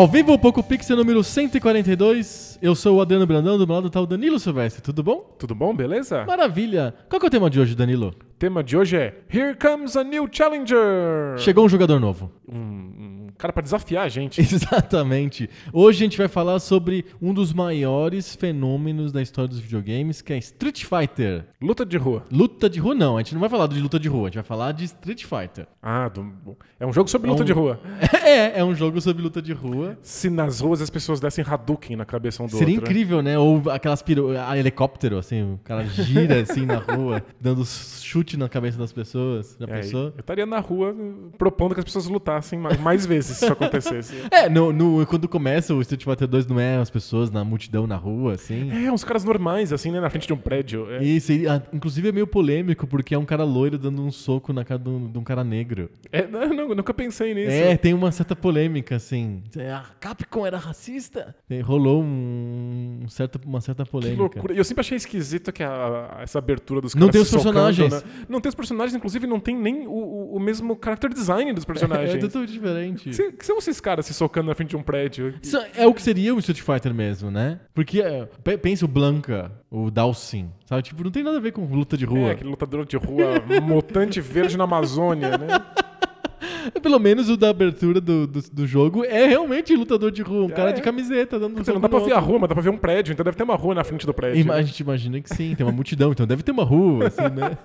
Ao vivo, Poco Pixel número 142. Eu sou o Adriano Brandão, do meu lado tá o Danilo Silvestre. Tudo bom? Tudo bom, beleza? Maravilha! Qual que é o tema de hoje, Danilo? O tema de hoje é Here Comes a New Challenger! Chegou um jogador novo. Um cara pra desafiar a gente. Exatamente. Hoje a gente vai falar sobre um dos maiores fenômenos da história dos videogames, que é Street Fighter. Luta de rua. Luta de rua não, a gente não vai falar de luta de rua, a gente vai falar de Street Fighter. Ah, do- é um jogo sobre É luta um- de rua. É, é um jogo sobre luta de rua. Se nas ruas as pessoas dessem Hadouken na cabeça um do Seria outro. né? incrível, né? Ou aquelas piro... a helicóptero, assim, o cara gira assim na rua, dando chute na cabeça das pessoas. Já É, pensou? eu estaria na rua uh, propondo que as pessoas lutassem ma- mais vezes se isso acontecesse. É, no, no- quando começa o Street Fighter 2 não é as pessoas na multidão na rua, assim. É, uns caras normais, assim, né, na frente de um prédio. É, Isso, e, ah, inclusive é meio polêmico, porque é um cara loiro dando um soco na cara de um, de um cara negro. é, não, não, nunca pensei nisso. É, tem uma certa polêmica, assim. A Capcom era racista? E rolou um, um certo, uma certa Que polêmica. loucura. E eu sempre achei esquisito que a- a- essa abertura dos Não caras tem os socando, personagens. né? Não tem os personagens, inclusive não tem nem o, o- o mesmo character design dos É, personagens. totalmente diferente. Se- que são esses caras se socando na frente de um prédio? Isso é o que seria o Street Fighter mesmo, né? Porque é, pe- pensa o Blanca, o Dalsin, sabe? Tipo, não tem nada a ver com luta de É, rua. aquele lutador de rua mutante verde na Amazônia, né? Pelo menos o da abertura do, do, do jogo é realmente lutador de rua, um cara É. de camiseta dando soco não dá pra no ver a outro. rua, mas dá pra ver um prédio, então deve ter uma rua na frente do prédio. Ima- A gente imagina que sim, tem uma multidão, então deve ter uma rua, assim, né?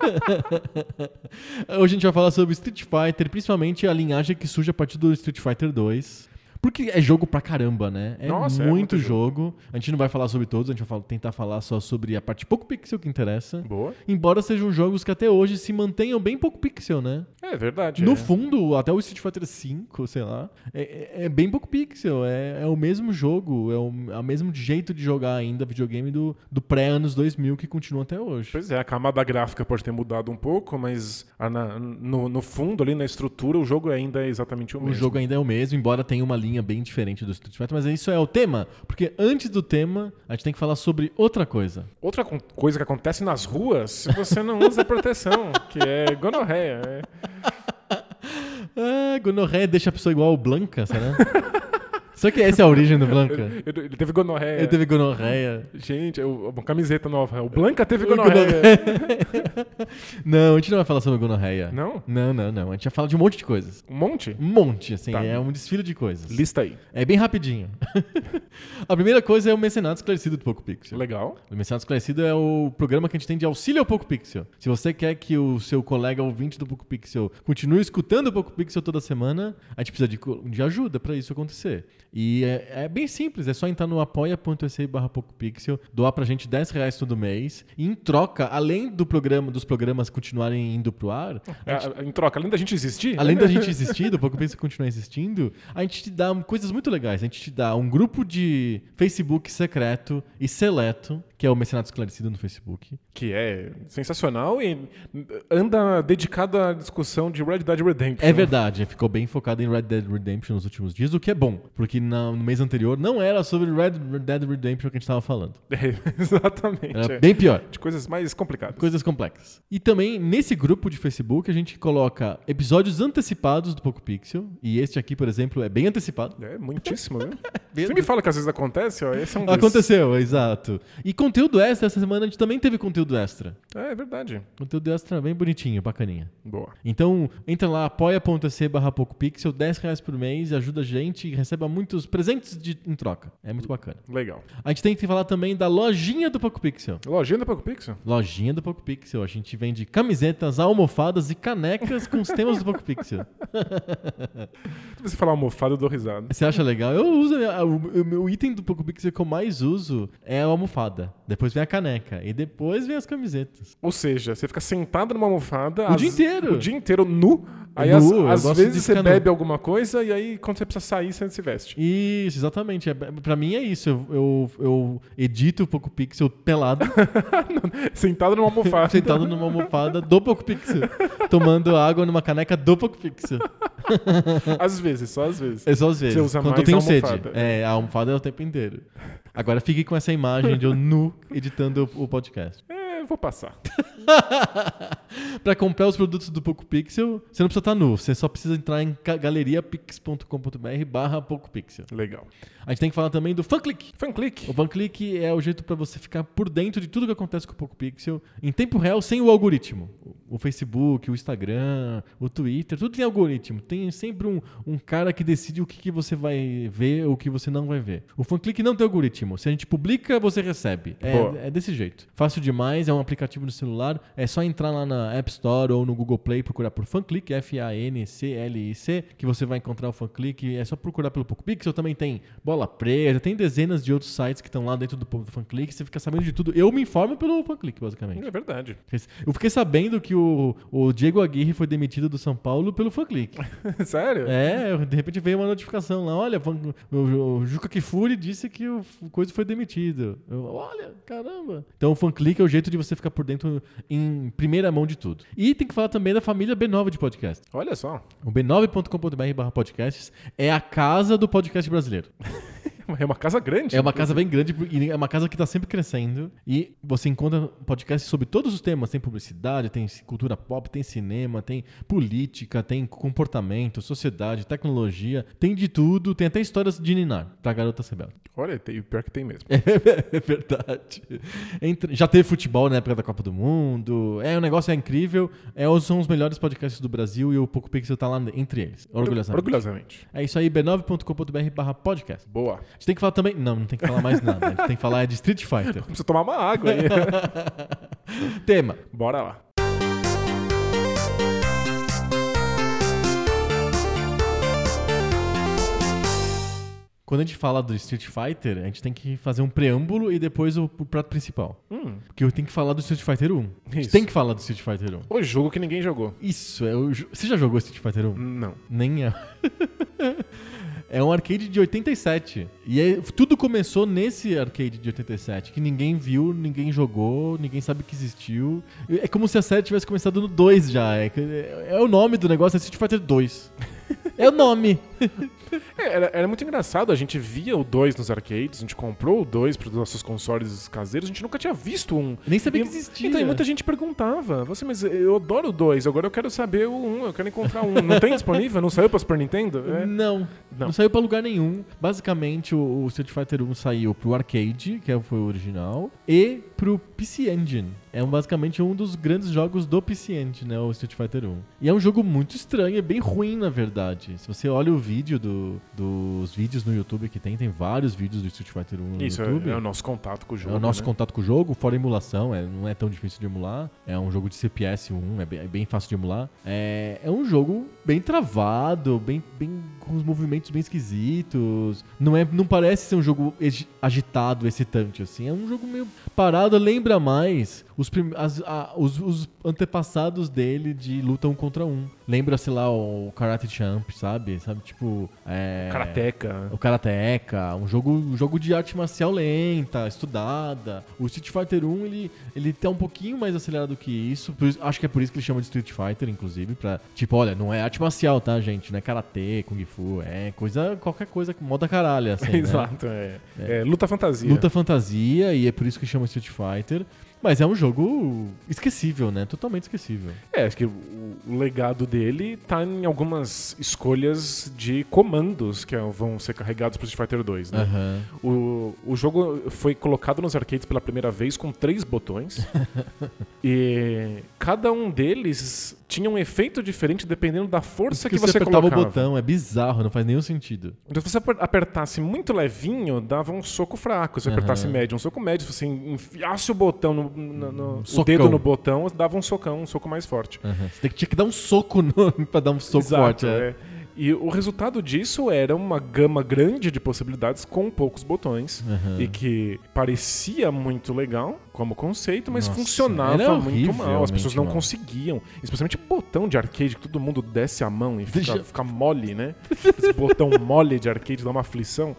Hoje a gente vai falar sobre Street Fighter, principalmente a linhagem que surge a partir do Street Fighter 2. Porque é jogo pra caramba, né? É Nossa, é muito muito jogo. A gente não vai falar sobre todos, a gente vai tentar falar só sobre a parte pouco pixel que interessa. Boa. Embora sejam jogos que até hoje se mantenham bem pouco pixel, né? É verdade. No é. fundo, até o Street Fighter V, sei lá, é, é- é bem pouco pixel. É, é o mesmo jogo, é o, é o mesmo jeito de jogar ainda videogame do, do pré-anos 2000 que continua até hoje. Pois é, a camada gráfica pode ter mudado um pouco, mas a- na- no, no fundo, ali na estrutura, o jogo ainda é exatamente o, O mesmo. jogo ainda é o mesmo, embora tenha uma linha bem diferente do Street Fighter, mas isso é o tema, porque antes do tema, a gente tem que falar sobre outra coisa. Outra coisa que acontece nas ruas, se você não usa proteção, que é gonorreia. é. Ah, gonorreia deixa a pessoa igual o Blanca, será? Será que essa é a origem do Blanca? Ele, teve gonorreia. Ele teve gonorreia. Gente, eu- uma camiseta nova. O Blanca teve O gonorreia. Não, a gente não vai falar sobre gonorreia. Não? Não, não, não. A gente vai falar de um monte de coisas. Um monte? Um monte, assim, Tá. é um desfile de coisas. Lista aí. É bem rapidinho. a primeira coisa é o Mecenato Esclarecido do Poco Pixel. Legal. O Mecenato Esclarecido é o programa que a gente tem de auxílio ao Poco Pixel. Se você quer que o seu colega ouvinte do Poco Pixel continue escutando o Poco Pixel toda semana, a gente precisa de, de ajuda para isso acontecer. E é, é bem simples, é só entrar no apoia.se barra PocoPixel, doar pra gente 10 reais todo mês, e em troca, além do programa, dos programas continuarem indo pro ar, a gente É, em troca, além da gente existir. Além da gente existir, do Poco Pixel continuar existindo, a gente te dá coisas muito legais. A gente te dá um grupo de Facebook secreto e seleto, que é o Mecenato Esclarecido no Facebook. Que é sensacional e anda dedicado à discussão de Red Dead Redemption. É verdade, ficou bem focado em Red Dead Redemption nos últimos dias, o que é bom, porque na- no mês anterior não era sobre Red Dead Redemption que a gente estava falando. É, exatamente. Era é. bem pior. De coisas mais complicadas. Coisas complexas. E também, nesse grupo de Facebook, a gente coloca episódios antecipados do Poco Pixel. E este aqui, por exemplo, é bem antecipado. É, muitíssimo, né? Você me fala que às vezes acontece, ó. Esse é um desses. Aconteceu, exato. E conteúdo extra, essa semana a gente também teve conteúdo extra. É, é verdade. Conteúdo extra bem bonitinho, bacaninha. Boa. Então, entra lá, apoia.se barra PocoPixel, 10 reais por mês, ajuda a gente e recebe muito muitos presentes de- em troca. É muito bacana. Legal. A gente tem que falar também da lojinha do Poco Pixel. Lojinha da Poco Pixel? Lojinha do Poco Pixel. A gente vende camisetas, almofadas e canecas com os temas do Poco Pixel. Se você falar almofada, eu dou risada. Você acha legal? Eu uso. a- O, meu item do Poco Pixel que eu mais uso é a almofada. Depois vem a caneca. E depois vem as camisetas. Ou seja, você fica sentado numa almofada... O às- dia inteiro. O dia inteiro nu. Aí Nu, às- vezes você nu. bebe alguma coisa e aí quando você precisa sair, você se veste. Isso, exatamente. É, pra mim é isso. Eu, eu, eu edito o Poco Pixel pelado, Sentado numa almofada. sentado numa almofada do Poco Pixel, tomando água numa caneca do Poco Pixel. Às vezes, só às vezes. É só às vezes. Você usa quando eu tenho sede. É, a almofada é o tempo inteiro. Agora fique com essa imagem de eu nu editando o podcast. É, eu vou passar. Pra comprar os produtos do Poco Pixel, você não precisa estar nu. Você só precisa entrar em galeriapix.com.br barra Poco Pixel. Legal. A gente tem que falar também do FunClick. Fanclick. O FunClick é o jeito pra você ficar por dentro de tudo que acontece com o Poco Pixel em tempo real, sem o algoritmo. O Facebook, o Instagram, o Twitter, tudo tem algoritmo. Tem sempre um, um cara que decide o que, que você vai ver ou o que você não vai ver. O FunClick não tem algoritmo. Se a gente publica, você recebe. É, é desse jeito. Fácil demais, é um aplicativo no celular. É só entrar lá na App Store ou no Google Play, procurar por FunClick, F-A-N-C-L-I-C, que você vai encontrar o FunClick. É só procurar pelo PocoPixel. Também tem Bola Presa, tem dezenas de outros sites que estão lá dentro do, do FunClick. Você fica sabendo de tudo. Eu me informo pelo FunClick, basicamente. É verdade. Eu fiquei sabendo que o, o Diego Aguirre foi demitido do São Paulo pelo FunClick. Sério? É, de repente veio uma notificação lá. Olha, o, o Juca Kifuri disse que o f- coisa foi demitido. Eu, olha, caramba. Então o FunClick é o jeito de você ficar por dentro em primeira mão de tudo. E tem que falar também da família B9 de podcast. Olha só. O b9.com.br barra podcasts é a casa do podcast brasileiro. É uma casa grande. É uma casa bem grande e é uma casa que está sempre crescendo. E você encontra podcasts sobre todos os temas. Tem publicidade, tem cultura pop, tem cinema, tem política, tem comportamento, sociedade, tecnologia. Tem de tudo. Tem até histórias de Ninar, pra garota rebelde. Olha, tem, pior que tem mesmo. É verdade. Entre- já teve futebol na época da Copa do Mundo. É, o negócio é incrível. É, são os melhores podcasts do Brasil e o Poco Pixel tá lá entre eles. Orgulhosamente. Orgulhosamente. É isso aí, b9.com.br barra podcast. Boa. A gente tem que falar também. Não, não tem que falar mais nada. A gente tem que falar é de Street Fighter. Precisa tomar uma água aí. Tema. Bora lá. Quando a gente fala do Street Fighter, a gente tem que fazer um preâmbulo e depois o, o prato principal. Hum, Porque eu tenho que falar do Street Fighter 1. A gente Isso. tem que falar do Street Fighter 1. o jogo que ninguém jogou. Isso, é o. jo- Você já jogou Street Fighter 1? Não. Nem é. É um arcade de 87. E é- tudo começou nesse arcade de 87, que ninguém viu, ninguém jogou, ninguém sabe que existiu. É como se a série tivesse começado no 2 já. É, que- é o nome do negócio, é Street Fighter 2. é o nome. É, era, era muito engraçado, a gente via o 2 nos arcades, a gente comprou o 2 para os nossos consoles caseiros, a gente nunca tinha visto um. Nem sabia E- que existia. Então, e muita gente perguntava, você, mas eu adoro o 2, agora eu quero saber o 1, um, eu quero encontrar um. Não tem disponível? Não saiu pra Super Nintendo? É. Não, não, Não. saiu pra lugar nenhum. Basicamente, o, Street Fighter 1 saiu pro arcade, que é- foi o original, e pro PC Engine. É um, basicamente um dos grandes jogos do Engine, né, o Street Fighter 1. E é um jogo muito estranho, é bem ruim, na verdade. Se você olha o vídeo do- dos vídeos no YouTube que tem, tem vários vídeos do Street Fighter 1 no Isso, é, YouTube. é o nosso contato com o É jogo. o nosso né? contato com o jogo, fora emulação, é, não é tão difícil de emular. É um jogo de CPS 1, é bem, é bem fácil de emular. É, é um jogo bem travado, bem, bem com os movimentos bem esquisitos. Não, é, não parece ser um jogo agi- agitado, excitante, assim. É um jogo meio parado, lembra mais os, as- a- os, os antepassados dele de luta um contra um. Lembra, sei lá, o Karate Champ, sabe? Sabe, tipo... É... Karateka. O Karateka, um jogo, um jogo de arte marcial lenta, estudada. O Street Fighter 1, ele, ele tá um pouquinho mais acelerado que isso. por acho que é por isso que ele chama de Street Fighter, inclusive, pra... Tipo, olha, não é arte marcial, tá, gente? Não é karatê, kung fu, é coisa, qualquer coisa, moda caralho, assim, né? Exato, é. É, Luta fantasia. Luta fantasia, e é por isso que chama Street Fighter. Mas é um jogo esquecível, né? Totalmente esquecível. É, acho que o, o legado dele tá em algumas escolhas de comandos que vão ser carregados pro Street Fighter 2, né? Aham. O, o jogo foi colocado nos arcades pela primeira vez com três botões. e cada um deles tinha um efeito diferente dependendo da força que, Porque você apertava colocava. o botão, é bizarro, não faz nenhum sentido. Então, se você aper- apertasse muito levinho, dava um soco fraco. Se você apertasse médio, um soco médio. Se você enfiasse o botão no, no- no- o dedo no botão, dava um socão, um soco mais forte. Aham. Você tem que- tinha que dar um soco no, pra dar um soco Exato, forte. É. é. E o resultado disso era uma gama grande de possibilidades com poucos botões. Aham. E que parecia muito legal como conceito, mas Nossa, funcionava muito mal. As pessoas não mal. conseguiam. Especialmente botão de arcade, que todo mundo desce a mão e fica, Deixa- fica mole, né? Esse botão mole de arcade dá uma aflição.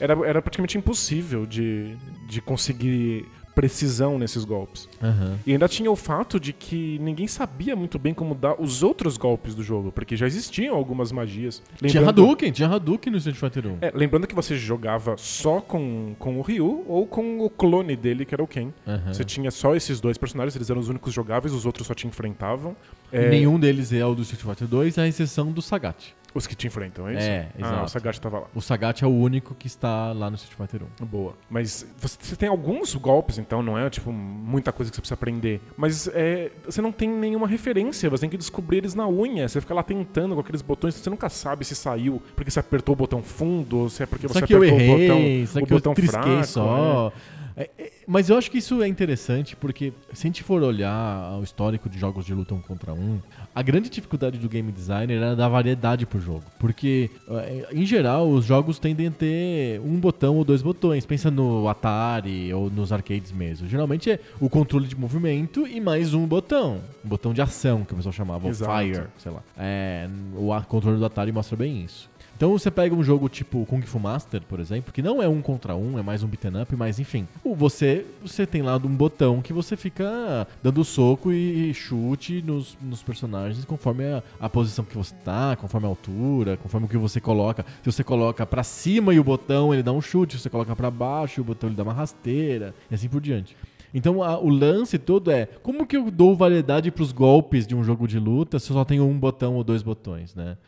Era, era praticamente impossível de, de conseguir precisão nesses golpes. Aham. E ainda tinha o fato de que ninguém sabia muito bem como dar os outros golpes do jogo, porque já existiam algumas magias. Tinha Lembrando- Hadouken, tinha Hadouken no Street Fighter 1. É, lembrando que você jogava só com, com o Ryu ou com o clone dele, que era o Ken. Aham. Você tinha só esses dois personagens, eles eram os únicos jogáveis, os outros só te enfrentavam. É, Nenhum deles é o do Street Fighter 2, à exceção do Sagat. Os que te enfrentam, é isso? É, Ah, exato. o Sagat tava lá. O Sagat é o único que está lá no Street Fighter 1. Boa. Mas você, você tem alguns golpes, então, não é tipo muita coisa que você precisa aprender. Mas é, você não tem nenhuma referência, você tem que descobrir eles na unha. Você fica lá tentando com aqueles botões, você nunca sabe se saiu porque você apertou o botão fundo, ou se é porque você Só que eu apertou errei, o botão, só o botão fraco. só. É, é, mas eu acho que isso é interessante porque se a gente for olhar o histórico de jogos de luta um contra um, a grande dificuldade do game designer era dar variedade pro jogo. Porque, eh, em geral, os jogos tendem a ter um botão ou dois botões. Pensa no Atari ou nos arcades mesmo. Geralmente é o controle de movimento e mais um botão. Um botão de ação, que o pessoal chamava, Exato. Fire, sei lá. É, o controle do Atari mostra bem isso. Então você pega um jogo tipo Kung Fu Master, por exemplo, que não é um contra um, é mais um beaten up, mas enfim. Você, você tem lá um botão que você fica dando soco e chute nos, nos personagens conforme a, a posição que você tá, conforme a altura, conforme o que você coloca. Se você coloca pra cima e o botão ele dá um chute, se você coloca pra baixo e o botão ele dá uma rasteira, e assim por diante. Então a- o lance todo é como que eu dou variedade pros golpes de um jogo de luta se eu só tenho um botão ou dois botões, né?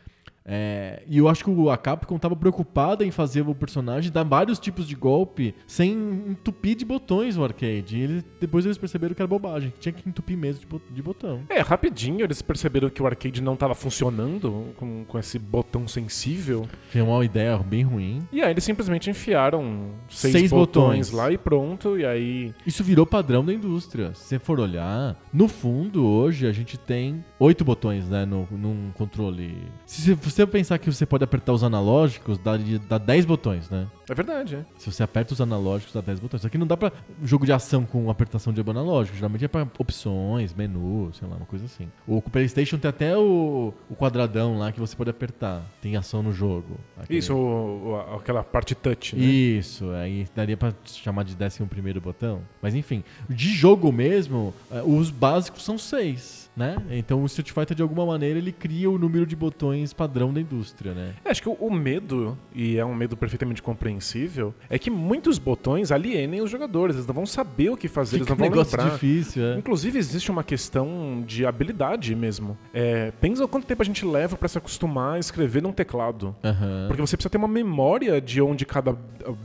É, e eu acho que o- a Capcom tava preocupada em fazer o personagem dar vários tipos de golpe sem entupir de botões o arcade. E eles- depois eles perceberam que era bobagem, que tinha que entupir mesmo de, bo- de botão. É, rapidinho eles perceberam que o arcade não tava funcionando com, com esse botão sensível. Foi uma ideia bem ruim. E aí eles simplesmente enfiaram seis, Seis botões, botões. lá e pronto. E aí. Isso virou padrão da indústria. Se você for olhar, no fundo, hoje a gente tem oito botões, né, no, num controle. Se você pensar que você pode apertar os analógicos, dá, dá 10 botões, né? É verdade, é. Se você aperta os analógicos, dá 10 botões. Aqui não dá pra jogo de ação com apertação de analógico. Geralmente é pra opções, menu, sei lá, uma coisa assim. O PlayStation tem até o, o quadradão lá que você pode apertar. Tem ação no jogo. Aquele- Isso, o- o- aquela parte touch, né? Isso, aí daria pra chamar de 11 primeiro botão. Mas enfim, de jogo mesmo, eh, os básicos são seis, né? Então o Street Fighter, de alguma maneira, ele cria o número de botões padrão da indústria, né? É, Acho que o, o medo, e é um medo perfeitamente compreensível, é que muitos botões alienem os jogadores. Eles não vão saber o que fazer, Fica eles não vão negócio lembrar. difícil, é. Inclusive, existe uma questão de habilidade mesmo. É, pensa quanto tempo a gente leva pra se acostumar a escrever num teclado. Aham. Porque você precisa ter uma memória de onde cada uh,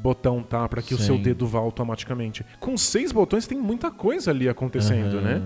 botão tá pra que o Sim. seu dedo vá automaticamente. Com seis botões tem muita coisa ali acontecendo, Aham. né?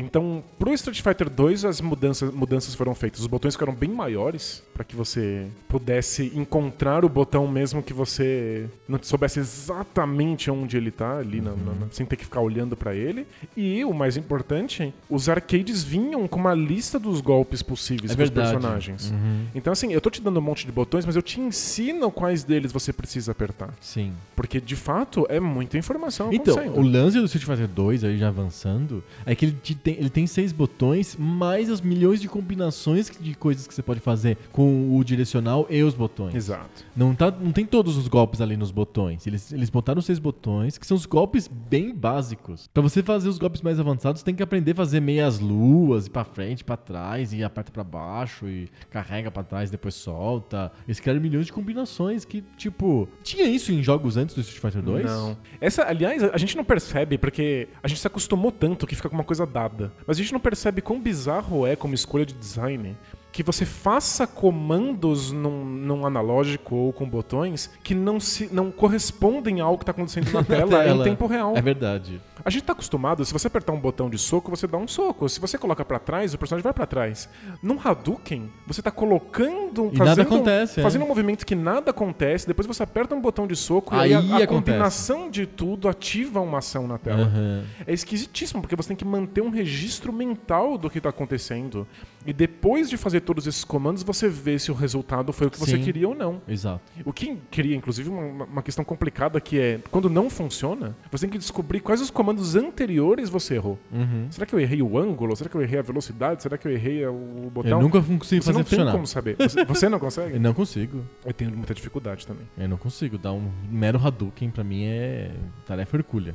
Então, pro Street Fighter 2 as mudanças, mudanças foram feitas. Os botões ficaram bem maiores pra que você pudesse encontrar o botão mesmo que você não soubesse exatamente onde ele tá ali, na- na- sem ter que ficar olhando pra ele. E o mais importante, os arcades vinham com uma lista dos golpes possíveis É verdade. personagens. Uhum. Então, assim, eu tô te dando um monte de botões, mas eu te ensino quais deles você precisa apertar. Sim. Porque, de fato, é muita informação Então, o lance do Street Fighter 2, aí já avançando, é que ele te tem, ele tem seis botões, mais as milhões de combinações de coisas que você pode fazer com o direcional e os botões. Exato. Não, tá, não tem todos os golpes ali nos botões. Eles, eles botaram seis botões, que são os golpes bem básicos. Pra você fazer os golpes mais avançados, tem que aprender a fazer meias luas, ir pra frente, pra trás, e aperta pra baixo, e carrega pra trás, depois solta. Eles criaram milhões de combinações que, tipo. Tinha isso em jogos antes do Street Fighter 2? Não. Essa, aliás, a gente não percebe porque a gente se acostumou tanto que fica com uma coisa dada. Mas a gente não percebe quão bizarro é como escolha de design que você faça comandos num, num analógico ou com botões que não, se, não correspondem ao que está acontecendo na tela, em tempo real. É verdade. A gente tá acostumado, se você apertar um botão de soco, você dá um soco. Se você coloca pra trás, o personagem vai pra trás. Num Hadouken, você tá colocando, E fazendo, nada acontece, é. fazendo um movimento que nada acontece, depois você aperta um botão de soco Aí e a, a combinação de tudo ativa uma ação na tela. Aham. É esquisitíssimo, porque você tem que manter um registro mental do que tá acontecendo. E depois de fazer todos esses comandos, você vê se o resultado foi o que você Sim. queria ou não. Exato. O que cria, inclusive, uma, uma questão complicada que é, quando não funciona, você tem que descobrir quais os comandos anteriores você errou. Uhum. Será que eu errei o ângulo? Será que eu errei a velocidade? Será que eu errei o botão? Eu nunca consigo você fazer não tem funcionar. como saber. Você, você não Eu consegue? não consigo. Eu tenho muita dificuldade também. Eu não consigo. Dar um mero Hadouken pra mim é tarefa hercúlea.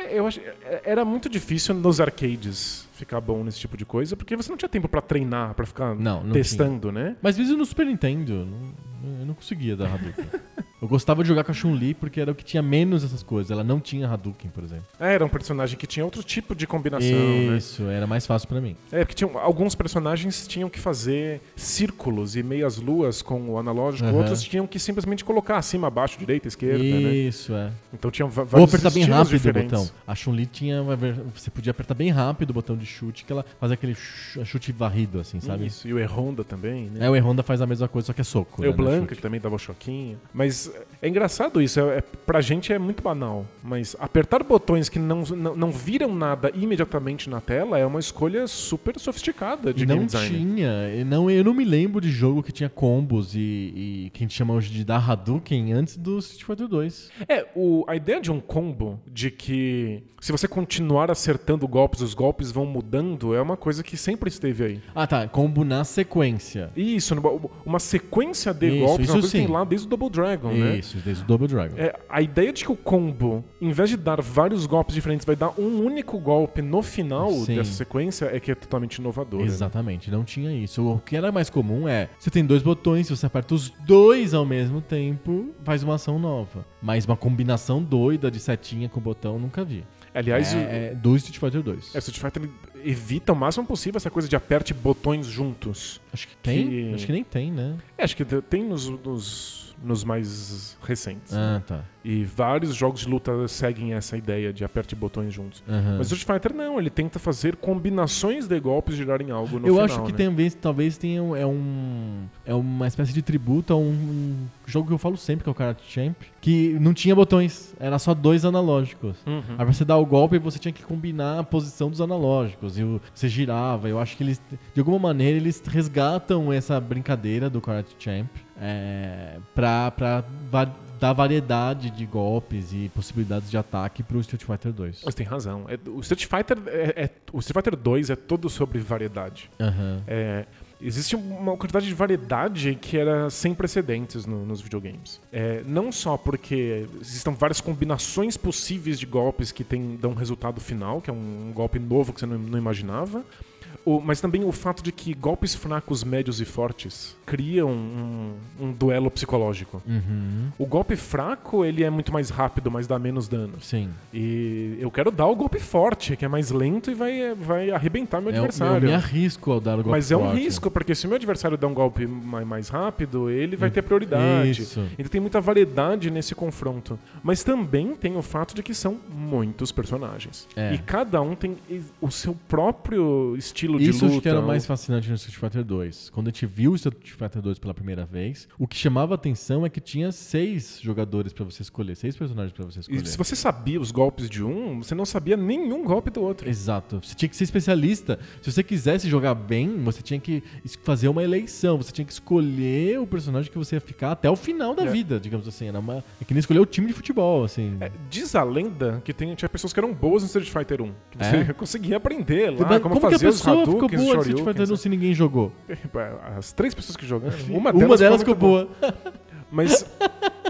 É, Eu acho é, era muito difícil nos arcades ficar bom nesse tipo de coisa, porque você não tinha tempo pra treinar, pra ficar Não, não testando, né? Mas vezes no Super Nintendo, não- eu não conseguia dar Hadouken. Eu gostava de jogar com a Chun-Li porque era o que tinha menos essas coisas. Ela não tinha Hadouken, por exemplo. É, Era um personagem que tinha outro tipo de combinação, né? Isso, era mais fácil pra mim. É, porque tinham, alguns personagens tinham que fazer círculos e meias luas com o analógico, Aham. outros tinham que simplesmente colocar acima, abaixo, direita, esquerda, né? Isso, é. Então tinha va- Ou vários apertar bem rápido diferentes. o botão. A Chun-Li tinha Você podia apertar bem rápido o botão de chute, que ela fazia aquele ch- chute varrido, assim, sabe? Isso, e o E-Honda também, né? É, o E-Honda faz a mesma coisa, só que é soco. É o né, Blanca, que também dava o choquinho. Mas é engraçado isso. É, é, pra gente é muito banal. Mas apertar botões que não, não, não viram nada imediatamente na tela é uma escolha super sofisticada de E game não design. tinha, não, eu não me lembro de jogo que tinha combos e, e que a gente chama hoje de dar Hadouken antes do Street Fighter 2. É, o, a ideia de um combo, de que se você continuar acertando golpes, os golpes vão mudando, é uma coisa que sempre esteve aí. Ah tá, combo na sequência. Isso, uma sequência de Isso, golpes, é isso uma coisa que sim. tem lá desde o Double Dragon, né? Isso, desde o Double Dragon. É, a ideia de que o combo, em vez de dar vários golpes diferentes, vai dar um único golpe no final Sim. dessa sequência, é que é totalmente inovadora. né? Exatamente, não tinha isso. O que era mais comum é, você tem dois botões, se você aperta os dois ao mesmo tempo, faz uma ação nova. Mas uma combinação doida de setinha com botão, nunca vi. Aliás, o, é, é do Street Fighter 2. é, o Street Fighter evita o máximo possível essa coisa de aperte botões juntos. Acho que tem, que- acho que nem tem, né? É, acho que tem nos, nos, nos mais recentes. Ah, tá. E vários jogos de luta seguem essa ideia de aperte botões juntos. Aham. Mas o Street Fighter não, ele tenta fazer combinações de golpes girarem algo no Eu final. acho que né? talvez, talvez tenha é um é uma espécie de tributo a um, um jogo que eu falo sempre que é o Karate Champ, que não tinha botões, era só dois analógicos. Uhum. Aí pra você dar o golpe, você tinha que combinar a posição dos analógicos e o- você girava. Eu acho que eles, de alguma maneira, eles resgatam essa brincadeira do Karate Champ é, pra, pra va- dar variedade de golpes e possibilidades de ataque pro Street Fighter 2. Você tem razão. É- o Street Fighter é, é- o Street Fighter 2 é todo sobre variedade. Aham. É, existe uma quantidade de variedade que era sem precedentes no- nos videogames. É, não só porque existem várias combinações possíveis de golpes que tem, dão um resultado final, que é um, golpe novo que você não, não imaginava, o- mas também o fato de que golpes fracos, médios e fortes criam um, um duelo psicológico. Uhum. O golpe fraco, ele é muito mais rápido, mas dá menos danos. Sim. E eu quero dar o golpe forte, que é mais lento e vai, vai arrebentar meu É, eu, eu adversário. me arrisco ao dar o golpe Mas é um forte. risco, porque se o meu adversário der um golpe mai- mais rápido, ele vai ter prioridade. Isso. Então tem muita variedade nesse confronto. Mas também tem o fato de que são muitos personagens. É. E cada um tem o seu próprio estilo estilo de Isso luta. acho que era ou- mais fascinante no Street Fighter 2. Quando a gente viu o Street Fighter 2 pela primeira vez, o que chamava atenção é que tinha seis jogadores pra você escolher, seis personagens pra você escolher. E se você sabia os golpes de um, você não sabia nenhum golpe do outro. Exato. Você tinha que ser especialista. Se você quisesse jogar bem, você tinha que fazer uma eleição. Você tinha que escolher o personagem que você ia ficar até o final da É. vida, digamos assim. Era uma... É que nem escolher o time de futebol, assim. É, diz a lenda que tem, tinha pessoas que eram boas no Street Fighter 1. Que você É? conseguia aprender lá, Mas como, como que a fazer os pessoa ficou boa no Street. Fighter 1 se ninguém jogou? As três pessoas que jogaram, uma Uma delas, delas foi ficou muito boa. Mas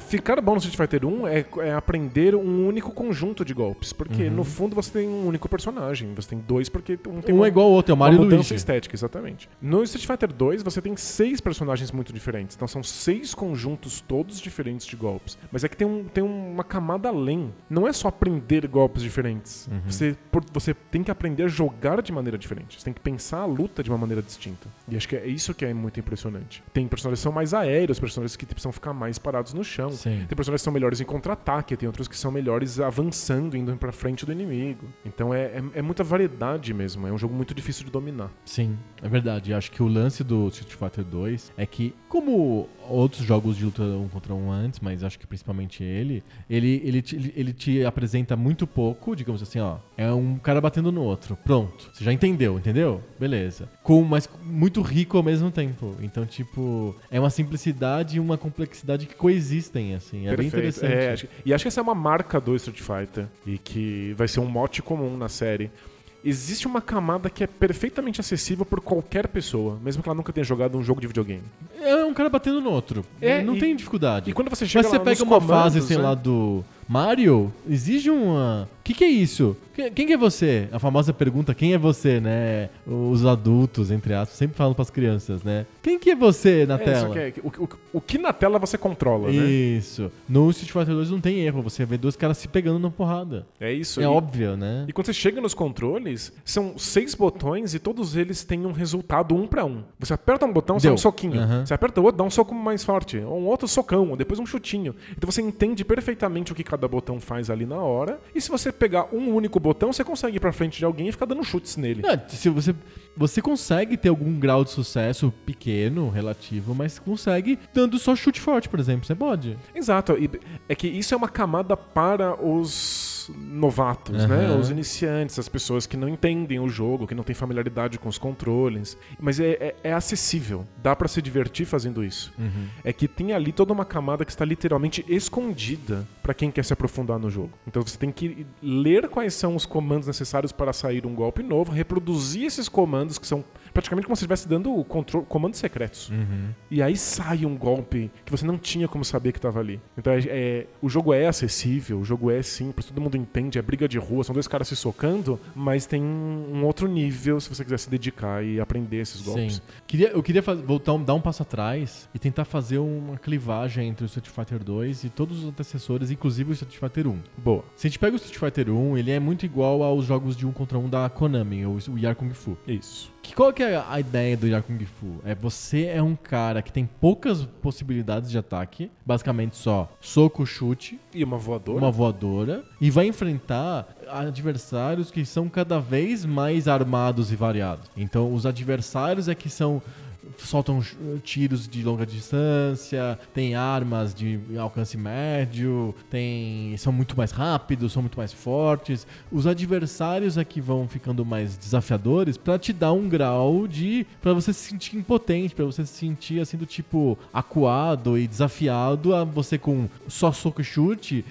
ficar bom no Street Fighter 1 é, é aprender um único conjunto de golpes. Porque no fundo você tem um único personagem. Você tem dois porque um tem Um uma, é igual ao outro, é o Mario uma mudança Luigi. estética, exatamente. No Street Fighter 2 você tem seis personagens muito diferentes. Então são seis conjuntos todos diferentes de golpes. Mas é que tem, um, tem uma camada além. Não é só aprender golpes diferentes. Você, por- você tem que aprender a jogar de maneira diferente. Você tem que pensar a luta de uma maneira distinta. E acho que é isso que é muito impressionante. Tem personagens que são mais aéreos, personagens que precisam ficar mais parados no chão. Sim. Tem personagens que são melhores em contra-ataque, tem outros que são melhores avançando, indo pra frente do inimigo. Então é, é, é muita variedade mesmo. É um jogo muito difícil de dominar. Sim, é verdade. Acho que o lance do Street Fighter 2 é que, como outros jogos de luta um contra um antes, mas acho que principalmente ele, ele, ele, te, ele- ele te apresenta muito pouco, digamos assim, ó. É um cara batendo no outro. Pronto. Você já entendeu, entendeu? Beleza. Com, mas muito rico ao mesmo tempo. Então, tipo, é uma simplicidade e uma complexidade que coexistem, assim. É bem Perfeito. interessante. É, acho que- e acho que essa é uma marca do Street Fighter e que vai ser um mote comum na série. Existe uma camada que é perfeitamente acessível por qualquer pessoa, mesmo que ela nunca tenha jogado um jogo de videogame. É um cara batendo no outro. É, não e- tem dificuldade. E quando você chega Mas você lá pega nos uma comandos, fase, sei né? lá, do Mario, exige uma. O que, que é isso? Que- Quem que é você? A famosa pergunta, quem é você, né? Os adultos, entre aspas, sempre falam pras crianças, né? Quem que é você na É, tela? que é- o, o- o que na tela você controla, né? Isso. No Street Fighter 2 não tem erro, você vê dois caras se pegando na porrada. É isso. É e, óbvio, né? E quando você chega nos controles, são seis botões e todos eles têm um resultado um pra um. Você aperta um botão, sai Deu. um soquinho. Aham. Você aperta o outro, dá um soco mais forte. Um outro socão, depois um chutinho. Então você entende perfeitamente o que cada botão faz ali na hora. E se você pegar um único botão, você consegue ir pra frente de alguém e ficar dando chutes nele. Não, se você, você consegue ter algum grau de sucesso pequeno, relativo, mas consegue dando só chute forte, por exemplo. Você pode. Exato. E é que isso é uma camada para os novatos, né? Aham. Os iniciantes, as pessoas que não entendem o jogo, que não têm familiaridade com os controles. Mas é, é- é acessível. Dá pra se divertir fazendo isso. É que tem ali toda uma camada que está literalmente escondida pra quem quer se aprofundar no jogo. Então você tem que ler quais são os comandos necessários para sair um golpe novo, reproduzir esses comandos que são praticamente como se estivesse dando o controle, comandos secretos. E aí sai um golpe que você não tinha como saber que estava ali. Então é, é- o jogo é acessível, o jogo é simples, todo mundo entende, é briga de rua, são dois caras se socando, mas tem um outro nível se você quiser se dedicar e aprender esses golpes. Sim. Queria, eu queria faz- voltar, dar um passo atrás e tentar fazer uma clivagem entre o Street Fighter 2 e todos os antecessores, inclusive o Street Fighter 1. Boa. Se a gente pega o Street Fighter 1, ele é muito igual aos jogos de um contra um da Konami, o Yar Kung Fu. Isso. Que, qual que é a ideia do Yar Kung Fu? É você é um cara que tem poucas possibilidades de ataque, basicamente só soco, chute, E uma voadora. uma voadora e vai enfrentar adversários que são cada vez mais armados e variados. Então, os adversários é que são soltam tiros de longa distância, tem armas de alcance médio, tem são muito mais rápidos, são muito mais fortes. Os adversários é que vão ficando mais desafiadores pra te dar um grau de Pra você se sentir impotente, pra você se sentir assim do tipo acuado e desafiado a você com só soco e chute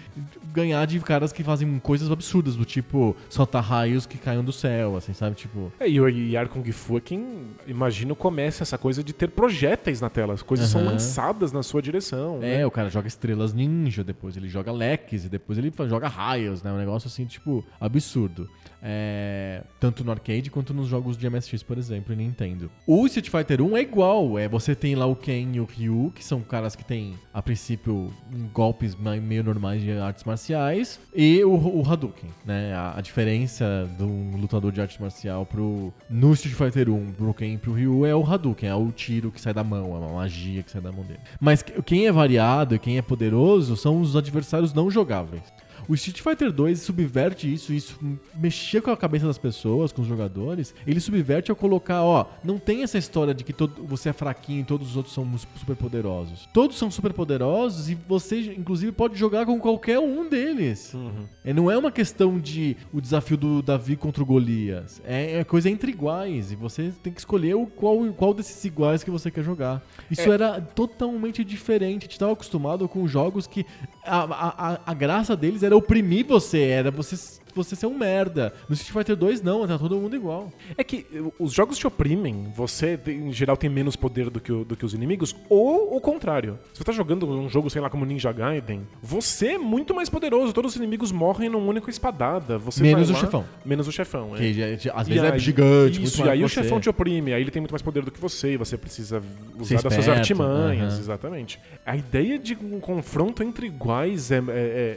ganhar de caras que fazem coisas absurdas do tipo soltar raios que caiam do céu, assim, sabe? Tipo, É, e o Yar Kung Fu é quem, imagino, começa essa coisa de ter projéteis na tela. As coisas são Aham. lançadas na sua direção. É, né? o cara joga estrelas ninja, depois ele joga leques, e depois ele joga raios, né? Um negócio assim, tipo, absurdo. É, tanto no arcade quanto nos jogos de MSX, por exemplo, e Nintendo. O Street Fighter 1 é igual, é, você tem lá o Ken e o Ryu, que são caras que têm, a princípio, golpes meio normais de artes marciais, e o, o Hadouken, né? A, a diferença de um lutador de arte marcial pro, no Street Fighter 1, pro Ken e pro Ryu, é o Hadouken, é o tiro que sai da mão, é uma magia que sai da mão dele. Mas que- quem é variado e quem é poderoso são os adversários não jogáveis. O Street Fighter 2 subverte isso, isso mexia com a cabeça das pessoas, com os jogadores. Ele subverte ao colocar, ó, não tem essa história de que todo, você é fraquinho e todos os outros são super poderosos. Todos são super poderosos e você, inclusive, pode jogar com qualquer um deles. Uhum. É, não é uma questão de o desafio do Davi contra o Golias. É, é coisa entre iguais. E você tem que escolher o qual, qual desses iguais que você quer jogar. Isso É. era totalmente diferente. A gente estava acostumado com jogos que a, a, a, graça deles era oprimir você, era você, você ser um merda. No Street Fighter 2, não, tá todo mundo igual. É que uh, os jogos te oprimem, você em geral tem menos poder do que, o- do que os inimigos, ou o contrário. Se você tá jogando um jogo, sei lá, como Ninja Gaiden, você é muito mais poderoso, todos os inimigos morrem num único espadada. Você Menos o lá- chefão. Menos o chefão, é. Que já- já- às E vezes é aí- gigante, muito Isso, e aí o chefão te oprime, aí ele tem muito mais poder do que você, e você precisa usar das suas artimanhas, aham. exatamente. A ideia de um confronto entre iguais é, é,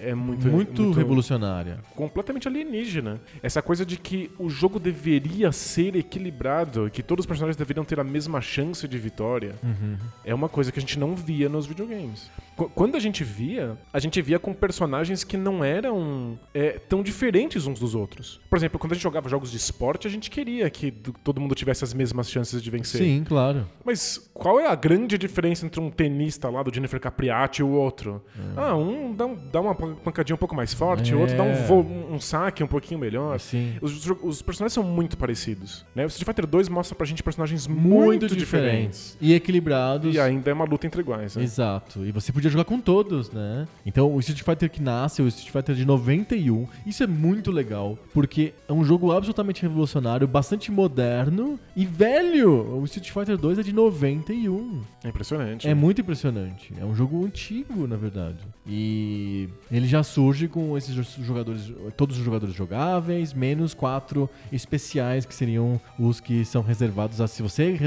é- é muito, Muito, revolucionária. completamente alienígena. Essa coisa de que o jogo deveria ser equilibrado, que todos os personagens deveriam ter a mesma chance de vitória, Uhum. é uma coisa que a gente não via nos videogames. Qu- Quando a gente via, a gente via com personagens que não eram é, tão diferentes uns dos outros. Por exemplo, quando a gente jogava jogos de esporte, a gente queria que do- todo mundo tivesse as mesmas chances de vencer. Sim, claro. Mas qual é a grande diferença entre um tenista lá do Jennifer Capriati e o outro? Ah, um dá, um- dá uma pan- pancadinha um pouco mais forte, o outro dá um, É. vo- um saque um pouquinho melhor. Sim. Os, os personagens são muito parecidos. Né? O Street Fighter 2 mostra pra gente personagens muito, Muito, diferentes. diferentes. E equilibrados. E ainda é uma luta entre iguais. Né? Exato. E você podia jogar com todos, né? Então, o Street Fighter que nasce, o Street Fighter de 91, isso é muito legal, porque é um jogo absolutamente revolucionário, bastante moderno e velho. O Street Fighter 2 é de 91. É impressionante. É muito impressionante. É um jogo antigo, na verdade. E ele já surge com esses jo- jogadores, todos os jogadores jogáveis, menos quatro especiais que seriam os que são reservados a se você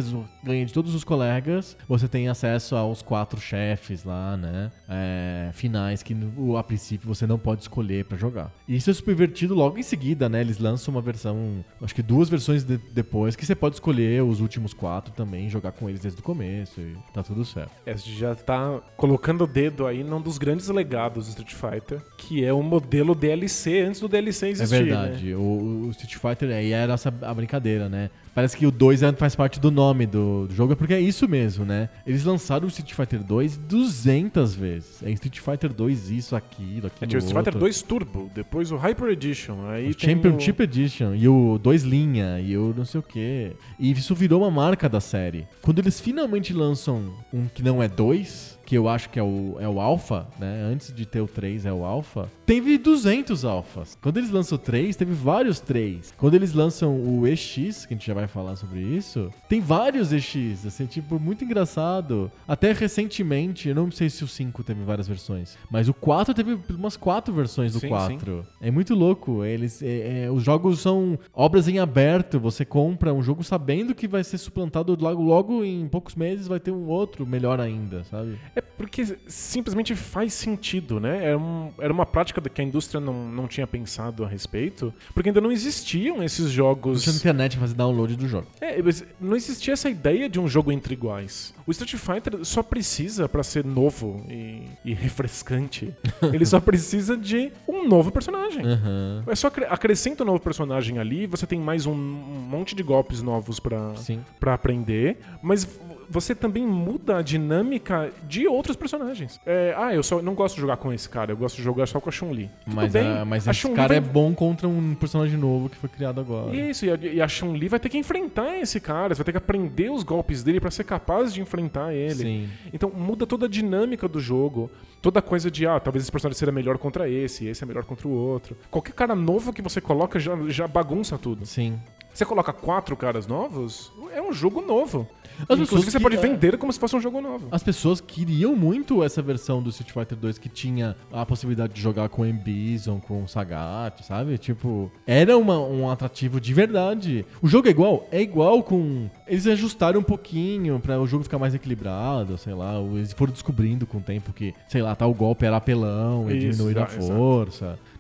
ganha de todos os colegas, você tem acesso aos quatro chefes lá, né? É, finais que no- a princípio você não pode escolher pra jogar. E isso é subvertido logo em seguida, né? Eles lançam uma versão, acho que duas versões de- depois que você pode escolher os últimos quatro também, jogar com eles desde o começo e tá tudo certo. É, a gente já tá colocando o dedo aí num dos grandes legados do Street Fighter, que é o modelo DLC antes do DLC É existir. né? verdade. O, o Street Fighter aí era essa a brincadeira, né? Parece que o 2 é- faz parte do nome do, do jogo, é porque é isso mesmo, né? Eles lançaram o Street Fighter 2 200 vezes. É Street Fighter 2 isso, aquilo, aquilo É, tinha o Street Fighter outro. 2 Turbo, depois o Hyper Edition, aí O Championship Edition e o 2 linha e o não sei o que. E isso virou uma marca da série. Quando eles finalmente lançam um que não é 2, que eu acho que é o, é o Alpha, né? Antes de ter o 3 é o Alpha. Teve 200 Alphas. Quando eles lançam o 3, teve vários 3. Quando eles lançam o EX, que a gente já vai falar sobre isso, tem vários EX, assim, tipo, muito engraçado. Até recentemente, eu não sei se o 5 teve várias versões, mas o 4 teve umas 4 versões do Sim, 4. É muito louco. Eles, é- é, os jogos são obras em aberto. Você compra um jogo sabendo que vai ser suplantado logo, logo em poucos meses vai ter um outro melhor ainda, sabe? É porque simplesmente faz sentido, né? Era, um- era uma prática que a indústria não, não tinha pensado a respeito, porque ainda não existiam esses jogos. Você na internet fazer download do jogo. É, mas não existia essa ideia de um jogo entre iguais. O Street Fighter só precisa, pra ser novo e, e refrescante, ele só precisa de um novo personagem. Aham. É só acre- acrescenta um novo personagem ali, você tem mais um, um monte de golpes novos pra aprender, mas você também muda a dinâmica de outros personagens. É, ah, eu só não gosto de jogar com esse cara, eu gosto de jogar só com a Chun-Li. Mas, bem, a- mas a esse cara vai- é bom contra um personagem novo que foi criado agora. Isso, e a, e a Chun-Li vai ter que enfrentar esse cara, você vai ter que aprender os golpes dele pra ser capaz de enfrentar ele. Sim. Então muda toda a dinâmica do jogo, toda a coisa de, ah, talvez esse personagem seja melhor contra esse, esse é melhor contra o outro. Qualquer cara novo que você coloca já, já bagunça tudo. Sim. Você coloca quatro caras novos, é um jogo novo. As pessoas Inclusive você que- pode vender como se fosse um jogo novo. As pessoas queriam muito essa versão do Street Fighter 2 que tinha a possibilidade de jogar com o Embison, com o Sagat, sabe? Tipo, era uma- um atrativo de verdade. O jogo é igual? É igual com. Eles ajustaram um pouquinho pra o jogo ficar mais equilibrado, sei lá. Eles foram descobrindo com o tempo que, sei lá, tal golpe era apelão e diminuíram a exato.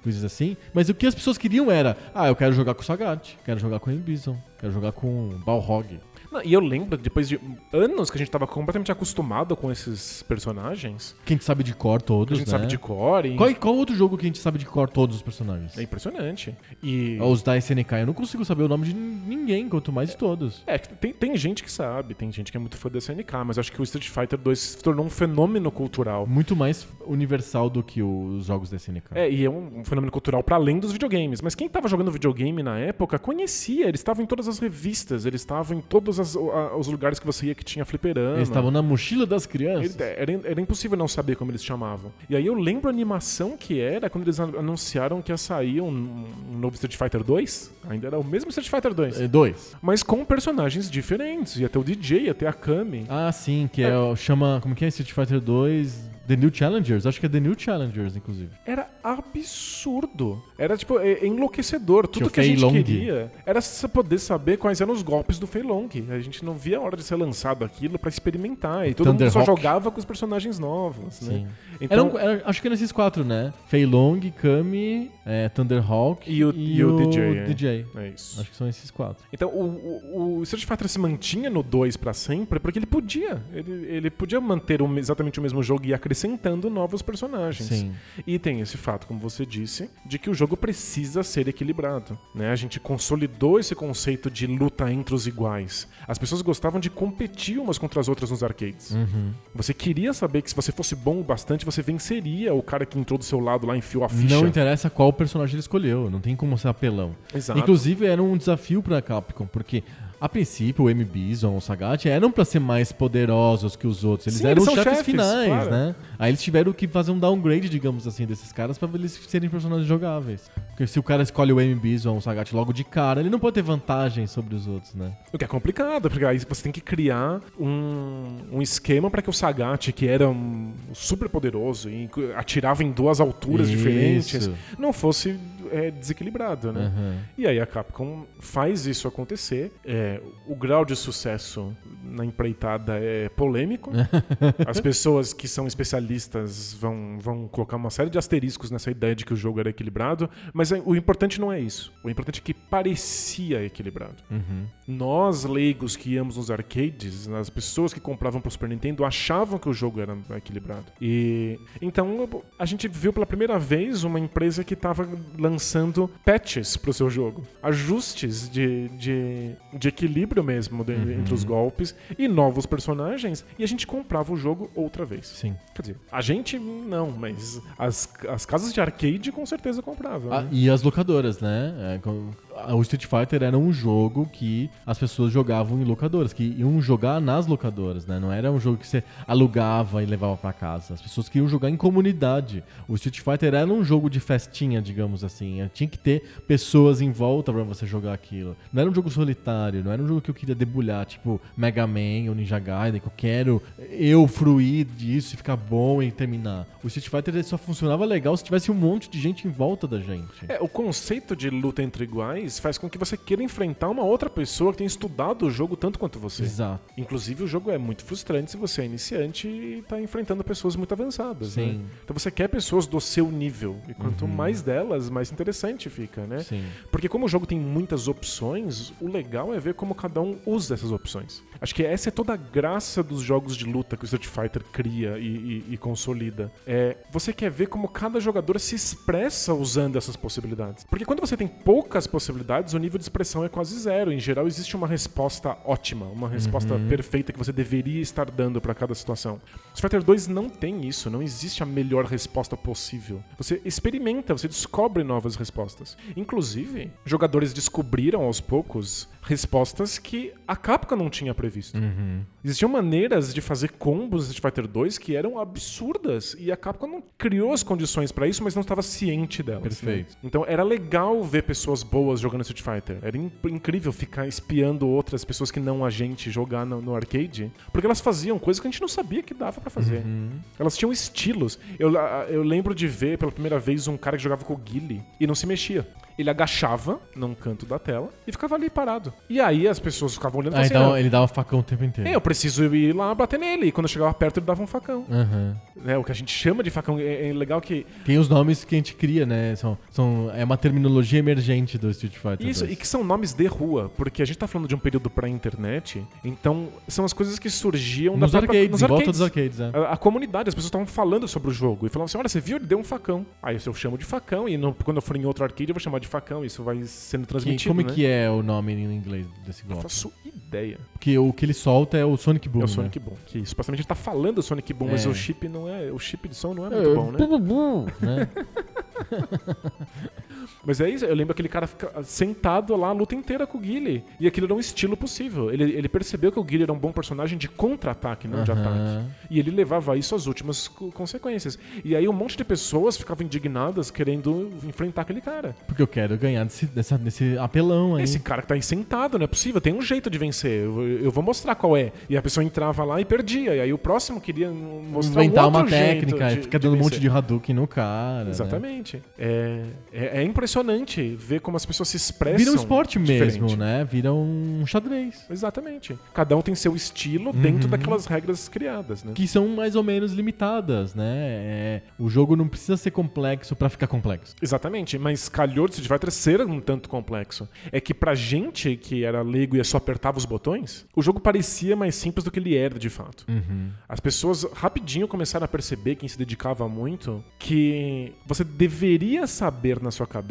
Coisas assim. Mas o que as pessoas queriam era: ah, eu quero jogar com o Sagat, quero jogar com o Embison, quero jogar com o Balrog. Não, E eu lembro, depois de anos que a gente tava completamente acostumado com esses personagens, Que a gente sabe de cor todos, que a gente né? sabe de cor e... Qual, qual outro jogo que a gente sabe de cor todos os personagens? É impressionante. E... Os da SNK, eu não consigo saber o nome de ninguém, quanto mais de todos. É, tem, tem gente que sabe, tem gente que é muito fã da SNK, mas eu acho que o Street Fighter 2 se tornou um fenômeno cultural. Muito mais universal do que os jogos da SNK. É, e é um, um fenômeno cultural para além dos videogames. Mas quem tava jogando videogame na época conhecia, eles estavam em todas as revistas, eles estavam em todos as- a- os lugares que você ia que tinha fliperama. Eles estavam na mochila das crianças. Ele- era, era impossível não saber como eles chamavam. E aí eu lembro a animação que era quando eles an- anunciaram que ia sair um, um novo Street Fighter 2. Ainda era o mesmo Street Fighter 2. É, Dois. Mas com personagens diferentes. Ia ter o DJ, ia ter a Kami. Ah, sim, que é, o- chama. Como que é Street Fighter 2? The New Challengers. Acho que é The New Challengers, inclusive. Era absurdo. Era, tipo, é- é enlouquecedor. Tudo o que a gente Long. queria era poder saber quais eram os golpes do Fei Long. A gente não via a hora de ser lançado aquilo pra experimentar. E todo mundo só jogava com os personagens novos, né? Sim. Então, Eram- era- acho que eram esses quatro, né? Fei Long, Kami, é, Thunderhawk E o- e o DJ, é. DJ. é isso. Acho que são esses quatro. Então, o, o, o Street Fighter se mantinha no 2 pra sempre porque ele podia. Ele, ele podia manter o- exatamente o mesmo jogo e ir acrescentando novos personagens. Sim. E tem esse fato, como você disse, de que o jogo precisa ser equilibrado. Né? A gente consolidou esse conceito de luta entre os iguais. As pessoas gostavam de competir umas contra as outras nos arcades. Uhum. Você queria saber que se você fosse bom o bastante, você venceria o cara que entrou do seu lado lá e enfiou a ficha. Não interessa qual personagem ele escolheu, não tem como ser apelão. Exato. Inclusive, era um desafio pra Capcom, porque a princípio o M. Bison, o Sagat eram pra ser mais poderosos que os outros. Eles Sim, eram eles os chefes, chefes, finais, claro. né? Aí eles tiveram que fazer um downgrade, digamos assim, desses caras pra eles serem personagens jogáveis. Porque se o cara escolhe o M. Bison, o Sagat logo de cara, ele não pode ter vantagem sobre os outros, né? O que é complicado, porque aí você tem que criar um, um esquema para que o Sagat, que era um super poderoso e atirava em duas alturas Isso. diferentes, não fosse é, desequilibrado, né? Aham. E aí a Capcom faz isso acontecer. É, o grau de sucesso na empreitada é polêmico. As pessoas que são especialistas vão, vão colocar uma série de asteriscos nessa ideia de que o jogo era equilibrado, mas é- o importante não é isso. O importante é que parecia equilibrado. Uhum. Nós, leigos que íamos nos arcades, as pessoas que compravam pro Super Nintendo achavam que o jogo era equilibrado. E então a gente viu pela primeira vez uma empresa que estava lançando patches pro seu jogo, ajustes de, de, de equilíbrio mesmo de- entre os golpes e novos personagens, e a gente comprava o jogo outra vez. Sim. Quer dizer, a gente não, mas as, as casas de arcade com certeza compravam. Ah, né? e as locadoras, né? É, com- o Street Fighter era um jogo que as pessoas jogavam em locadoras, que iam jogar nas locadoras, né? Não era um jogo que você alugava e levava pra casa. As pessoas queriam jogar em comunidade. O Street Fighter era um jogo de festinha, digamos assim. Tinha que ter pessoas em volta pra você jogar aquilo. Não era um jogo solitário, não era um jogo que eu queria debulhar, tipo Mega Man ou Ninja Gaiden, que eu quero eu fruir disso e ficar bom e terminar. O Street Fighter só funcionava legal se tivesse um monte de gente em volta da gente. É, o conceito de luta entre iguais faz com que você queira enfrentar uma outra pessoa que tem estudado o jogo tanto quanto você. Exato. Inclusive, o jogo é muito frustrante se você é iniciante e tá enfrentando pessoas muito avançadas. Sim. Né? Então você quer pessoas do seu nível. E quanto mais delas, mais interessante fica, né? Sim. Porque como o jogo tem muitas opções, o legal é ver como cada um usa essas opções. Acho que essa é toda a graça dos jogos de luta que o Street Fighter cria e, e- e consolida. É, você quer ver como cada jogador se expressa usando essas possibilidades. Porque quando você tem poucas possibilidades, o nível de expressão é quase zero. Em geral, existe uma resposta ótima, uma resposta perfeita que você deveria estar dando para cada situação. Fighter 2 não tem isso, não existe a melhor resposta possível. Você experimenta, você descobre novas respostas. Inclusive, jogadores descobriram aos poucos respostas que a Capcom não tinha previsto. Existiam maneiras de fazer combos no Street Fighter 2 que eram absurdas e a Capcom não criou as condições para isso, mas não estava ciente delas. né? Perfeito. Então era legal ver pessoas boas jogando Street Fighter. Era in- incrível ficar espiando outras pessoas que não a gente jogar no, no arcade, porque elas faziam coisas que a gente não sabia que dava pra fazer. Elas tinham estilos. Eu, eu lembro de ver pela primeira vez um cara que jogava com o Guile e não se mexia. Ele agachava num canto da tela e ficava ali parado. E aí as pessoas ficavam olhando Ah, falavam assim, então "Ah, ele dava facão o tempo inteiro. é, eu preciso ir lá bater nele. E quando eu chegava perto, ele dava um facão. Aham. Né? O que a gente chama de facão. É, é legal que. Tem os nomes que a gente cria, né? São, são, é uma terminologia emergente do Street Fighter. Isso, 2. e que são nomes de rua, porque a gente tá falando de um período pré-internet, então são as coisas que surgiam Nos da própria- arcades, em volta dos arcades, é. A, a comunidade, as pessoas estavam falando sobre o jogo e falavam assim: olha, você viu? Ele deu um facão. Aí eu chamo de facão, e quando eu for em outro arcade eu vou chamar de facão, isso vai sendo Que- transmitido. como né? que é o nome em inglês desse Não golpe? faço ideia. Porque o que ele solta é o Sonic Boom, é o né? Sonic Boom. Que supostamente ele tá falando Sonic Boom, mas É. o chip não é. O chip de som não é muito bom, né? né? Mas é isso, eu lembro aquele cara sentado lá a luta inteira com o Guile. E aquilo era um estilo possível. Ele, ele percebeu que o Guile era um bom personagem de contra-ataque, não de Aham. ataque. E ele levava isso às últimas co- consequências. E aí um monte de pessoas ficavam indignadas querendo enfrentar aquele cara. Porque eu quero ganhar desse, dessa, desse apelão aí. Esse cara que tá aí sentado, não é possível, tem um jeito de vencer. Eu, eu vou mostrar qual é. E a pessoa entrava lá e perdia. E aí o próximo queria mostrar um Inventar outro uma técnica de- e fica de dando um monte de Hadouken no cara. né? Exatamente. É, é, é impressionante ver como as pessoas se expressam. Vira um esporte diferente. mesmo, né? Vira um xadrez. Exatamente. Cada um tem seu estilo dentro daquelas regras criadas, né? Que são mais ou menos limitadas, né? É, o jogo não precisa ser complexo pra ficar complexo. Exatamente, mas calhou de Street Fighter ser um tanto complexo. É que pra gente que era leigo e só apertava os botões, o jogo parecia mais simples do que ele era de fato. As pessoas rapidinho começaram a perceber, quem se dedicava muito, que você deveria saber na sua cabeça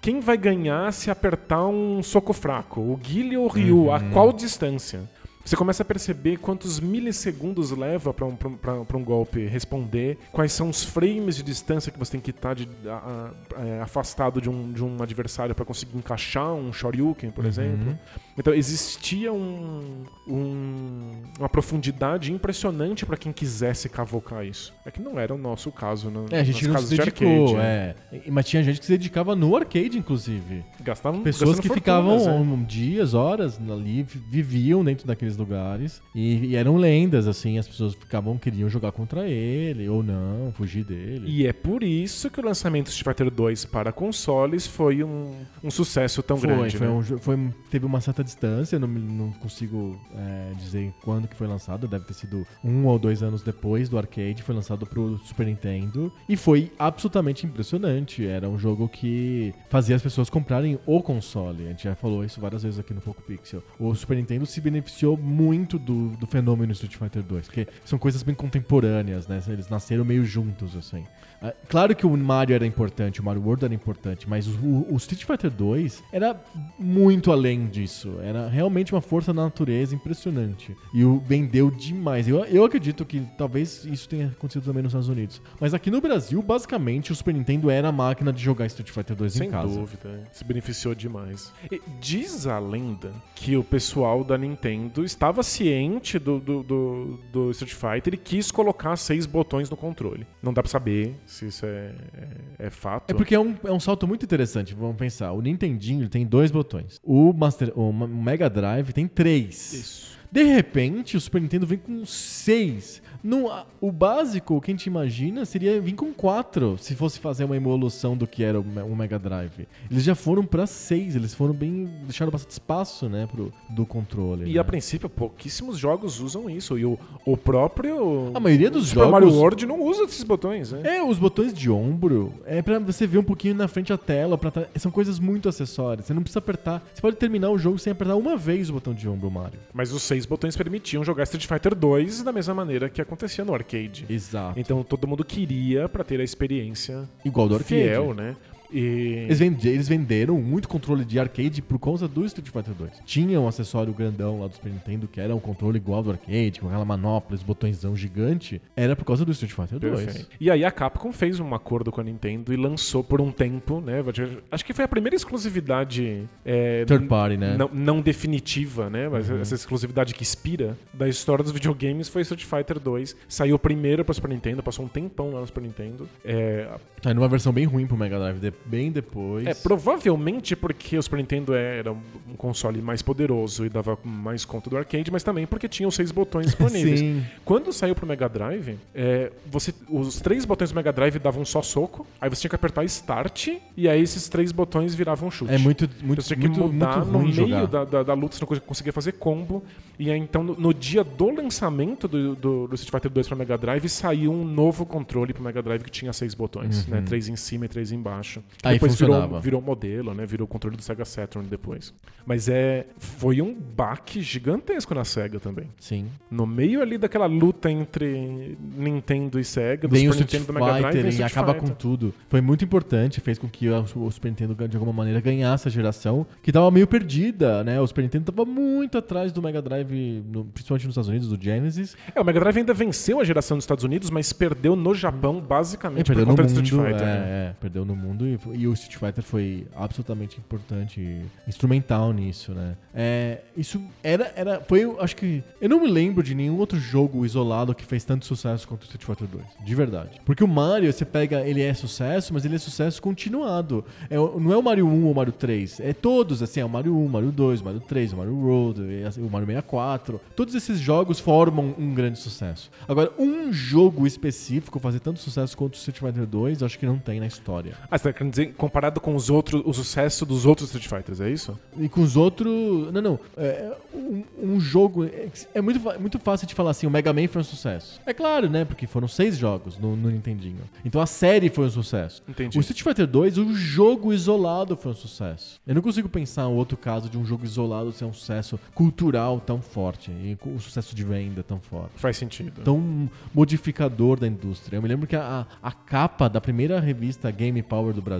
quem vai ganhar se apertar um soco fraco, o Guile ou o Ryu, a qual distância. Você começa a perceber quantos milissegundos leva para um, pra- pra- pra um golpe responder, quais são os frames de distância que você tem que estar de- a- a- é, afastado de um, de um adversário para conseguir encaixar um Shoryuken, por exemplo. Então existia um- um- uma profundidade impressionante para quem quisesse cavocar isso. É que não era o nosso caso, no, É, a gente não se de dedicou, arcade. né? é. Mas tinha gente que se dedicava no arcade, inclusive. Gastavam Pessoas que ficavam é. dias, horas ali, vi- viviam dentro daqueles lugares e, e eram lendas, assim, as pessoas ficavam, queriam jogar contra ele ou não, fugir dele. E é por isso que o lançamento de Street Fighter 2 para consoles foi um, um sucesso tão foi, grande. foi né? um foi teve uma certa distância, não, não consigo é, dizer quando que foi lançado, deve ter sido um ou dois anos depois do arcade, foi lançado pro Super Nintendo e foi absolutamente impressionante. Era um jogo que fazia as pessoas comprarem o console. A gente já falou isso várias vezes aqui no Poco Pixel. O Super Nintendo se beneficiou muito do, do fenômeno Street Fighter 2, porque são coisas bem contemporâneas, né? Eles nasceram meio juntos, assim. Ah, Claro que o Mario era importante, o Mario World era importante, mas o, o Street Fighter 2 era muito além disso. Era realmente uma força da natureza impressionante. E o vendeu demais. Eu, eu acredito que talvez isso tenha acontecido também nos Estados Unidos. Mas aqui no Brasil, basicamente, o Super Nintendo era a máquina de jogar Street Fighter 2 Sem em casa. dúvida, é. se beneficiou demais. E diz a lenda que o pessoal da Nintendo estava ciente do, do, do, do Street Fighter e quis colocar seis botões no controle. Não dá pra saber se isso é, é, é fato. É porque é um, é um salto muito interessante, vamos pensar. O Nintendinho tem dois botões. O, Master, o Mega Drive tem três. Isso. De repente, o Super Nintendo vem com seis. Não, o básico, o que a gente imagina, seria vir com quatro, se fosse fazer uma evolução do que era o, Me- o Mega Drive. Eles já foram pra seis, eles foram bem. deixaram bastante espaço, né, pro, do controle. E né? a princípio, pouquíssimos jogos usam isso. E o, o próprio. A maioria dos Super jogos- Mario World não usa esses botões, né? É, os botões de ombro é pra você ver um pouquinho na frente a tela, pra são coisas muito acessórias. Você não precisa apertar. Você pode terminar o jogo sem apertar uma vez o botão de ombro, Mario. Mas os seis botões permitiam jogar Street Fighter 2 da mesma maneira que acontecia no arcade. Exato. Então todo mundo queria pra ter a experiência Igual do arcade. fiel, né? E Eles, vende- eles venderam muito controle de arcade por causa do Street Fighter 2. Tinha um acessório grandão lá do Super Nintendo que era um controle igual do arcade, com aquela manopla, esse botõezão gigante. Era por causa do Street Fighter 2. Perfeito. E aí a Capcom fez um acordo com a Nintendo e lançou por um tempo, né? Acho que foi a primeira exclusividade é, Third party, né? Uhum. não, não definitiva, né? Mas essa exclusividade que inspira da história dos videogames foi Street Fighter 2. Saiu primeiro para Super Nintendo, passou um tempão lá no Super Nintendo. É, Tá numa versão bem ruim pro Mega Drive depois. Bem depois. É, provavelmente porque o Super Nintendo era um console mais poderoso e dava mais conta do arcade, mas também porque tinha os seis botões disponíveis. Sim. Quando saiu pro Mega Drive, é, você, os três botões do Mega Drive davam só soco, aí você tinha que apertar Start, e aí esses três botões viravam chute. É muito, muito, Então você tinha que muito, mudar muito no meio da, da, da luta, você não conseguia fazer combo. E aí, então, no, no dia do lançamento do, do, do Street Fighter 2 para Mega Drive, saiu um novo controle pro Mega Drive que tinha seis botões, né? Três em cima e três embaixo. Aí depois virou, funcionava. virou modelo, né? Virou o controle do Sega Saturn depois. Mas é, foi um baque gigantesco na Sega também. Sim. No meio ali daquela luta entre Nintendo e Sega, do Vem Super Nintendo do Mega Drive, e Street acaba Fighter. com tudo. Foi muito importante, fez com que o Super Nintendo de alguma maneira ganhasse a geração, que tava meio perdida, né? O Super Nintendo tava muito atrás do Mega Drive, no- principalmente nos Estados Unidos, do Genesis. É, o Mega Drive ainda venceu a geração dos Estados Unidos, mas perdeu no Japão, E basicamente, perdeu por no conta do mundo, Street Fighter. é, né? é, perdeu no mundo e, e o Street Fighter foi absolutamente importante, instrumental nisso, né? É, isso era, era, foi, eu acho que, eu não me lembro de nenhum outro jogo isolado que fez tanto sucesso quanto o Street Fighter 2, de verdade. Porque o Mario, você pega, ele é sucesso, mas ele é sucesso continuado. É, não é o Mario 1 ou o Mario 3, é todos, assim, é o Mario 1, Mario 2, Mario 3, o Mario e assim, o Mario 64. Todos esses jogos formam um grande sucesso. Agora, um jogo específico fazer tanto sucesso quanto o Street Fighter 2, acho que não tem na história. Ah, você tá dizer, comparado com os outros, o sucesso dos outros Street Fighters, é isso? E com os outros. Não, não. É, um, um jogo. É, é muito, muito fácil de falar assim: o Mega Man foi um sucesso. É claro, né? Porque foram seis jogos no, no Nintendinho. Então a série foi um sucesso. Entendi. O Street Fighter 2, o jogo isolado foi um sucesso. Eu não consigo pensar um outro caso de um jogo isolado ser um sucesso cultural tão forte. E com um sucesso de venda tão forte Faz sentido. tão modificador da indústria. Eu me lembro que a, a capa da primeira revista Game Power do Brasil,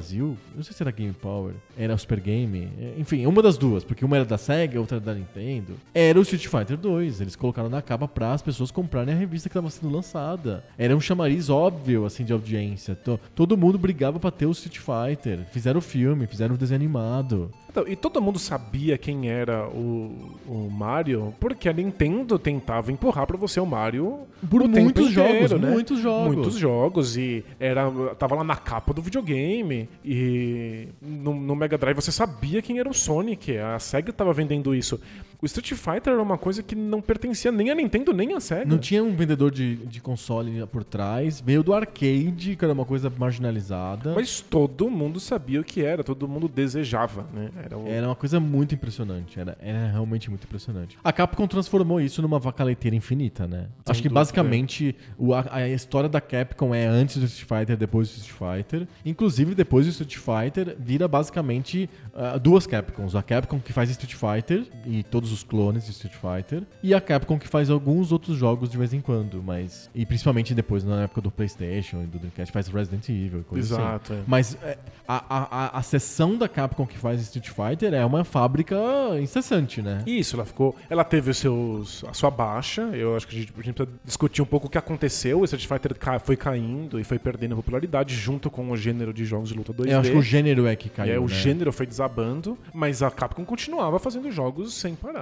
não sei se era Game Power, era Super Game, é, enfim, uma das duas, porque uma era da Sega, outra era da Nintendo, era o Street Fighter 2. Eles colocaram na capa para as pessoas comprarem a revista que estava sendo lançada. Era um chamariz óbvio, assim, de audiência. To- todo mundo brigava para ter o Street Fighter. Fizeram o filme, fizeram o desenho animado. Então, e todo mundo sabia quem era o, o Mario, porque a Nintendo tentava empurrar pra você o Mario Por o muitos inteiro, jogos, né? muitos jogos. Muitos jogos e era tava lá na capa do videogame e no, no Mega Drive você sabia quem era o Sonic, a Sega tava vendendo isso. O Street Fighter era uma coisa que não pertencia nem à Nintendo nem à Sega. Não tinha um vendedor de, de console por trás, veio do arcade, que era uma coisa marginalizada. Mas todo mundo sabia o que era, todo mundo desejava, né? Era. Era uma coisa muito impressionante. Era, era realmente muito impressionante. A Capcom transformou isso numa vaca leiteira infinita, né? Sem Acho que dúvida. basicamente o- a, a história da Capcom é antes do Street Fighter, depois do Street Fighter. Inclusive, depois do Street Fighter, vira basicamente ah, duas Capcoms. A Capcom que faz Street Fighter e todos os clones de Street Fighter. E a Capcom que faz alguns outros jogos de vez em quando. Mas. E principalmente depois, na época do PlayStation e do Dreamcast, faz Resident Evil e coisa assim. Exato. é. Mas é, a, a, a, a seção da Capcom que faz Street Fighter é uma fábrica incessante, né? Isso, ela ficou. Ela teve os seus, a sua baixa. Eu acho que a gente, a gente precisa discutir um pouco o que aconteceu. O Street Fighter foi caindo e foi perdendo popularidade junto com o gênero de jogos de luta 2D. Eu acho que o gênero é que caiu. É, o né? gênero foi desabando, mas a Capcom continuava fazendo jogos sem parar.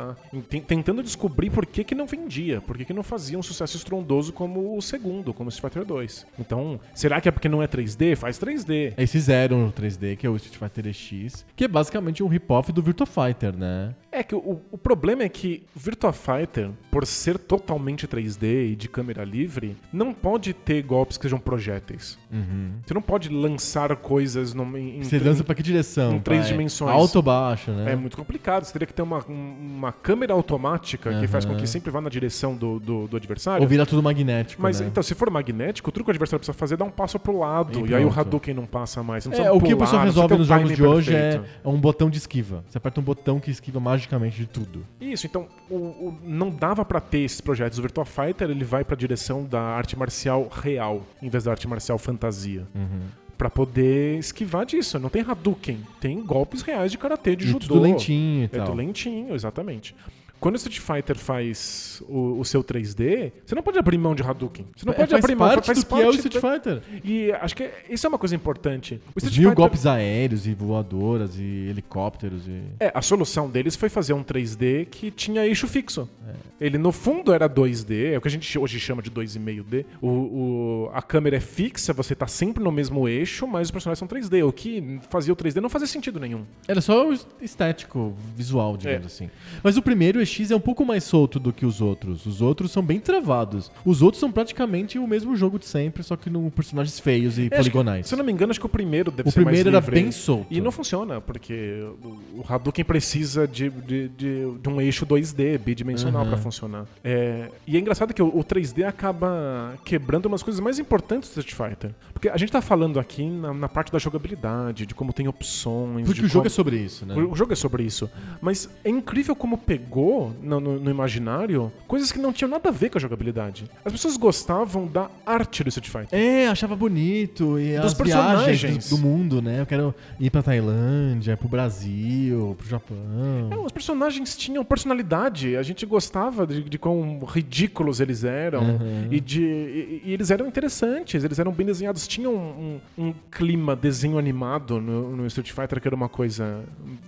Ten- Tentando descobrir por que, que não vendia, por que, que não fazia um sucesso estrondoso como o segundo, como o Street Fighter 2. Então, será que é porque não é 3D? Faz 3D. Eles fizeram no 3D, que é o Street Fighter X, que é basicamente um rip-off do Virtua Fighter, né? É que o, o problema é que Virtua Fighter, por ser totalmente 3D e de câmera livre, não pode ter golpes que sejam projéteis. Você não pode lançar coisas num, em, Você lança pra que direção? em três dimensões. Alto ou baixo, né? É muito complicado. Você teria que ter uma, um- uma câmera automática que faz com que sempre vá na direção do, do, do adversário. Ou vira tudo magnético, Mas né? então, se for magnético, o truque que o adversário precisa fazer é dar um passo pro lado. E E, aí o. Hadouken não passa mais. Você não É, o que o pular, pessoal resolve nos jogos de hoje é, perfeito. é um botão de esquiva. Você aperta um botão que esquiva magicamente de tudo. Isso, então o, o- não dava pra ter esses projetos. O Virtua Fighter ele vai pra direção da arte marcial real, em vez da arte marcial fantasia. Pra poder esquivar disso. Não tem Hadouken, tem golpes reais de karatê, de E judô. tudo lentinho e É tal. tudo lentinho, exatamente. Quando o Street Fighter faz o, o seu 3D, você não pode abrir mão de Hadouken. Você não É, pode faz abrir mão, parte faz do que é o parte Street Fighter. E acho que isso é uma coisa importante. O Street mil Fighter- golpes aéreos e voadoras e helicópteros e... É, a solução deles foi fazer um 3D que tinha eixo fixo. É. Ele, no fundo, era 2D, é o que a gente hoje chama de 2,5D. O, o- a câmera é fixa, você tá sempre no mesmo eixo, mas os personagens são 3D. O que fazia o 3D não fazia sentido nenhum. Era só o estético, visual, digamos É. assim. Mas o primeiro É um pouco mais solto do que os outros. Os outros são bem travados. Os outros são praticamente o mesmo jogo de sempre, só que com personagens feios e É, acho que, poligonais. se eu não me engano, acho que o primeiro deve O ser mais primeiro era bem solto. E não funciona, porque o, o Hadouken precisa de, de, de- de um eixo 2D, bidimensional, Uhum. pra funcionar. É, e é engraçado que o, o 3D acaba quebrando umas coisas mais importantes do Street Fighter. Porque a gente tá falando aqui na, na parte da jogabilidade, de como tem opções. Porque o jogo como- é sobre isso, né? o o jogo é sobre isso. Mas é incrível como pegou no, no- no imaginário coisas que não tinham nada a ver com a jogabilidade. As pessoas gostavam da arte do Street Fighter. É, achava bonito. E Dos as personagens. do, do mundo, né? Eu quero ir pra Tailândia, pro Brasil, pro Japão. É, os personagens tinham personalidade. A gente gostava de, de quão ridículos eles eram. Uhum. E, de, e, e eles eram interessantes, eles eram bem desenhados. Tinham um, um- um clima desenho animado no, no Street Fighter que era uma coisa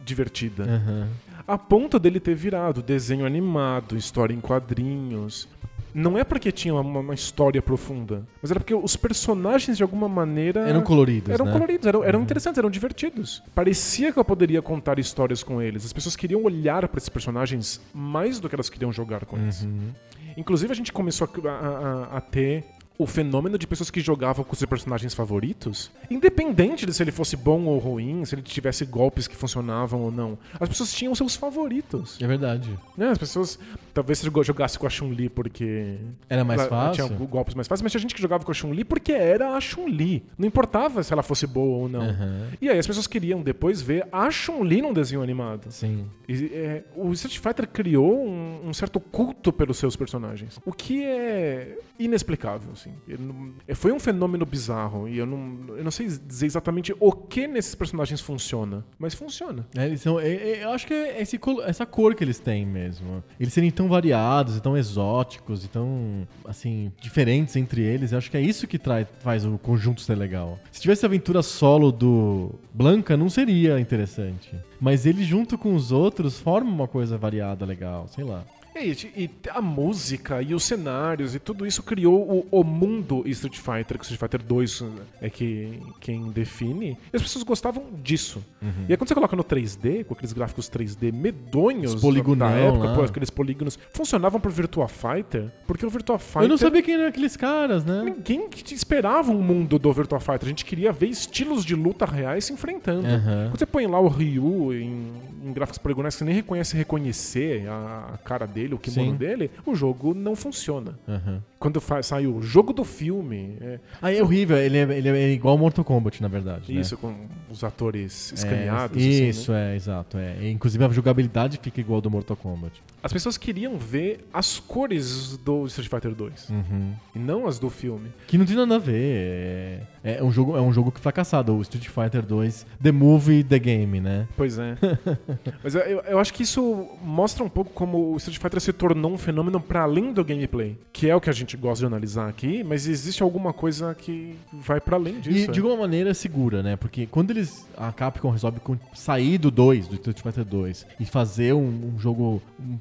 divertida. Aham. A ponto dele ter virado desenho animado, história em quadrinhos. Não é porque tinha uma, uma história profunda, mas era porque os personagens, de alguma maneira. Eram coloridos, Eram né? coloridos, eram, eram interessantes, eram divertidos. Parecia que eu poderia contar histórias com eles. As pessoas queriam olhar para esses personagens mais do que elas queriam jogar com eles. Uhum. Inclusive, a gente começou a- a- a ter o fenômeno de pessoas que jogavam com seus personagens favoritos, independente de se ele fosse bom ou ruim, se ele tivesse golpes que funcionavam ou não. As pessoas tinham seus favoritos. É verdade. Né? As pessoas. Talvez você jogasse com a Chun-Li porque. Era mais ela- fácil? Tinha golpes mais fáceis, mas tinha gente que jogava com a Chun-Li porque era a Chun-Li. Não importava se ela fosse boa ou não. Aham. E aí as pessoas queriam depois ver a Chun-Li num desenho animado. Sim. E, é, o Street Fighter criou um, um certo culto pelos seus personagens, o que é inexplicável, assim. Eu não- é, foi um fenômeno bizarro e eu não, eu não sei dizer exatamente o que nesses personagens funciona, mas funciona. É, eles são, é- é- eu acho que é esse essa cor que eles têm mesmo. Eles serem tão variados tão exóticos e tão, assim, diferentes entre eles. Eu acho que é isso que trai, faz o conjunto ser legal. Se tivesse a aventura solo do Blanca, não seria interessante. Mas ele junto com os outros forma uma coisa variada, legal, sei lá. E, e a música e os cenários e tudo isso criou o, o mundo Street Fighter, que Street Fighter 2 é que, quem define. E as pessoas gostavam disso. E aí quando você coloca no 3D, com aqueles gráficos 3D medonhos Os poligonão da época, lá. pô, aqueles polígonos, funcionavam pro Virtua Fighter, porque o Virtua Fighter... Eu não sabia quem eram aqueles caras, né? Ninguém esperava um mundo do Virtua Fighter. A gente queria ver estilos de luta reais se enfrentando. Aham. Quando você põe lá o Ryu em, em gráficos poligonais que você nem reconhece reconhecer a, a cara dele, o kimono Sim. dele, o jogo não funciona. Aham. Quando fa- sai o jogo do filme, é, Ah, é horrível. Ele é, ele é igual ao Mortal Kombat, na verdade. né? isso, com os atores É, escaneados. assim, né? Isso, é, exato. É. E, inclusive a jogabilidade fica igual ao do Mortal Kombat. As pessoas queriam ver as cores do Street Fighter 2 Uhum. e não as do filme. Que não tem nada a ver. É, é um jogo, é um jogo que fracassado. O Street Fighter 2, The Movie, The Game, né? Pois é. Mas eu, eu- acho que isso mostra um pouco como o Street Fighter se tornou um fenômeno para além do gameplay, que é o que a gente gosta de analisar aqui, mas existe alguma coisa que vai para além disso. E é. de alguma maneira segura, né? Porque quando eles. A Capcom resolve sair do 2, do Street Fighter 2, e fazer um, um jogo um-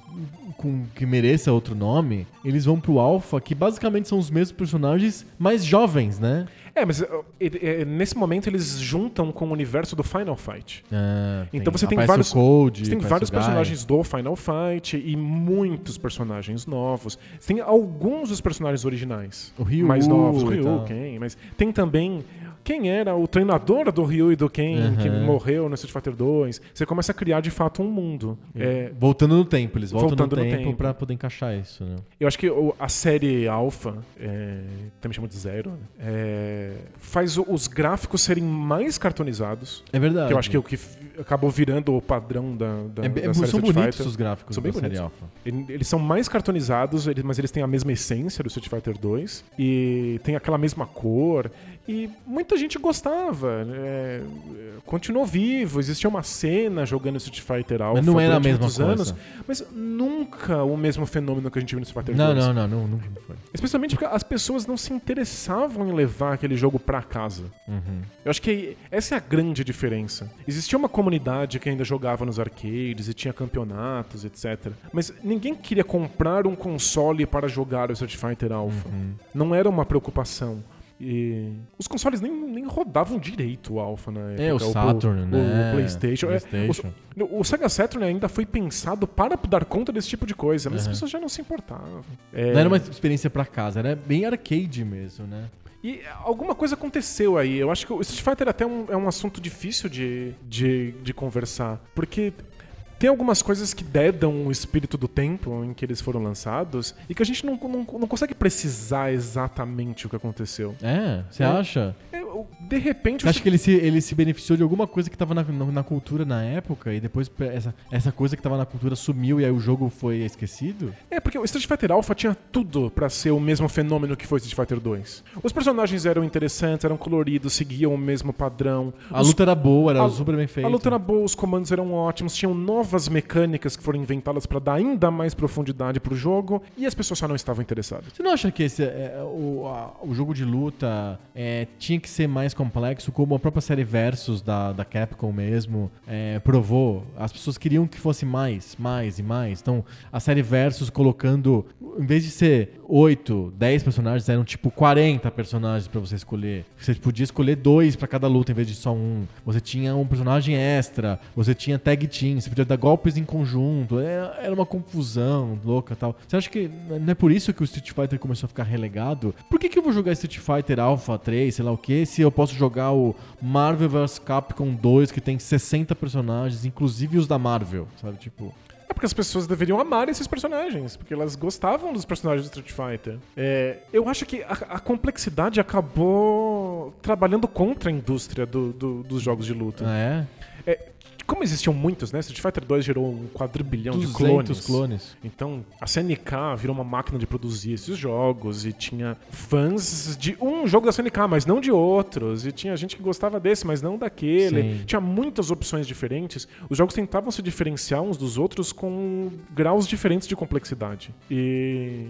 com, que mereça outro nome, eles vão pro Alpha, que basicamente são os mesmos personagens mais jovens, né? É, mas nesse momento eles juntam com o universo do Final Fight. Ah, Então você tem vários- Code, Você tem vários personagens do Final Fight e muitos personagens novos. Você tem alguns dos personagens originais. O Ryu mais novos, o Ryu. Ken, mas tem também quem era o treinador do Ryu e do Ken que Aham. morreu no Street Fighter 2. Você começa a criar de fato um mundo. É, Voltando no tempo, eles voltam Voltando no no tempo, tempo. pra poder encaixar isso, né? eu acho que a série Alpha, é, também chama de Zero, né? É, faz os gráficos serem mais cartoonizados. É verdade. Que eu acho que é o que acabou virando o padrão da, da, É- da é- série são Street bonitos Fighter. os gráficos São da bem série bonitos. Alpha. Ele- Eles são mais cartoonizados, eles- mas eles têm a mesma essência do Street Fighter 2. E tem aquela mesma cor. E muita gente gostava. é, continuou vivo, existia uma cena jogando Street Fighter Alpha Mas não era a mesma coisa. anos, mas nunca o mesmo fenômeno que a gente viu no Street Fighter Não, 2. não, não, não, nunca foi. Especialmente porque as pessoas não se interessavam em levar aquele jogo pra casa. Uhum. Eu acho que essa é a grande diferença. Existia uma comunidade que ainda jogava nos arcades e tinha campeonatos, etc. Mas ninguém queria comprar um console para jogar o Street Fighter Alpha. Uhum. Não era uma preocupação. E os consoles nem, nem rodavam direito o Alpha na época. É, o Saturn, o, né? O PlayStation. É, PlayStation. o, o Sega Saturn ainda foi pensado para dar conta desse tipo de coisa, mas as Uhum. pessoas já não se importavam. É, Não era uma experiência pra casa, era bem arcade mesmo, né? E alguma coisa aconteceu aí. Eu acho que o Street Fighter até um- é um assunto difícil de, de, de conversar. Porque tem algumas coisas que dedam o espírito do tempo em que eles foram lançados e que a gente não, não, não consegue precisar exatamente o que aconteceu. É, você É. acha? É, De repente... Você acha que ele se, ele se beneficiou de alguma coisa que tava na, na, na cultura na época e depois essa, essa coisa que tava na cultura sumiu e aí o jogo foi esquecido? É, porque o Street Fighter Alpha tinha tudo pra ser o mesmo fenômeno que foi Street Fighter 2. Os personagens eram interessantes, eram coloridos, seguiam o mesmo padrão. A Os- luta era boa, era a- super bem feita. A luta era boa, os comandos eram ótimos, tinham novas mecânicas que foram inventadas pra dar ainda mais profundidade pro jogo e as pessoas só não estavam interessadas. Você não acha que esse, é, o, a- o jogo de luta é, tinha que ser mais complexo, como a própria série Versus da, da Capcom mesmo é, provou? As pessoas queriam que fosse mais, mais e mais. Então, a série Versus colocando, em vez de ser 8, 10 personagens, eram tipo 40 personagens pra você escolher. Você podia escolher dois pra cada luta em vez de só um. Você tinha um personagem extra, você tinha tag team, você podia dar golpes em conjunto. Era, era uma confusão louca e tal. Você acha que não é por isso que o Street Fighter começou a ficar relegado? Por que, que eu vou jogar Street Fighter Alpha 3, sei lá o que, se eu posso jogar o Marvel vs Capcom 2, que tem 60 personagens, inclusive os da Marvel, sabe? Tipo. É porque as pessoas deveriam amar esses personagens, porque elas gostavam dos personagens do Street Fighter. É, eu acho que a, a complexidade acabou trabalhando contra a indústria do- do- dos jogos de luta. Ah, é? É, como existiam muitos, né? Street Fighter 2 gerou um quadrilhão de 200 clones. clones. Então, a CNK virou uma máquina de produzir esses jogos e tinha fãs de um jogo da CNK, mas não de outros. E tinha gente que gostava desse, mas não daquele. Sim. Tinha muitas opções diferentes. Os jogos tentavam se diferenciar uns dos outros com graus diferentes de complexidade. E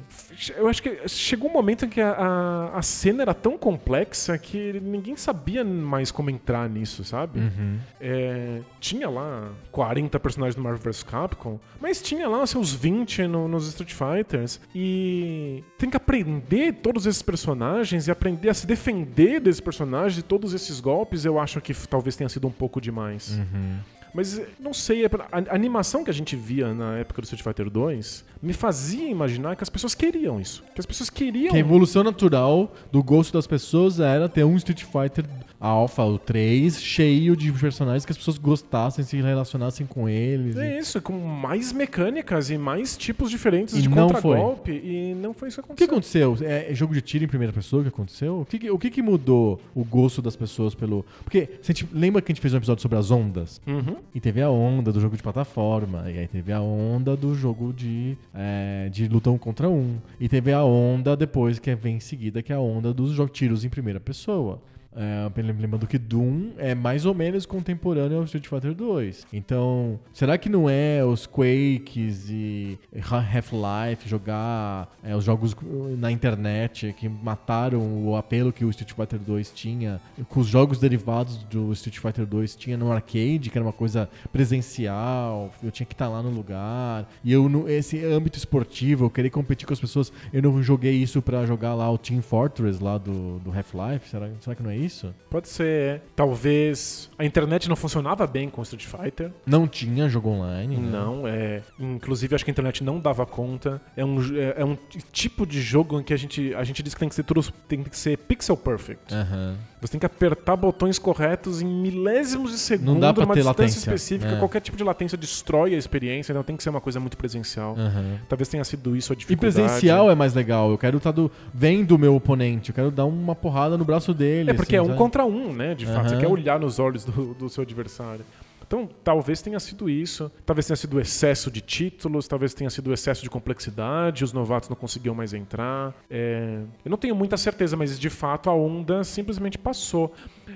eu acho que chegou um momento em que a, a, a cena era tão complexa que ninguém sabia mais como entrar nisso, sabe? Uhum. É, tinha lá 40 personagens do Marvel vs Capcom, mas tinha lá seus 20 no- nos Street Fighters. E tem que aprender todos esses personagens e aprender a se defender desses personagens e todos esses golpes. Eu acho que talvez tenha sido um pouco demais. Uhum. Mas eh, não sei, é a animação que a gente via na época do Street Fighter 2 me fazia imaginar que as pessoas queriam isso. Que as pessoas queriam. Que a evolução natural do gosto das pessoas era ter um Street Fighter Alpha, o 3, cheio de personagens que as pessoas gostassem, se relacionassem com eles. É isso, com mais mecânicas e mais tipos diferentes E de contragolpe. E não foi isso que O que aconteceu. aconteceu? É é jogo de tiro em primeira pessoa que aconteceu? O que, o que, que mudou o gosto das pessoas pelo. Porque lembra que a gente fez um episódio sobre as ondas? Uhum. E teve a onda do jogo de plataforma, e aí teve a onda do jogo de, é, de luta um contra um. E teve a onda depois, que vem em seguida, que é a onda dos jo- tiros em primeira pessoa. É, lembrando que Doom é mais ou menos contemporâneo ao Street Fighter 2. Então, será que não é os Quakes e Half-Life jogar é, os jogos na internet que mataram o apelo que o Street Fighter 2 tinha, com os jogos derivados do Street Fighter 2 tinha no arcade, que era uma coisa presencial, eu tinha que estar lá no lugar. E eu, esse âmbito esportivo, eu querer competir com as pessoas, eu não joguei isso pra jogar lá o Team Fortress lá do, do Half-Life? Será, será que não é isso? Pode ser. é. Talvez a internet não funcionava bem com o Street Fighter. Não tinha jogo online? né? Não, é. Inclusive, acho que a internet não dava conta. É um, é, é um tipo de jogo em que a gente, a gente diz que tem que ser tudo. Tem que ser pixel perfect. Aham. Você tem que apertar botões corretos em milésimos de segundo Não dá pra numa ter distância latência. específica. É. Qualquer tipo de latência destrói a experiência, então tem que ser uma coisa muito presencial. Aham. Talvez tenha sido isso a E dificuldade. presencial é mais legal. Eu quero estar do, vendo o meu oponente. Eu quero dar uma porrada no braço dele. É porque assim, é um sabe? contra um, né? De fato, você Aham. quer olhar nos olhos do, do seu adversário. Então, talvez tenha sido isso, talvez tenha sido o excesso de títulos, talvez tenha sido o excesso de complexidade, os novatos não conseguiam mais entrar. É, Eu não tenho muita certeza, mas de fato a onda simplesmente passou.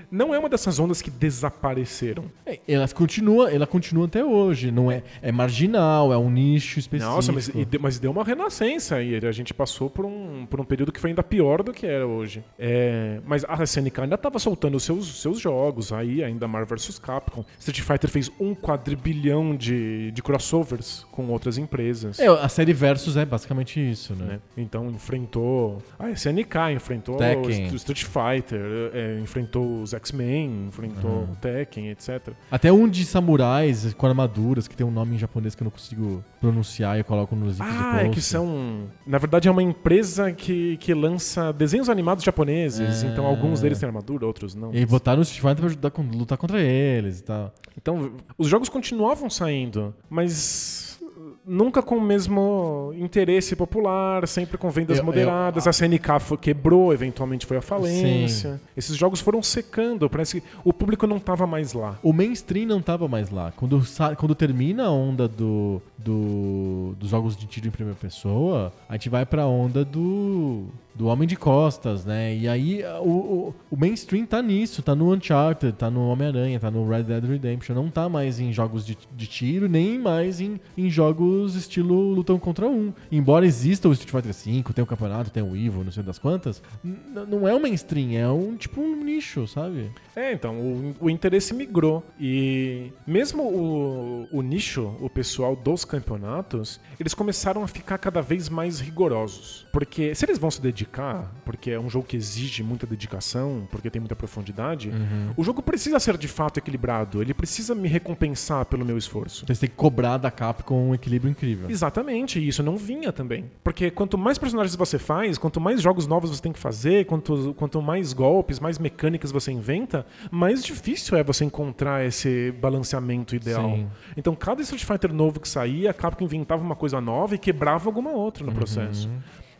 Não é uma dessas ondas que desapareceram. É, Ela continua, ela continua até hoje. Não é, é marginal, é um nicho específico. Nossa, mas, mas deu uma renascença e a gente passou por um, por um período que foi ainda pior do que era hoje. É, mas a SNK ainda estava soltando os seus, seus jogos, aí ainda Marvel vs Capcom. Street Fighter fez um quadrilhão de, de crossovers com outras empresas. É, a série Versus é basicamente isso, né? né? Então enfrentou a SNK, enfrentou Tekken. o Street Fighter, é, enfrentou os X-Men, enfrentou o Tekken, etc. Até um de samurais com armaduras, que tem um nome em japonês que eu não consigo pronunciar e eu coloco nos links Ah, é que são. Na verdade, é uma empresa que, que lança desenhos animados japoneses. É. Então, alguns deles têm armadura, outros não. E botaram o Street Fighter pra ajudar, lutar contra eles e tal. Então, os jogos continuavam saindo, mas nunca com o mesmo interesse popular, sempre com vendas Eu- eu- moderadas. A SNK foi- quebrou, eventualmente foi à falência. Esses jogos foram secando, parece que o público não estava mais lá. O mainstream não tava mais lá. Quando, quando termina a onda do, do- dos jogos de tiro em primeira pessoa, a gente vai pra onda do, do Homem de Costas, né? E aí o, o, o mainstream tá nisso, tá no Uncharted, tá no Homem-Aranha, tá no Red Dead Redemption. Não tá mais em jogos de, de tiro, nem mais em, em jogos estilo lutão contra um. Embora exista o Street Fighter V, tem o campeonato, tem o Evo, não sei das quantas, não é o mainstream, é um tipo um nicho, sabe? É, então, o, o interesse migrou. E mesmo o, o nicho, o pessoal dos campeonatos, eles começaram a ficar cada vez mais rigorosos. Porque se eles vão se dedicar, porque é um jogo que exige muita dedicação, porque tem muita profundidade, o jogo precisa ser de fato equilibrado. Ele precisa me recompensar pelo meu esforço. Então você tem que cobrar da Capcom um equilíbrio incrível. Exatamente, e isso não vinha também. Porque quanto mais personagens você faz, quanto mais jogos novos você tem que fazer, quanto, quanto mais golpes, mais mecânicas você inventa, mais difícil é você encontrar esse balanceamento ideal. Sim. Então, cada Street Fighter novo que saía, a Capcom inventava uma coisa nova e quebrava alguma outra no processo.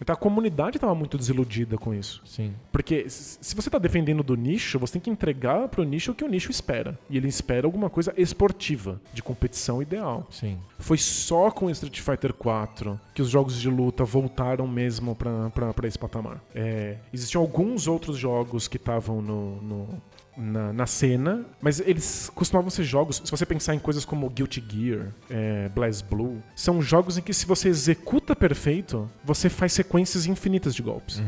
Então a comunidade estava muito desiludida com isso. Sim. Porque se você está defendendo do nicho, você tem que entregar para o nicho o que o nicho espera. E ele espera alguma coisa esportiva, de competição ideal. Sim. Foi só com Street Fighter 4 que os jogos de luta voltaram mesmo para esse patamar. É, existiam alguns outros jogos que estavam no, no- na, na cena, mas eles costumavam ser jogos. Se você pensar em coisas como Guilty Gear, é, BlazBlue, são jogos em que se você executa perfeito, você faz sequências infinitas de golpes.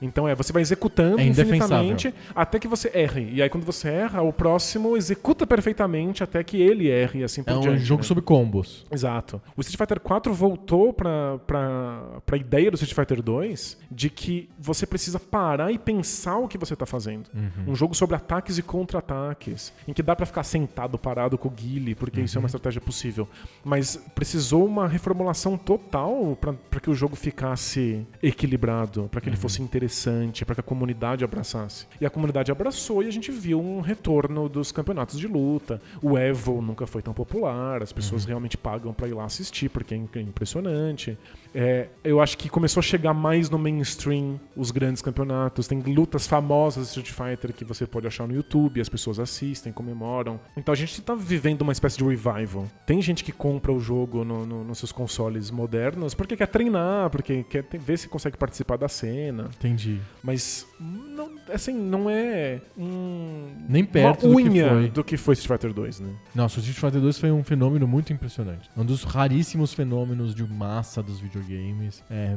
Então é, você vai executando É infinitamente até que você erre. E aí quando você erra, o próximo executa perfeitamente até que ele erre e assim por É um diante. jogo né? sobre combos. Exato. O Street Fighter 4 voltou pra, pra, pra ideia do Street Fighter 2 de que você precisa parar e pensar o que você tá fazendo. Um jogo sobre ataques e contra-ataques, em que dá pra ficar sentado, parado com o Guile, porque isso é uma estratégia possível. Mas precisou uma reformulação total pra que o jogo ficasse equilibrado, pra que ele fosse interessante, pra que a comunidade abraçasse. E a comunidade abraçou e a gente viu um retorno dos campeonatos de luta. O Evo nunca foi tão popular, as pessoas realmente pagam pra ir lá assistir, porque é é impressionante. É, eu acho que começou a chegar mais no mainstream os grandes campeonatos. Tem lutas famosas de Street Fighter que você pode achar no YouTube, as pessoas assistem, comemoram. Então a gente tá vivendo uma espécie de revival. Tem gente que compra o jogo no- no- nos seus consoles modernos porque quer treinar, porque quer ver se consegue participar da cena. Entendi. Mas, não, assim, não é um, Nem perto do uma que unha foi. do que foi Street Fighter 2, né? Nossa, o Street Fighter 2 foi um fenômeno muito impressionante. Um dos raríssimos fenômenos de massa dos videogames. É,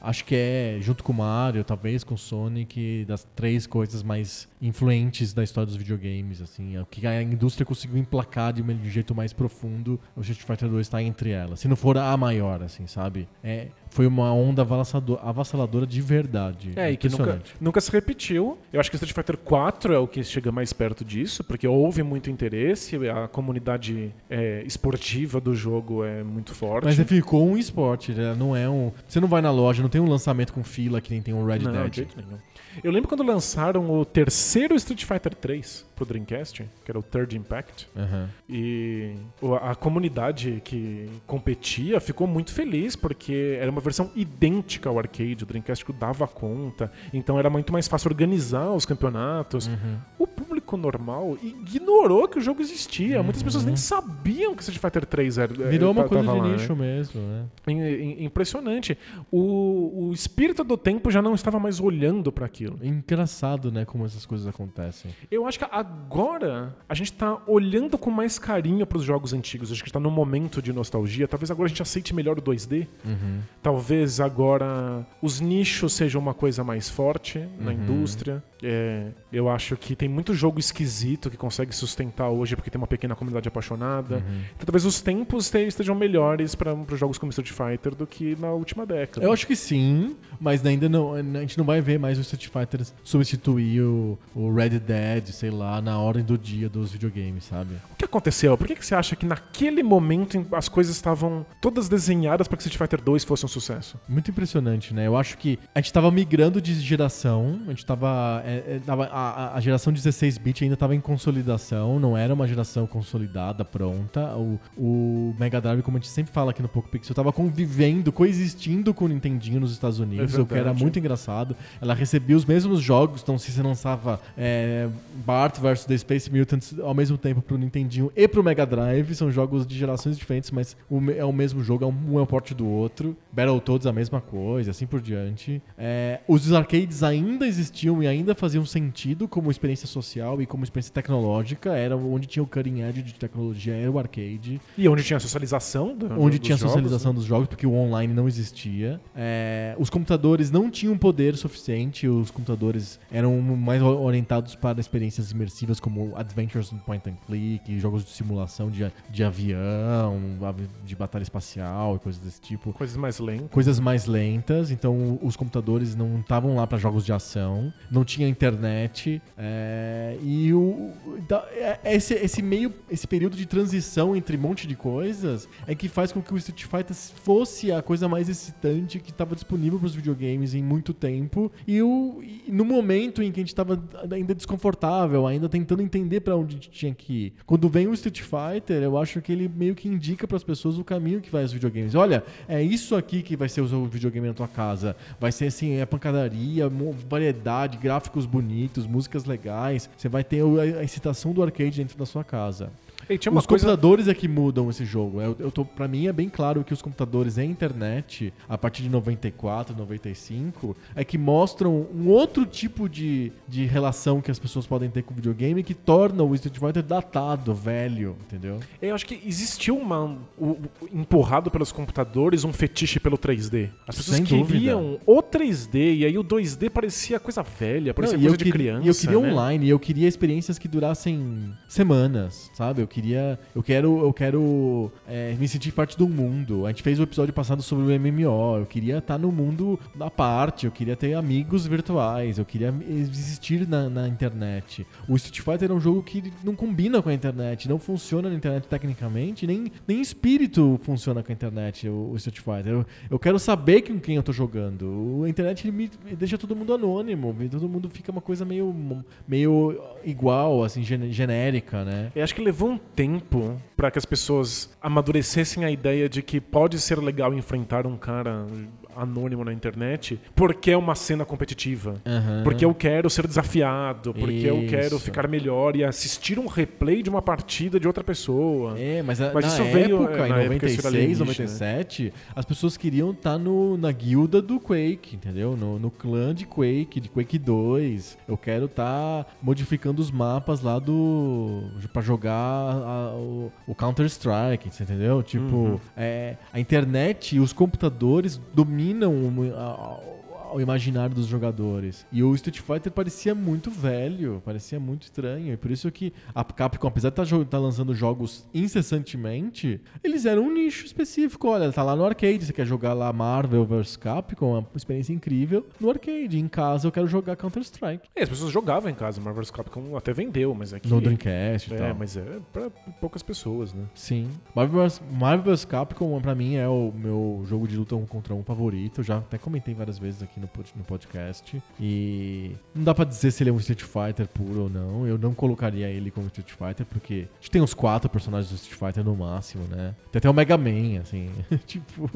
acho que é, junto com o Mario, talvez com o Sonic, das três coisas mais influentes da história dos videogames. Assim, é o que a indústria conseguiu emplacar de de um jeito mais profundo. O Street Fighter 2 está entre elas. Se não for a maior, assim, sabe? É, foi uma onda avassalado- avassaladora de verdade. É, e que nunca, nunca se repetiu. Eu acho que Street Fighter 4 é o que chega mais perto disso, porque houve muito interesse, a comunidade é, esportiva do jogo é muito forte. Mas ficou um esporte, né? não é um. Você não vai na loja, não tem um lançamento com fila que nem tem um Red Não, de Dead. jeito nenhum. Eu lembro quando lançaram o terceiro Street Fighter 3 pro Dreamcast, que era o Third Impact, Aham. e a comunidade que competia ficou muito feliz, porque era uma versão idêntica ao arcade, o Dreamcast dava conta, então era muito mais fácil organizar os campeonatos. O público público normal ignorou que o jogo existia. Muitas pessoas nem sabiam que Street Fighter 3 era. Uhum. Virou uma coisa de lá, né? nicho mesmo, né? Im- im- Impressionante. O, o espírito do tempo já não estava mais olhando para aquilo. Engraçado, né, como essas coisas acontecem. Eu acho que agora a gente tá olhando com mais carinho para os jogos antigos. Acho que está num momento de nostalgia. Talvez agora a gente aceite melhor o 2D. Talvez agora os nichos sejam uma coisa mais forte na indústria. É, eu acho que tem muito jogo esquisito que consegue sustentar hoje porque tem uma pequena comunidade apaixonada. Então talvez os tempos te- estejam melhores para os jogos como Street Fighter do que na última década. Eu acho que sim, mas ainda não. A gente não vai ver mais o Street Fighter substituir o, o Red Dead, sei lá, na ordem do dia dos videogames, sabe? O que aconteceu? Por que, que você acha que naquele momento as coisas estavam todas desenhadas para que Street Fighter 2 fosse um sucesso? Muito impressionante, né? Eu acho que a gente tava migrando de geração, a gente tava. É, é, tava- a, a- geração 16-bit ainda tava em consolidação, não era uma geração consolidada, pronta. O, o Mega Drive, como a gente sempre fala aqui no Poco Pixel, tava convivendo, coexistindo com o Nintendinho nos Estados Unidos, É o que era muito engraçado. Ela recebia os mesmos jogos, então se você lançava é, Bart vs The Space Mutants ao mesmo tempo pro Nintendinho e pro Mega Drive, são jogos de gerações diferentes, mas o é o mesmo jogo, é um, um é o porte do outro. Battletoads a mesma coisa, assim por diante. É, os arcades ainda existiam e ainda faziam sentido como experiência social e como experiência tecnológica, era onde tinha o cutting edge de tecnologia, era o arcade E onde tinha a socialização? do- onde tinha a jogos, socialização né? dos jogos, porque o online não existia. É, os computadores não tinham poder suficiente, os computadores eram mais orientados para experiências imersivas como Adventures in Point and Click, jogos de simulação de, de avião, avi- de batalha espacial e coisas desse tipo. Coisas mais lentas. Coisas mais lentas, então os computadores não estavam lá para jogos de ação, não tinha internet, é, e o, da- é- esse, esse meio, esse período de transição entre um monte de coisas é que faz com que o Street Fighter fosse a coisa mais excitante que estava disponível para os videogames em muito tempo, e, o, e no momento em que a gente estava ainda desconfortável, ainda tentando entender para onde a gente tinha que ir. Quando vem o Street Fighter, eu acho que ele meio que indica para as pessoas o caminho que vai aos videogames. Olha, é isso aqui que vai ser o seu videogame na tua casa. Vai ser assim, é pancadaria, variedade, gráficos bonitos, músicas legais. Você vai ter a excitação do arcade dentro da sua casa. E tinha uma os coisa... computadores é que mudam esse jogo. Eu, eu tô, pra mim é bem claro que os computadores e a internet, a partir de 94, 95, é que mostram um outro tipo de, de relação que as pessoas podem ter com o videogame que torna o Street Fighter datado, velho, entendeu? Eu acho que existiu uma, um- um- empurrado pelos computadores um fetiche pelo 3D. As pessoas Sem queriam o 3D e aí o 2D parecia coisa velha, parecia Não, coisa de queria- criança. E eu queria né? online, e eu queria experiências que durassem semanas, sabe? Eu queria. Eu quero, eu quero é, me sentir parte do mundo. A gente fez o episódio passado sobre o MMO. Eu queria estar no mundo da parte, eu queria ter amigos virtuais, eu queria existir na, na internet. O Street Fighter é um jogo que não combina com a internet, não funciona na internet tecnicamente, nem, nem em espírito funciona com a internet, o, o Street Fighter. Eu, eu quero saber com quem eu tô jogando. A internet me, me deixa todo mundo anônimo, todo mundo fica uma coisa meio, meio igual, assim, gen- genérica, né? Eu acho que levou um tempo pra que as pessoas amadurecessem a ideia de que pode ser legal enfrentar um cara anônimo na internet porque é uma cena competitiva. Aham. Porque eu quero ser desafiado, porque eu quero Isso. ficar melhor e assistir um replay de uma partida de outra pessoa. É, mas, a- Mas na isso veio, época, é, em na isso era 96, alienígena. 97, as pessoas queriam estar no, na guilda do Quake, entendeu? No, no clã de Quake, de Quake 2. Eu quero estar modificando os mapas lá do. pra jogar a- o, o Counter-Strike, entendeu? Tipo, Uhum. é, a internet e os computadores dominam o- o imaginário dos jogadores. E o Street Fighter parecia muito velho, parecia muito estranho. E por isso que a Capcom, apesar de estar lançando jogos incessantemente, eles eram um nicho específico. Olha, tá lá no arcade, você quer jogar lá Marvel vs Capcom, é uma experiência incrível. No arcade, em casa eu quero jogar Counter-Strike. É, as pessoas jogavam em casa, Marvel's Capcom até vendeu, mas é que... No Dreamcast e É, tal. mas é pra poucas pessoas, né? Sim. Marvel vs. Marvel vs Capcom, pra mim, é o meu jogo de luta um contra um favorito. Eu já até comentei várias vezes aqui no, no podcast. E não dá pra dizer se ele é um Street Fighter puro ou não. Eu não colocaria ele como Street Fighter, porque a gente tem uns quatro personagens do Street Fighter no máximo, né? Tem até o Mega Man, assim. tipo.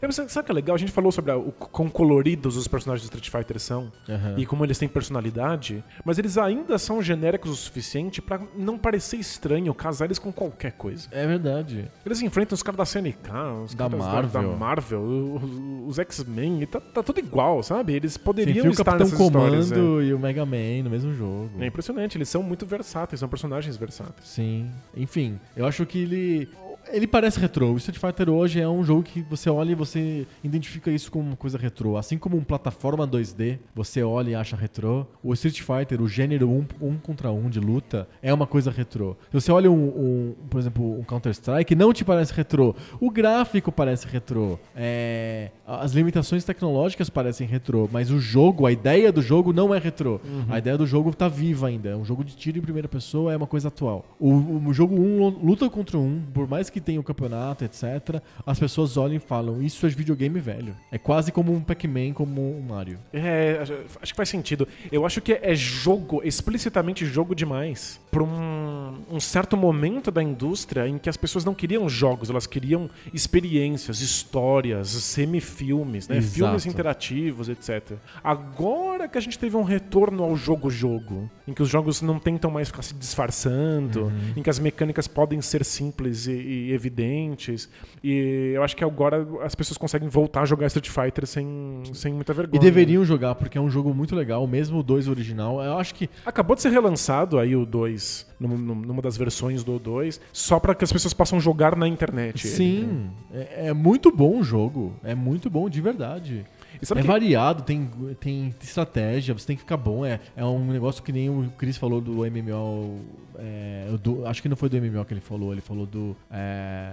É, sabe o que é legal? A gente falou sobre a- o quão coloridos os personagens do Street Fighter são aham. e como eles têm personalidade, mas eles ainda são genéricos o suficiente pra não parecer estranho casar eles com qualquer coisa. É verdade. Eles enfrentam os caras da CNK, os Da caras Marvel. da Marvel, os, os X-Men, tá, tá tudo igual, sabe? Eles poderiam o estar Capitão nessas histórias. Comando e o Mega Man no mesmo jogo. É. é impressionante, eles são muito versáteis, são personagens versáteis. Sim. Enfim, eu acho que ele. Ele parece retrô. O Street Fighter hoje é um jogo que você olha e você identifica isso como uma coisa retrô. Assim como um plataforma 2D, você olha e acha retrô. O Street Fighter, o gênero um, um contra um de luta, é uma coisa retrô. Se você olha um, um, por exemplo, um Counter-Strike, não te parece retrô. O gráfico parece retrô. É, as limitações tecnológicas parecem retrô, mas o jogo, a ideia do jogo não é retrô. A ideia do jogo tá viva ainda. É um jogo de tiro em primeira pessoa, é uma coisa atual. O, o jogo 1 luta contra um, por mais que tenha o campeonato, etc., as pessoas olham e falam: Isso é videogame velho. É quase como um Pac-Man, como um Mario. É, acho que faz sentido. Eu acho que é jogo, explicitamente jogo demais, pra um, um certo momento da indústria em que as pessoas não queriam jogos, elas queriam experiências, histórias, semifilmes, né? Exato. filmes interativos, etc. Agora que a gente teve um retorno ao jogo-jogo, em que os jogos não tentam mais ficar se disfarçando, em que as mecânicas podem ser simples e, e evidentes, e eu acho que agora as pessoas conseguem voltar a jogar Street Fighter sem, sem muita vergonha. E deveriam jogar, porque é um jogo muito legal, mesmo o 2 original. Eu acho que Acabou de ser relançado aí o 2, num- num- numa das versões do 2, só pra que as pessoas possam jogar na internet. Sim, é, é muito bom o jogo. É muito bom de verdade. É que- variado, tem, tem estratégia, você tem que ficar bom. É, é um negócio que nem o Chris falou do MMO. é, do- acho que não foi do MMO que ele falou, ele falou do. é,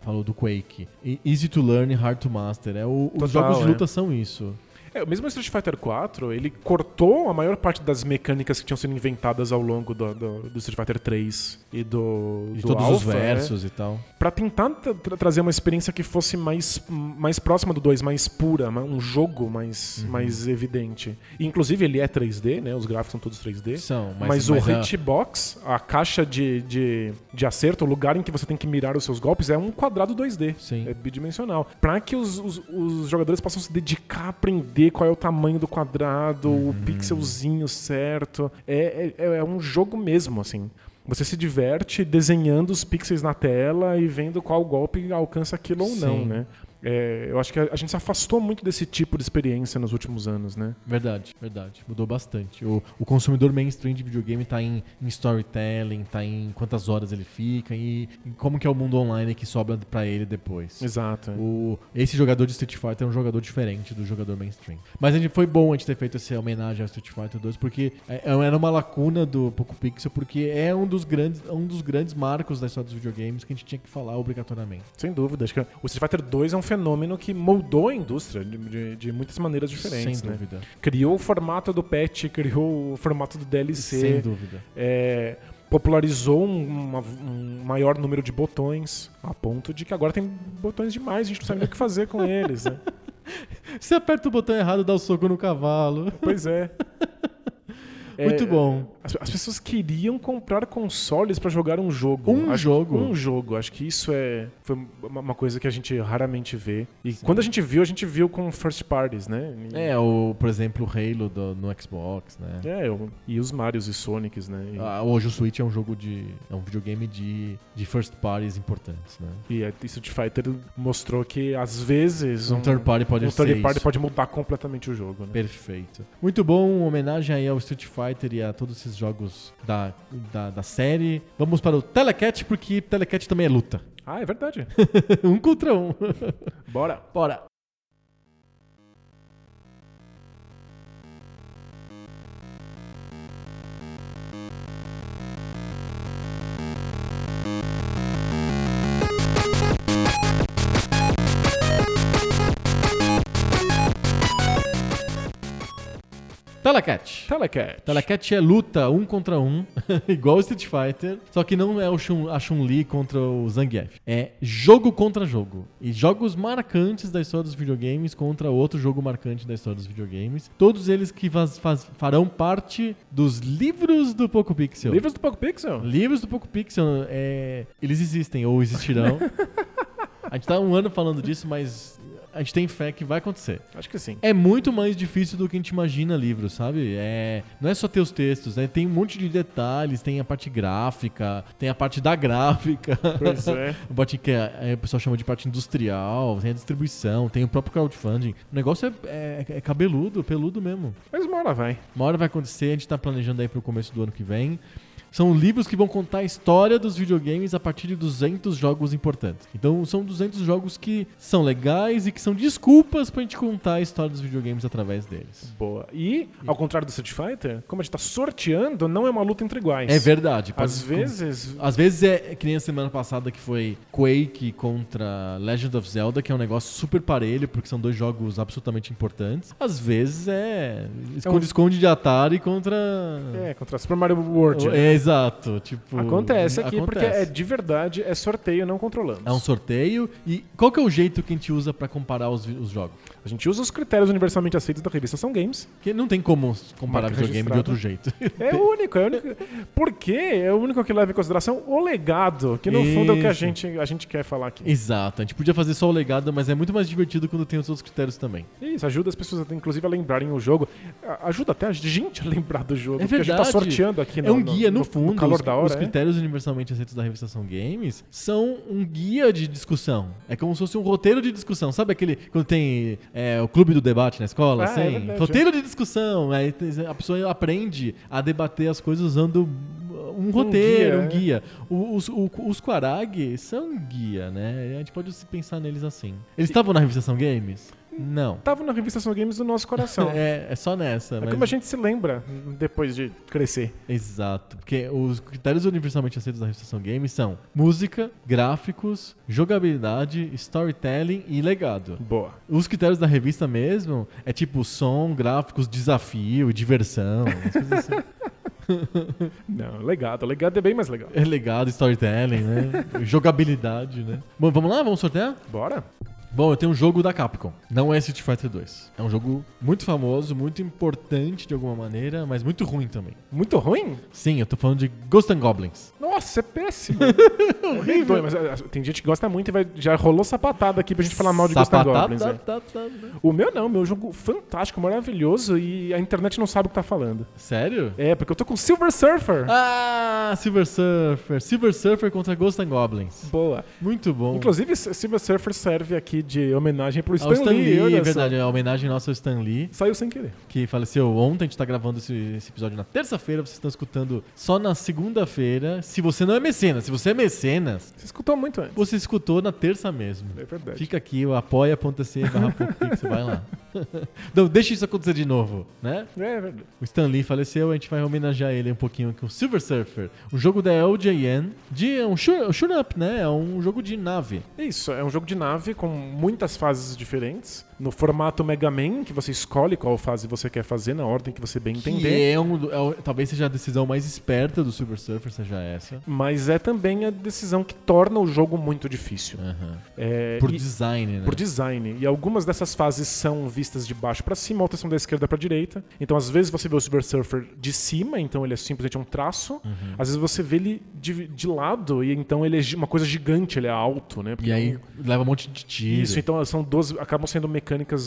falou do Quake. Easy to learn, hard to master. É, o- Total, os jogos de é. luta são isso. É, mesmo o Street Fighter 4, ele cortou a maior parte das mecânicas que tinham sido inventadas ao longo do, do, do Street Fighter 3 e do, De do todos os Alpha, versos e tal. Pra tentar tra- tra- trazer uma experiência que fosse mais, mais próxima do 2, mais pura, um jogo mais, Uhum. mais evidente. E, inclusive, ele é 3D, né? Os gráficos são todos 3D. São, Mas, mas, o mas a- hitbox, a caixa de, de, de acerto, o lugar em que você tem que mirar os seus golpes, é um quadrado 2D. Sim. É bidimensional. Pra que os, os, os jogadores possam se dedicar a aprender qual é o tamanho do quadrado, Uhum. o pixelzinho certo. É, é, é um jogo mesmo, assim. Você se diverte desenhando os pixels na tela e vendo qual golpe alcança aquilo ou não, né? É, eu acho que a, a gente se afastou muito desse tipo de experiência nos últimos anos, né? Verdade, verdade. Mudou bastante. O, o consumidor mainstream de videogame tá em, em storytelling, tá em quantas horas ele fica e, e como que é o mundo online que sobra pra ele depois. Exato. é. O, esse jogador de Street Fighter é um jogador diferente do jogador mainstream. Mas a gente, foi bom a gente ter feito essa homenagem ao Street Fighter 2, porque é- era uma lacuna do Poco Pixel, porque é um dos, grandes, um dos grandes marcos da história dos videogames que a gente tinha que falar obrigatoriamente. Sem dúvida. Acho que o Street Fighter 2 é um fenômeno que moldou a indústria de, de- de muitas maneiras diferentes, Sem né? dúvida. Criou o formato do patch, criou o formato do DLC. Sem dúvida. é, popularizou um, uma- um maior número de botões, a ponto de que agora tem botões demais, a gente não sabe nem o que fazer com eles, né? Você aperta o botão errado, dá o soco no cavalo. Pois é. Muito É, bom. As, as pessoas queriam comprar consoles pra jogar um jogo. Um Acho- jogo. Um jogo. Acho que isso é foi uma, coisa que a gente raramente vê. E quando a gente viu, a gente viu com first parties, né? E- É, o, por exemplo, o Halo do- no Xbox, né? É, o- e os Marios e Sonics, né? E, Ah, hoje o Switch é um jogo de. é um videogame de, de first parties importantes, né? e a Street Fighter mostrou que às vezes Um, third party pode um third party isso. pode mudar completamente o jogo, né? Perfeito. Muito bom, homenagem aí ao Street Fighter e a todos esses jogos da, da, da série. Vamos para o Telecat, porque Telecat também é luta. Ah, é verdade. um contra um. Bora. Bora. Telecat. Telecat. Telecat é luta um contra um, igual o Street Fighter, só que não é o Chun, a Chun-Li contra o Zangief. É jogo contra jogo. E jogos marcantes da história dos videogames contra outro jogo marcante da história dos videogames. Todos eles que faz- faz- farão parte dos livros do Poco Pixel. Livros do Poco Pixel? Livros do Poco Pixel, é, eles existem ou existirão. a gente tá um ano falando disso, mas a gente tem fé que vai acontecer. Acho que sim. É muito mais difícil do que a gente imagina livro, sabe? É, não é só ter os textos, né? Tem um monte de detalhes, tem a parte gráfica, tem a parte da gráfica. Pois é. O parte que é- é, o pessoal chama de parte industrial, tem a distribuição, tem o próprio crowdfunding. O negócio é, é- é cabeludo, peludo mesmo. Mas uma hora vai. Uma hora vai acontecer, a gente tá planejando aí pro começo do ano que vem. São livros que vão contar a história dos videogames a partir de 200 jogos importantes. Então são 200 jogos que são legais e que são desculpas pra gente contar a história dos videogames através deles. Boa. E, ao contrário do Street Fighter, como a gente tá sorteando, não é uma luta entre iguais. É verdade. pode- Às vezes. Às vezes é que nem a semana passada que foi Quake contra Legend of Zelda, que é um negócio super parelho, porque são dois jogos absolutamente importantes. Às vezes é esconde-esconde de Atari contra... É, contra Super Mario World. É, exato. Tipo, Acontece aqui, porque acontece. é de verdade, é sorteio, não controlamos. É um sorteio. E qual que é o jeito que a gente usa pra comparar os, os jogos? A gente usa os critérios universalmente aceitos da revista São Games. Porque não tem como comparar Marca videogame de outro jeito. É o único, é o único. Porque é o único que leva em consideração o legado, que no fundo é o que a Isso. gente, a gente quer falar aqui. Exato. A gente podia fazer só o legado, mas é muito mais divertido quando tem os outros critérios também. Isso, ajuda as pessoas, inclusive, a lembrarem o jogo. Ajuda até a gente a lembrar do jogo. É porque a gente tá verdade. sorteando aqui no é um guia, no, fundo. calor os, da hora. os é. critérios universalmente aceitos da revista São Games são um guia de discussão. É como se fosse um roteiro de discussão. Sabe aquele quando tem é, o clube do debate na escola? Ah, é assim? verdade, roteiro de discussão. Aí tem- a pessoa aprende a debater as coisas usando um roteiro, um guia, guia. O- Os, o- os Quarag são um guia, né? A gente pode se pensar neles assim. Eles estavam na revista São Games? Não. Tava na revista São Games do nosso coração. é É, é só nessa. mas- como a gente se lembra depois de crescer. Exato, porque os critérios universalmente aceitos da revista São Games são música, gráficos, jogabilidade, storytelling e legado. Boa. Os critérios da revista mesmo é tipo som, gráficos, desafio, diversão, coisas assim. Não, legado. Legado é bem mais legal. é legado, storytelling, né? Jogabilidade, né? Bom, vamos lá, vamos sortear? Bora? Bom, eu tenho um jogo da Capcom. Não é Street Fighter 2. É um jogo muito famoso, muito importante de alguma maneira, mas muito ruim também. Muito ruim? Sim, eu tô falando de Ghost and Goblins. Nossa, é péssimo. Horrível. Mas ah, tem gente que gosta muito e vai, já rolou sapatada aqui pra gente falar mal de Ghost and Goblins. né? O meu não, meu jogo fantástico, maravilhoso e a internet não sabe o que tá falando. Sério? É, porque eu tô com Silver Surfer. Ah, Silver Surfer. Silver Surfer contra Ghost and Goblins. Boa. Muito bom. Inclusive, Silver Surfer serve aqui de homenagem pro Stan, Stan Lee, olha é verdade. É uma homenagem nossa ao Stan Lee, Saiu sem querer. que faleceu ontem. A gente tá gravando esse, esse episódio na terça-feira. Vocês estão escutando só na segunda-feira. Se você não é mecenas, se você é mecenas, Você escutou muito antes. você escutou na terça mesmo. É verdade. Fica aqui, o apoia.se barra PocoPixel, vai lá. Não, deixa isso acontecer de novo, né? É verdade. O Stan Lee faleceu, a gente vai homenagear ele um pouquinho com o Silver Surfer, um jogo da LJN, de é um shoot, shoot up, né? É um jogo de nave. Isso, é um jogo de nave com muitas fases diferentes. No formato Mega Man, que você escolhe qual fase você quer fazer, na ordem que você bem Que entender. é um, é o- talvez seja a decisão mais esperta do Silver Surfer, seja essa. Mas é também a decisão que torna o jogo muito difícil. Aham. É, Por e- design, né? por design. E algumas dessas fases são vistas de baixo pra cima, outras são da esquerda pra direita. Então, às vezes você vê o Silver Surfer de cima, então ele é simplesmente um traço. Uhum. Às vezes você vê ele de, de lado, e então ele é uma coisa gigante, ele é alto, né? Porque E aí leva um monte de tiro. Isso, então são duas. Acabam sendo mecânicas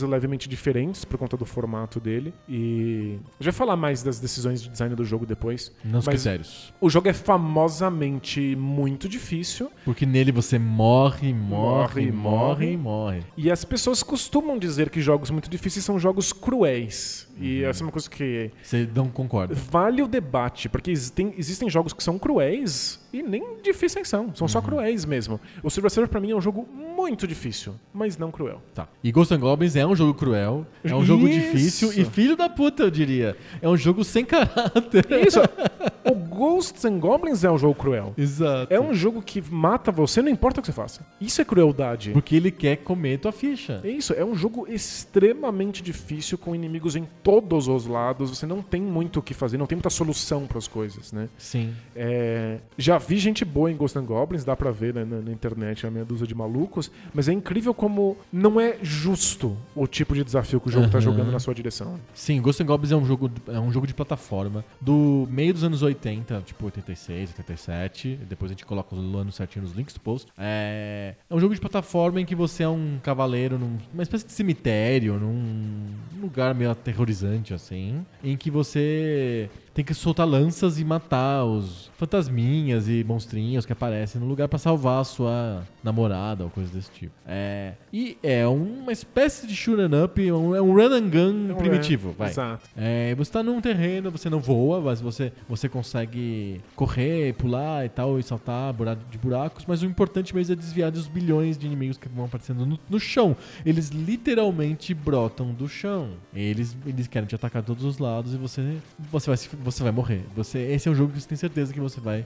levemente diferentes por conta do formato dele. E. Já vou falar mais das decisões de design do jogo depois. Nos mas- critérios. O jogo é famosamente muito difícil. Porque nele você morre, morre, Morre, morre e morre. E as pessoas costumam dizer que jogos muito difíceis são jogos cruéis. E essa é uma coisa que Você não concorda. vale o debate, porque existem, existem jogos que são cruéis e nem difíceis são. São só cruéis mesmo. O Silver Surfer pra mim é um jogo muito difícil, mas não cruel. Tá. E Ghost and Goblins é um jogo cruel, é um jogo Isso. difícil e filho da puta, eu diria. É um jogo sem caráter. Isso. O Ghosts and Goblins é um jogo cruel. Exato. É um jogo que mata você, não importa o que você faça. Isso é crueldade. Porque ele quer comer tua ficha. É isso, é um jogo extremamente difícil com inimigos em todos os lados. Você não tem muito o que fazer, não tem muita solução para as coisas, né? Sim. É, já vi gente boa em Ghosts and Goblins, dá pra ver né, na, na internet a meia dúzia de malucos, mas é incrível como não é justo o tipo de desafio que o jogo tá Aham. jogando na sua direção. Sim, Ghosts and Goblins é um jogo é um jogo de plataforma do meio dos anos 80, tipo 86, 87, depois a gente coloca os anos certinho nos links do post. É, é um jogo de plataforma em que você é um cavaleiro numa espécie de cemitério, num lugar meio aterrorizante assim, em que você tem que soltar lanças e matar os fantasminhas e monstrinhos que aparecem no lugar pra salvar a sua namorada ou coisa desse tipo. É, e é uma espécie de shoot 'em up, é um, é um run and gun primitivo, vai. Exato. É, você tá num terreno, você não voa, mas você, você consegue correr, pular e tal, e saltar de buracos, mas o importante mesmo é desviar dos bilhões de inimigos que vão aparecendo no, no chão. Eles literalmente brotam do chão. Eles, eles querem te atacar de todos os lados e você, você, vai, você vai morrer. Você, esse é um jogo que você tem certeza que você vai,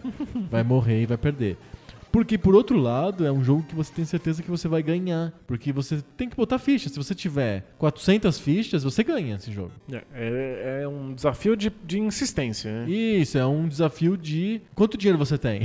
vai morrer e vai perder. Porque, por outro lado, é um jogo que você tem certeza que você vai ganhar. Porque você tem que botar fichas. Se você tiver 400 fichas, você ganha esse jogo. É, é- é um desafio de, de insistência. né? Isso, é um desafio de quanto dinheiro você tem.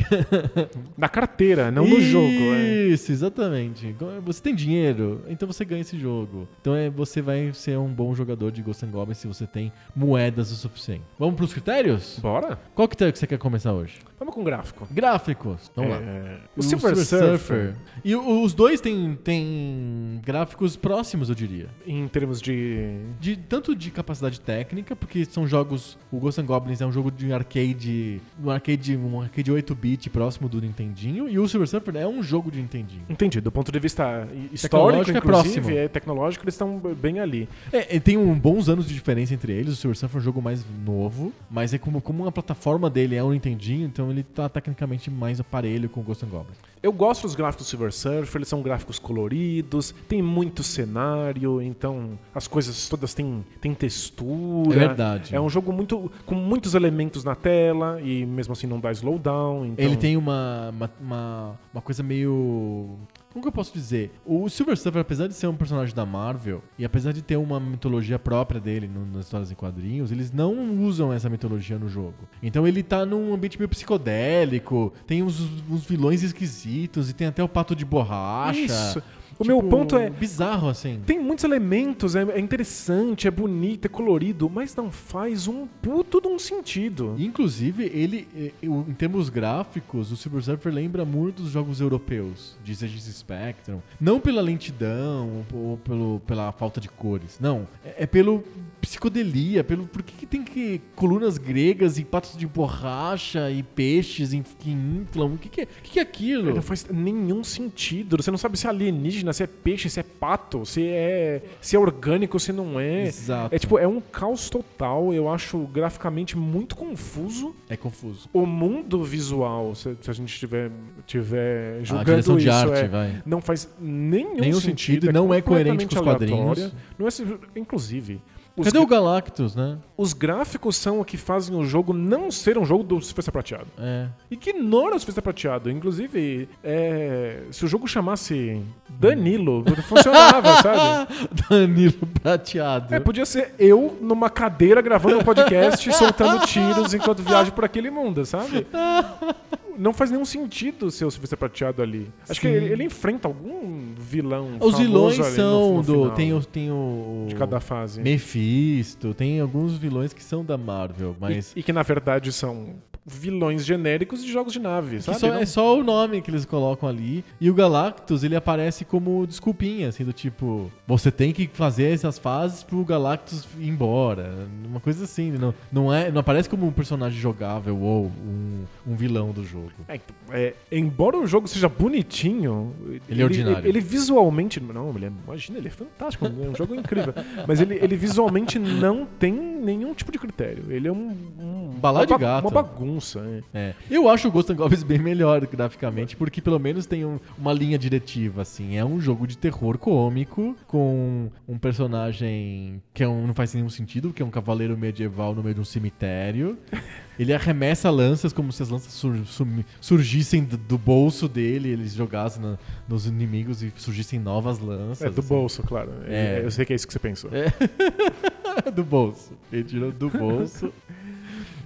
Na carteira, não no jogo. é. Isso, exatamente. Você tem dinheiro, então você ganha esse jogo. Então é, você vai ser um bom jogador de Ghost and Goblins se você tem moedas o suficiente. Vamos pros critérios? Bora? Qual critério que você quer começar hoje? Vamos com gráfico. Gráficos. Vamos lá. É, o Silver, Surfer, E o- os dois têm, têm gráficos próximos, eu diria. em termos de. De, tanto de capacidade técnica, porque são jogos. O Ghost and Goblins é um jogo de arcade. Um arcade, um arcade 8-bit próximo do Nintendinho. E o Silver Surfer é um jogo de Nintendinho. Entendi, do ponto de vista histórico, é próximo. é tecnológico, eles estão bem ali. É, e tem um, bons anos de diferença entre eles. O Silver Surfer é um jogo mais novo, mas é como, como a plataforma dele é um Nintendinho, então ele tá tecnicamente mais aparelho com o Ghost and Goblins. Eu gosto dos gráficos do Silver Surfer, eles são gráficos coloridos, tem muito cenário, então as coisas todas têm, têm textura. É verdade. É um jogo muito com muitos elementos na tela e mesmo assim não dá slowdown. Então... Ele tem uma, uma, uma, uma coisa meio. Como que eu posso dizer? O Silver Surfer, apesar de ser um personagem da Marvel, e apesar de ter uma mitologia própria dele no- nas histórias em quadrinhos, eles não usam essa mitologia no jogo. Então ele tá num ambiente meio psicodélico, tem uns, uns vilões esquisitos, e tem até o pato de borracha. Isso. O meu ponto é Bizarro, assim. Tem muitos elementos, é, é interessante, é bonito, é colorido, mas não faz um puto de um sentido. Inclusive, ele, eu- em termos gráficos, o Silver Surfer lembra muito dos jogos europeus, de Aegis Spectrum. Não pela lentidão ou pelo, pela falta de cores. Não. É, é pelo psicodelia, pelo. Por que, que tem que. colunas gregas e patos de borracha e peixes que inflam? O que, que, é, que, que é aquilo? Não faz nenhum sentido. Você não sabe se é alienígena, se é peixe, se é pato, se é, se é orgânico, se não é. Exato. É tipo, é um caos total. Eu acho graficamente muito confuso. É confuso. O mundo visual, se, se a gente tiver, tiver A julgando de isso, arte, é, vai. não faz nenhum, Nenhum sentido, não é coerente com os quadrinhos. Não é, inclusive, os, Cadê o Galactus, né? os gráficos são o que fazem o jogo não ser um jogo do Surfista Prateado. É. Ignora o Surfista Prateado. Inclusive, é, se o jogo chamasse Danilo, funcionava, sabe? Danilo prateado. É, podia ser eu numa cadeira gravando um podcast soltando tiros enquanto viajo por aquele mundo, sabe? Não faz nenhum sentido ser o Surfista Prateado ali. Acho que Sim. ele, ele enfrenta algum vilão. Os vilões ali no- são no do. final Tem o, tem o. de cada fase. Mephisto, tem alguns vilões que são da Marvel, mas. E, e que na verdade são vilões genéricos de jogos de nave, sabe? só- Não- é só o nome que eles colocam ali. E o Galactus, ele aparece como desculpinha, assim, do tipo, você tem que fazer essas fases pro Galactus ir embora. Uma coisa assim, não, não, é, não aparece como um personagem jogável ou um, um vilão do jogo. É, é, embora o jogo seja bonitinho, Ele é ordinário. Ele, ele visualmente, não, ele é, imagina, ele é fantástico, é um jogo incrível. Mas ele, ele visualmente não tem nenhum tipo de critério. Ele é um, um de gato. uma bagunça. Bagunça. É. Eu acho o Ghost and Goblins bem melhor graficamente, porque pelo menos tem um- uma linha diretiva, assim. É um jogo de terror cômico, com um personagem que é um- não faz nenhum sentido, que é um cavaleiro medieval no meio de um cemitério. Ele arremessa lanças como se as lanças sur- sumi- surgissem do, do bolso dele, eles jogassem na- nos inimigos e surgissem novas lanças. É do assim. bolso, claro. É. É, Eu sei que é isso que você pensou. do bolso. Ele tirou do bolso.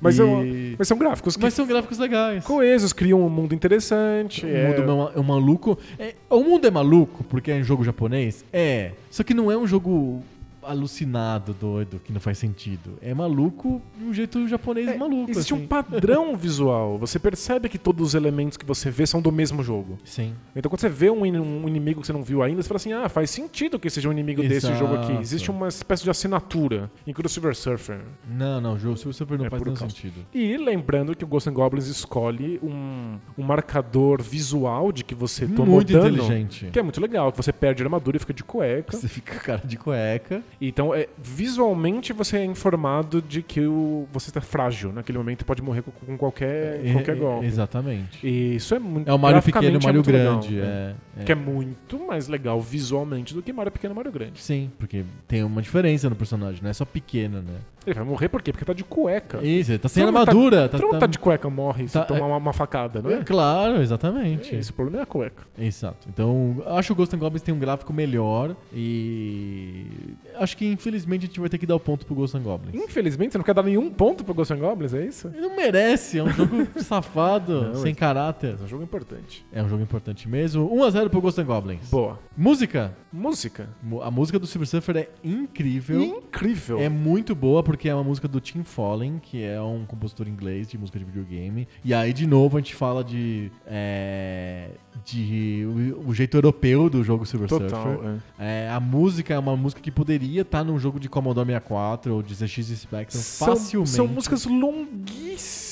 Mas, E- é mas são gráficos que Mas são gráficos legais. coesos, criam um mundo interessante. O é- mundo é é um maluco. É, o mundo é maluco porque é um jogo japonês? É. Só que não é um jogo alucinado, doido, que não faz sentido. É maluco de um jeito japonês É, maluco. Existe assim. um padrão visual. Você percebe que todos os elementos que você vê são do mesmo jogo. Sim. Então quando você vê um, um inimigo que você não viu ainda, você fala assim, ah, faz sentido que seja um inimigo desse Exato. jogo aqui. Existe uma espécie de assinatura, inclusive o Silver Surfer. Não, não, o jogo Silver Surfer não É faz nenhum sentido. E lembrando que o Ghosts and Goblins escolhe um, um marcador visual de que você tomou Muito dano, inteligente. que é muito legal, que você perde a armadura e fica de cueca. Você fica cara de cueca. Então, é, visualmente você é informado de que o, você está frágil naquele momento e pode morrer com, com qualquer, É, qualquer é, golpe. Exatamente. E isso é muito É o Mario pequeno e o Mario legal, grande. né? é, é. Que é muito mais legal visualmente do que Mario pequeno e Mario grande. Sim, porque tem uma diferença no personagem, não é só pequeno, né? Ele vai morrer por quê? Porque tá de cueca. Isso, ele tá sem tá- armadura. Todo mundo tá de cueca morre se tá- tomar uma, uma facada, não é? É, Claro, exatamente. É, Esse problema é a cueca. Exato. Então, acho que o Ghost and Goblins tem um gráfico melhor e acho que infelizmente a gente vai ter que dar o ponto pro Ghost and Goblins. Infelizmente, você não quer dar nenhum ponto pro Ghosts and Goblins, é isso? Ele não merece, é um jogo safado, Não, sem caráter. É um jogo importante. É um jogo importante mesmo. 1 a 0 pro Ghost and Goblins. Boa. Música. Música. A música do Silver Surfer é incrível. Incrível. É muito boa porque é uma música do Tim Fallen, que é um compositor inglês de música de videogame. E aí, de novo, a gente fala de. é, de o, o jeito europeu do jogo Silver Surfer. Total. é. É, a música é uma música que poderia estar num jogo de Commodore 64 ou de ZX Spectrum São, facilmente. são músicas longuíssimas.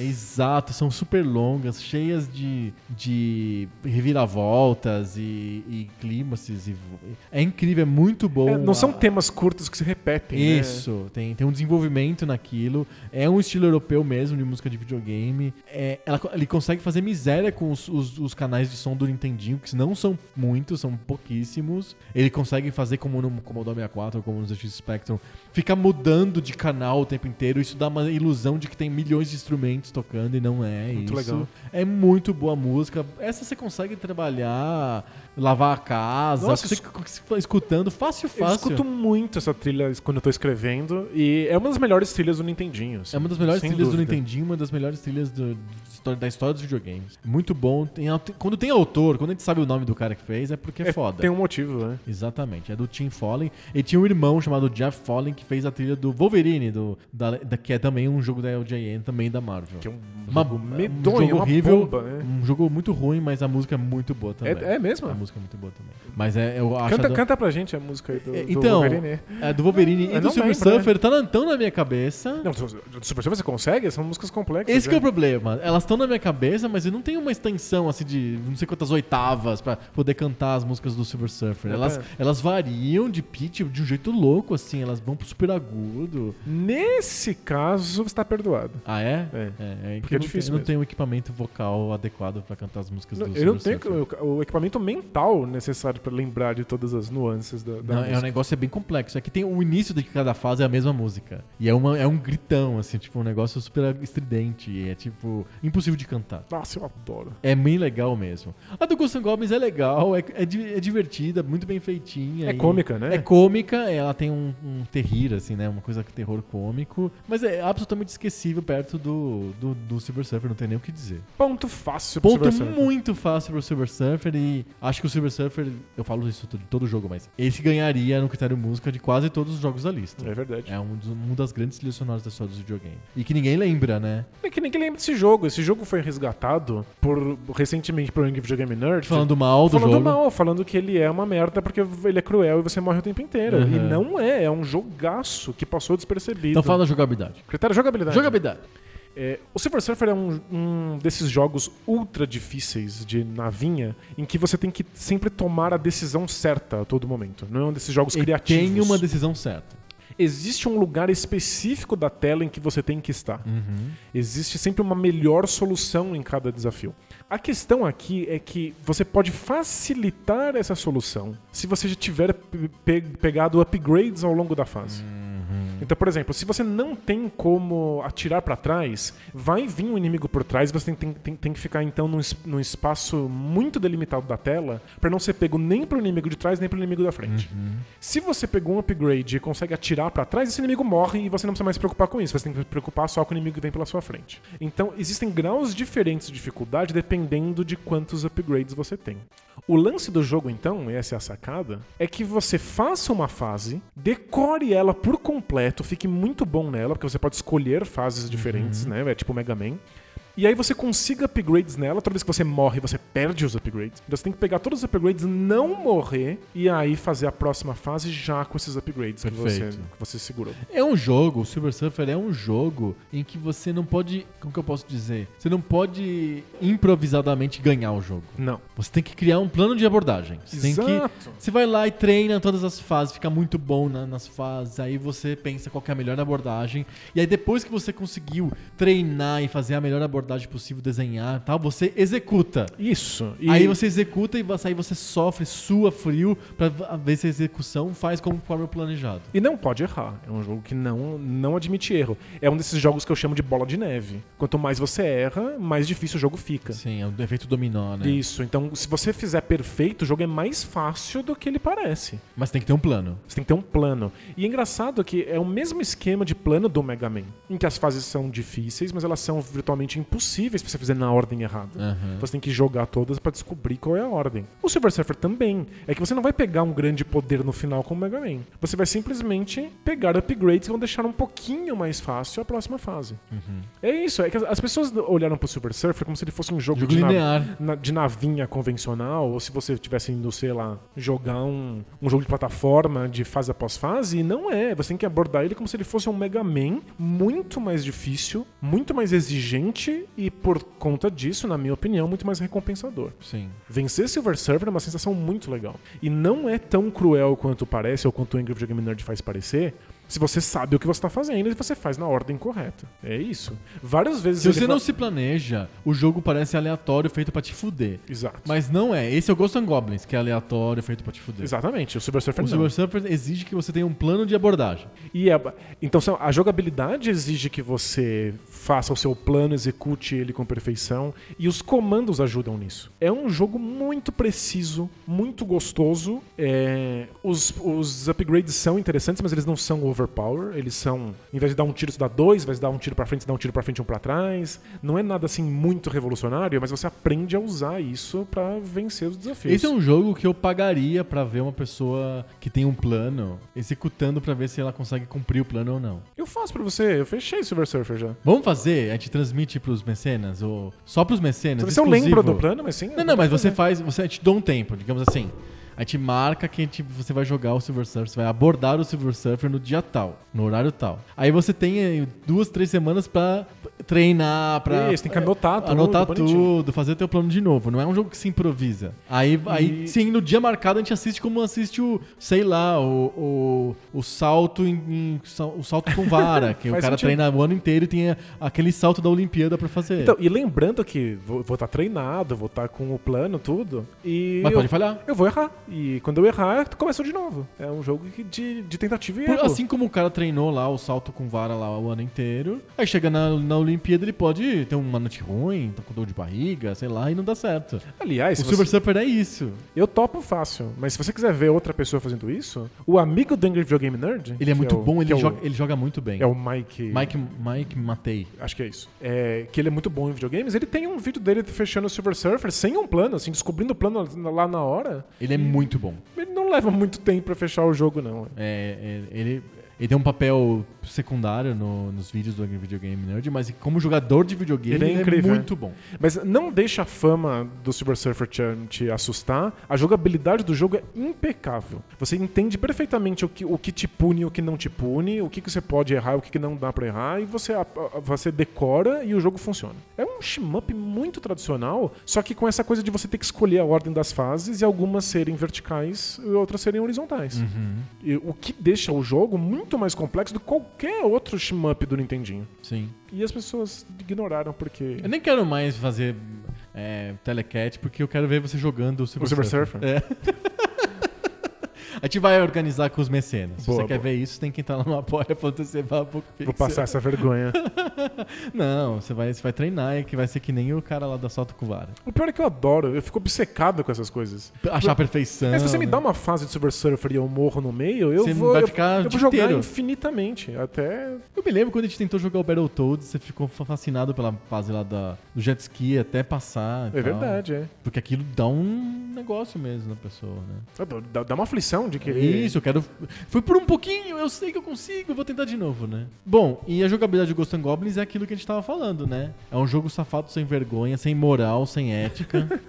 Exato, são super longas, cheias de, de reviravoltas e, e clímaxes. E, é incrível, é muito bom. É, não são a- temas curtos que se repetem. né? Isso, tem, tem um desenvolvimento naquilo. É um estilo europeu mesmo de música de videogame. É, ela- ele consegue fazer miséria com os, os- os canais de som do Nintendinho, que não são muitos, são pouquíssimos. Ele consegue fazer como no Commodore 64 ou como no ZX Spectrum, fica mudando de canal o tempo inteiro. Isso dá uma ilusão de que tem milhões de instrumentos tocando e não é Muito isso. legal. É muito boa música. Essa você consegue trabalhar, lavar a casa, Nossa, você fica escutando fácil, Eu fácil. escuto muito essa trilha quando eu tô escrevendo. E é uma das melhores trilhas do Nintendinho. assim, É uma das melhores trilhas do dúvida. Nintendinho, uma das melhores trilhas do- do da história dos videogames. Muito bom. Tem quando tem autor, quando a gente sabe o nome do cara que fez, é porque é, É, foda. Tem um motivo, né? Exatamente. É do Tim Fallen. E tinha um irmão chamado Jeff Fallen que fez a trilha do Wolverine, do, da, da- que é também um jogo da LJN, também da Marvel. Que é um Uma- jogo um medonho, jogo uma horrível, bomba, né? Um jogo muito ruim, mas a música é muito boa também. É, é mesmo? A música é muito boa também. Mas é, eu acho. Canta, do- canta pra gente a música aí do, É, do então, Wolverine. a do Wolverine Eu e do não Silver lembro, né? Surfer tá tão na minha cabeça. Não, do Super Surfer você consegue? São músicas complexas. Esse que é o né? problema. Elas estão na minha cabeça, mas eu não tenho uma extensão assim de não sei quantas oitavas pra poder cantar as músicas do Silver Surfer. É, Elas, tá. elas variam de pitch de um jeito louco, assim. Elas vão pro super agudo. Nesse caso, você tá perdoado. Ah, é? É. É, é que Porque eu é não, difícil tenho, eu não tenho um equipamento vocal adequado pra cantar as músicas Não, do eu não Silver tenho Surfer. o, o equipamento mental necessário pra lembrar de todas as nuances da, da Não, é um música. negócio é bem complexo. É que tem o início de cada fase é a mesma música. E é, uma, é um gritão, assim, tipo, um negócio super estridente. E é tipo, impossível de cantar. Nossa, eu adoro. É bem legal mesmo. A do Ghost and Goblins é legal, é, é, di- é divertida, muito bem feitinha. É e- cômica, né? É cômica, ela tem um, um terrir, assim, né? Uma coisa que terror cômico. Mas é absolutamente esquecível perto do, do, do Silver Surfer, não tem nem o que dizer. Ponto fácil pro Ponto Silver Surfer. muito fácil pro Silver Surfer e acho que o Silver Surfer, eu falo isso de todo jogo, mas esse ganharia no critério música de quase todos os jogos da lista. É verdade. É um, dos- uma das grandes sonoras da história dos videogames. E que ninguém lembra, né? É que ninguém lembra desse jogo. Esse jogo foi resgatado por, recentemente por Angry Video Game Nerd. Falando mal do falando jogo. mal, falando que ele é uma merda porque ele é cruel e você morre o tempo inteiro. Uhum. E não é, é um jogaço que passou despercebido. Então fala da jogabilidade. Critério jogabilidade. Jogabilidade. É, o Silver Surfer é um, um desses jogos ultra difíceis de navinha em que você tem que sempre tomar a decisão certa a todo momento. Não é um desses jogos Ele criativos. tem uma decisão certa. Existe um lugar específico da tela em que você tem que estar. Existe sempre uma melhor solução em cada desafio. A questão aqui é que você pode facilitar essa solução se você já tiver pe- pe- pegado upgrades ao longo da fase. Então, por exemplo, se você não tem como atirar pra trás, vai vir um inimigo por trás e você tem, tem- tem- que ficar então num, num espaço muito delimitado da tela pra não ser pego nem pro inimigo de trás nem pro inimigo da frente. Se você pegou um upgrade e consegue atirar pra trás, esse inimigo morre e você não precisa mais se preocupar com isso. Você tem que se preocupar só com o inimigo que vem pela sua frente. Então, existem graus diferentes de dificuldade dependendo de quantos upgrades você tem. O lance do jogo, então, e essa é a sacada, é que você faça uma fase, decore ela por completo, fique muito bom nela, porque você pode escolher fases diferentes, né? É tipo Mega Man. E aí você consiga upgrades nela, toda vez que você morre, você perde os upgrades. Então você tem que pegar todos os upgrades, não morrer, e aí fazer a próxima fase já com esses upgrades que você, que você segurou. É um jogo, o Silver Surfer é um jogo em que você não pode. Como que eu posso dizer? Você não pode improvisadamente ganhar o jogo. Não. Você tem que criar um plano de abordagem. Você tem que. Exato. Você vai lá e treina todas as fases, fica muito bom na- nas fases. Aí você pensa qual é a melhor abordagem. E aí depois que você conseguiu treinar e fazer a melhor abordagem possível, desenhar tal, você executa. Isso. E Aí você executa e você- aí você sofre, sua frio pra ver se a execução faz conforme o planejado. E não pode errar. É um jogo que não, não admite erro. É um desses jogos que eu chamo de bola de neve. Quanto mais você erra, mais difícil o jogo fica. Sim, é o efeito dominó, né? Isso. Então, se você fizer perfeito, o jogo é mais fácil do que ele parece. Mas tem que ter um plano. Você tem que ter um plano. E é engraçado que é o mesmo esquema de plano do Mega Man, em que as fases são difíceis, mas elas são virtualmente impossíveis se você fizer na ordem errada. Aham. Você tem que jogar todas pra descobrir qual é a ordem. O Silver Surfer também. É que você não vai pegar um grande poder no final como o Mega Man. Você vai simplesmente pegar upgrades que vão deixar um pouquinho mais fácil a próxima fase. É isso. É que as- as pessoas olharam pro Silver Surfer como se ele fosse um jogo, Jogo de, linear. na- de navinha convencional, ou se você estivesse indo, sei lá, jogar um, um jogo de plataforma de fase após fase, e não é. Você tem que abordar ele como se ele fosse um Mega Man muito mais difícil, muito mais exigente e, por conta disso, na minha opinião, muito mais recompensador. Sim. Vencer Silver Surfer é uma sensação muito legal. E não é tão cruel quanto parece, ou quanto o Angry Video Game Nerd faz parecer, se você sabe o que você está fazendo e você faz na ordem correta. É isso. Várias vezes Se você não se planeja, o jogo parece aleatório, feito pra te fuder. Exato. Mas não é. Esse é o Ghost and Goblins, que é aleatório, feito pra te fuder. Exatamente. O Silver Surfer O não. Silver Surfer exige que você tenha um plano de abordagem. E é- então a jogabilidade exige que você faça o seu plano, execute ele com perfeição e os comandos ajudam nisso. É um jogo muito preciso, muito gostoso. é, os, os upgrades são interessantes, mas eles não são overpower. Eles são, em vez de dar um tiro, você dá dois, em vez de dar um tiro pra frente, você dá um tiro pra frente e um pra trás. Não é nada assim muito revolucionário, mas você aprende a usar isso pra vencer os desafios. Esse é um jogo que eu pagaria pra ver uma pessoa que tem um plano executando pra ver se ela consegue cumprir o plano ou não. Eu faço pra você, eu fechei Silver Surfer já. Vamos fazer? A gente transmite pros mecenas? Ou só pros mecenas? Se lembro exclusivo? do plano, mas sim. Não, não, mas você faz, você te dá um tempo, digamos assim. A gente marca que a gente, você vai jogar o Silver Surfer, você vai abordar o Silver Surfer no dia tal, no horário tal. Aí você tem aí, duas, três semanas pra treinar, pra Isso, tem que anotar tudo, anotar bonitinho. tudo, fazer teu plano de novo. Não é um jogo que se improvisa. Aí, aí sim, no dia marcado a gente assiste como assiste o, sei lá, o, o, o salto em, em- o salto com vara, que o cara sentido. treina o ano inteiro e tem aquele salto da Olimpíada pra fazer. Então, e lembrando que vou estar treinado, vou estar com o plano, tudo. E Mas eu, pode falhar. eu vou errar. E quando eu errar, começa de novo. É um jogo de, de tentativa e erro. assim como o cara treinou lá o salto com vara lá o ano inteiro, aí chega na, na Olimpíada ele pode ter uma noite ruim, tá com dor de barriga, sei lá, e não dá certo. Aliás, o Silver você- Surfer é isso. eu topo fácil. Mas se você quiser ver outra pessoa fazendo isso, o amigo do Angry Video Game Nerd... Ele é muito o- bom, ele, é o- joga, ele joga muito bem. É o Mike... Mike, Mike Matei. Acho que é isso. É, que ele é muito bom em videogames. Ele tem um vídeo dele fechando o Silver Surfer sem um plano, assim, descobrindo o plano lá na hora. Ele é muito bom. Ele não leva muito tempo pra fechar o jogo, não. É, é, ele, ele tem um papel secundário no- nos vídeos do Video Game Nerd, mas como jogador de videogame Ele é ele é, incrível, muito bom. Mas não deixa a fama do Silver Surfer te, te assustar. A jogabilidade do jogo é impecável. Você entende perfeitamente o que, o que te pune e o que não te pune, o que, que você pode errar e o que, que não dá pra errar, e você, você decora e o jogo funciona. É um shmup muito tradicional, só que com essa coisa de você ter que escolher a ordem das fases e algumas serem verticais e outras serem horizontais. E o que deixa o jogo muito mais complexo do que qualquer outro shmup do Nintendinho. Sim. E as pessoas ignoraram porque. Eu nem quero mais fazer é, telecat, porque eu quero ver você jogando o Super, O Super Surfer? É. A gente vai organizar com os mecenas. Se Boa, você quer boa. ver isso, tem que entrar lá no apoia.se. Vou passar essa vergonha. Não, você vai, você vai treinar e que vai ser que nem o cara lá da Solta com Vara. o pior é que eu adoro, eu fico obcecado com essas coisas. Achar a perfeição. Mas se você me né? dá uma fase de Super Surfer e eu morro no meio, eu Você vou, vai eu- ficar eu, o vou jogar inteiro. infinitamente. Até. Eu me lembro quando a gente tentou jogar o Battletoads, você ficou fascinado pela fase lá da, do jet ski até passar. É tal. verdade, é. Porque aquilo dá um negócio mesmo na pessoa, né? Dá, dá uma aflição de querer. Isso, eu quero. Foi por um pouquinho, eu sei que eu consigo, vou tentar de novo, né? Bom, e a jogabilidade de Ghost and Goblins é aquilo que a gente tava falando, né? É um jogo safado sem vergonha, sem moral, sem ética.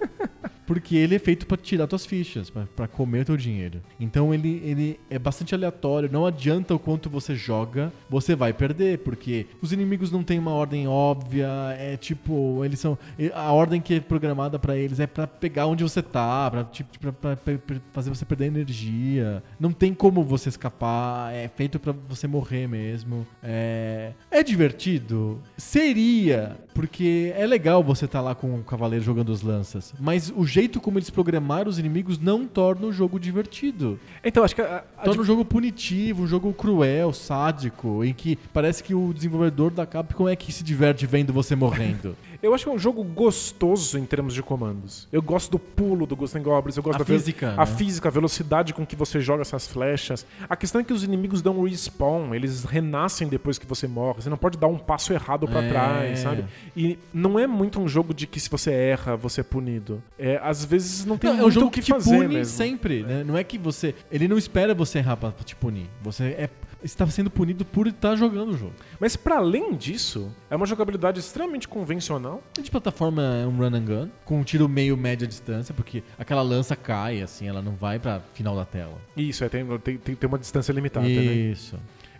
Porque ele é feito pra tirar tuas fichas, pra- pra comer o teu dinheiro. Então ele, ele é bastante aleatório, não adianta o quanto você joga, você vai perder, porque os inimigos não têm uma ordem óbvia, é tipo, eles são a ordem que é programada pra eles é pra pegar onde você tá, pra, tipo, pra, pra- pra- pra fazer você perder energia. Não tem como você escapar, é feito pra você morrer mesmo. É, é divertido? Seria, porque é legal você estar lá com o cavaleiro jogando as lanças, mas o jeito como eles programaram os inimigos não torna o jogo divertido. Então, acho que. A, a- Torna um jogo punitivo, um jogo cruel, sádico, em que parece que o desenvolvedor da Capcom é que se diverte vendo você morrendo. eu acho que é um jogo gostoso em termos de comandos. Eu gosto do pulo do Ghost and Goblins, eu gosto A da ve- física, a né? física, a velocidade com que você joga essas flechas. A questão é que os inimigos dão respawn, eles renascem depois que você morre. Você não pode dar um passo errado pra É. trás, sabe? E não é muito um jogo de que se você erra, você é punido. É, às vezes não tem Não, é um muito jogo o que que fazer pune mesmo. sempre, né? Não é que você. Ele não espera você errar pra te punir. Você é. Está sendo punido por estar jogando o jogo. Mas pra além disso, é uma jogabilidade extremamente convencional. De plataforma é um run and gun, com um tiro meio média distância, porque aquela lança cai, assim, ela não vai pra final da tela. Isso, é, tem, tem, tem, uma distância limitada, né?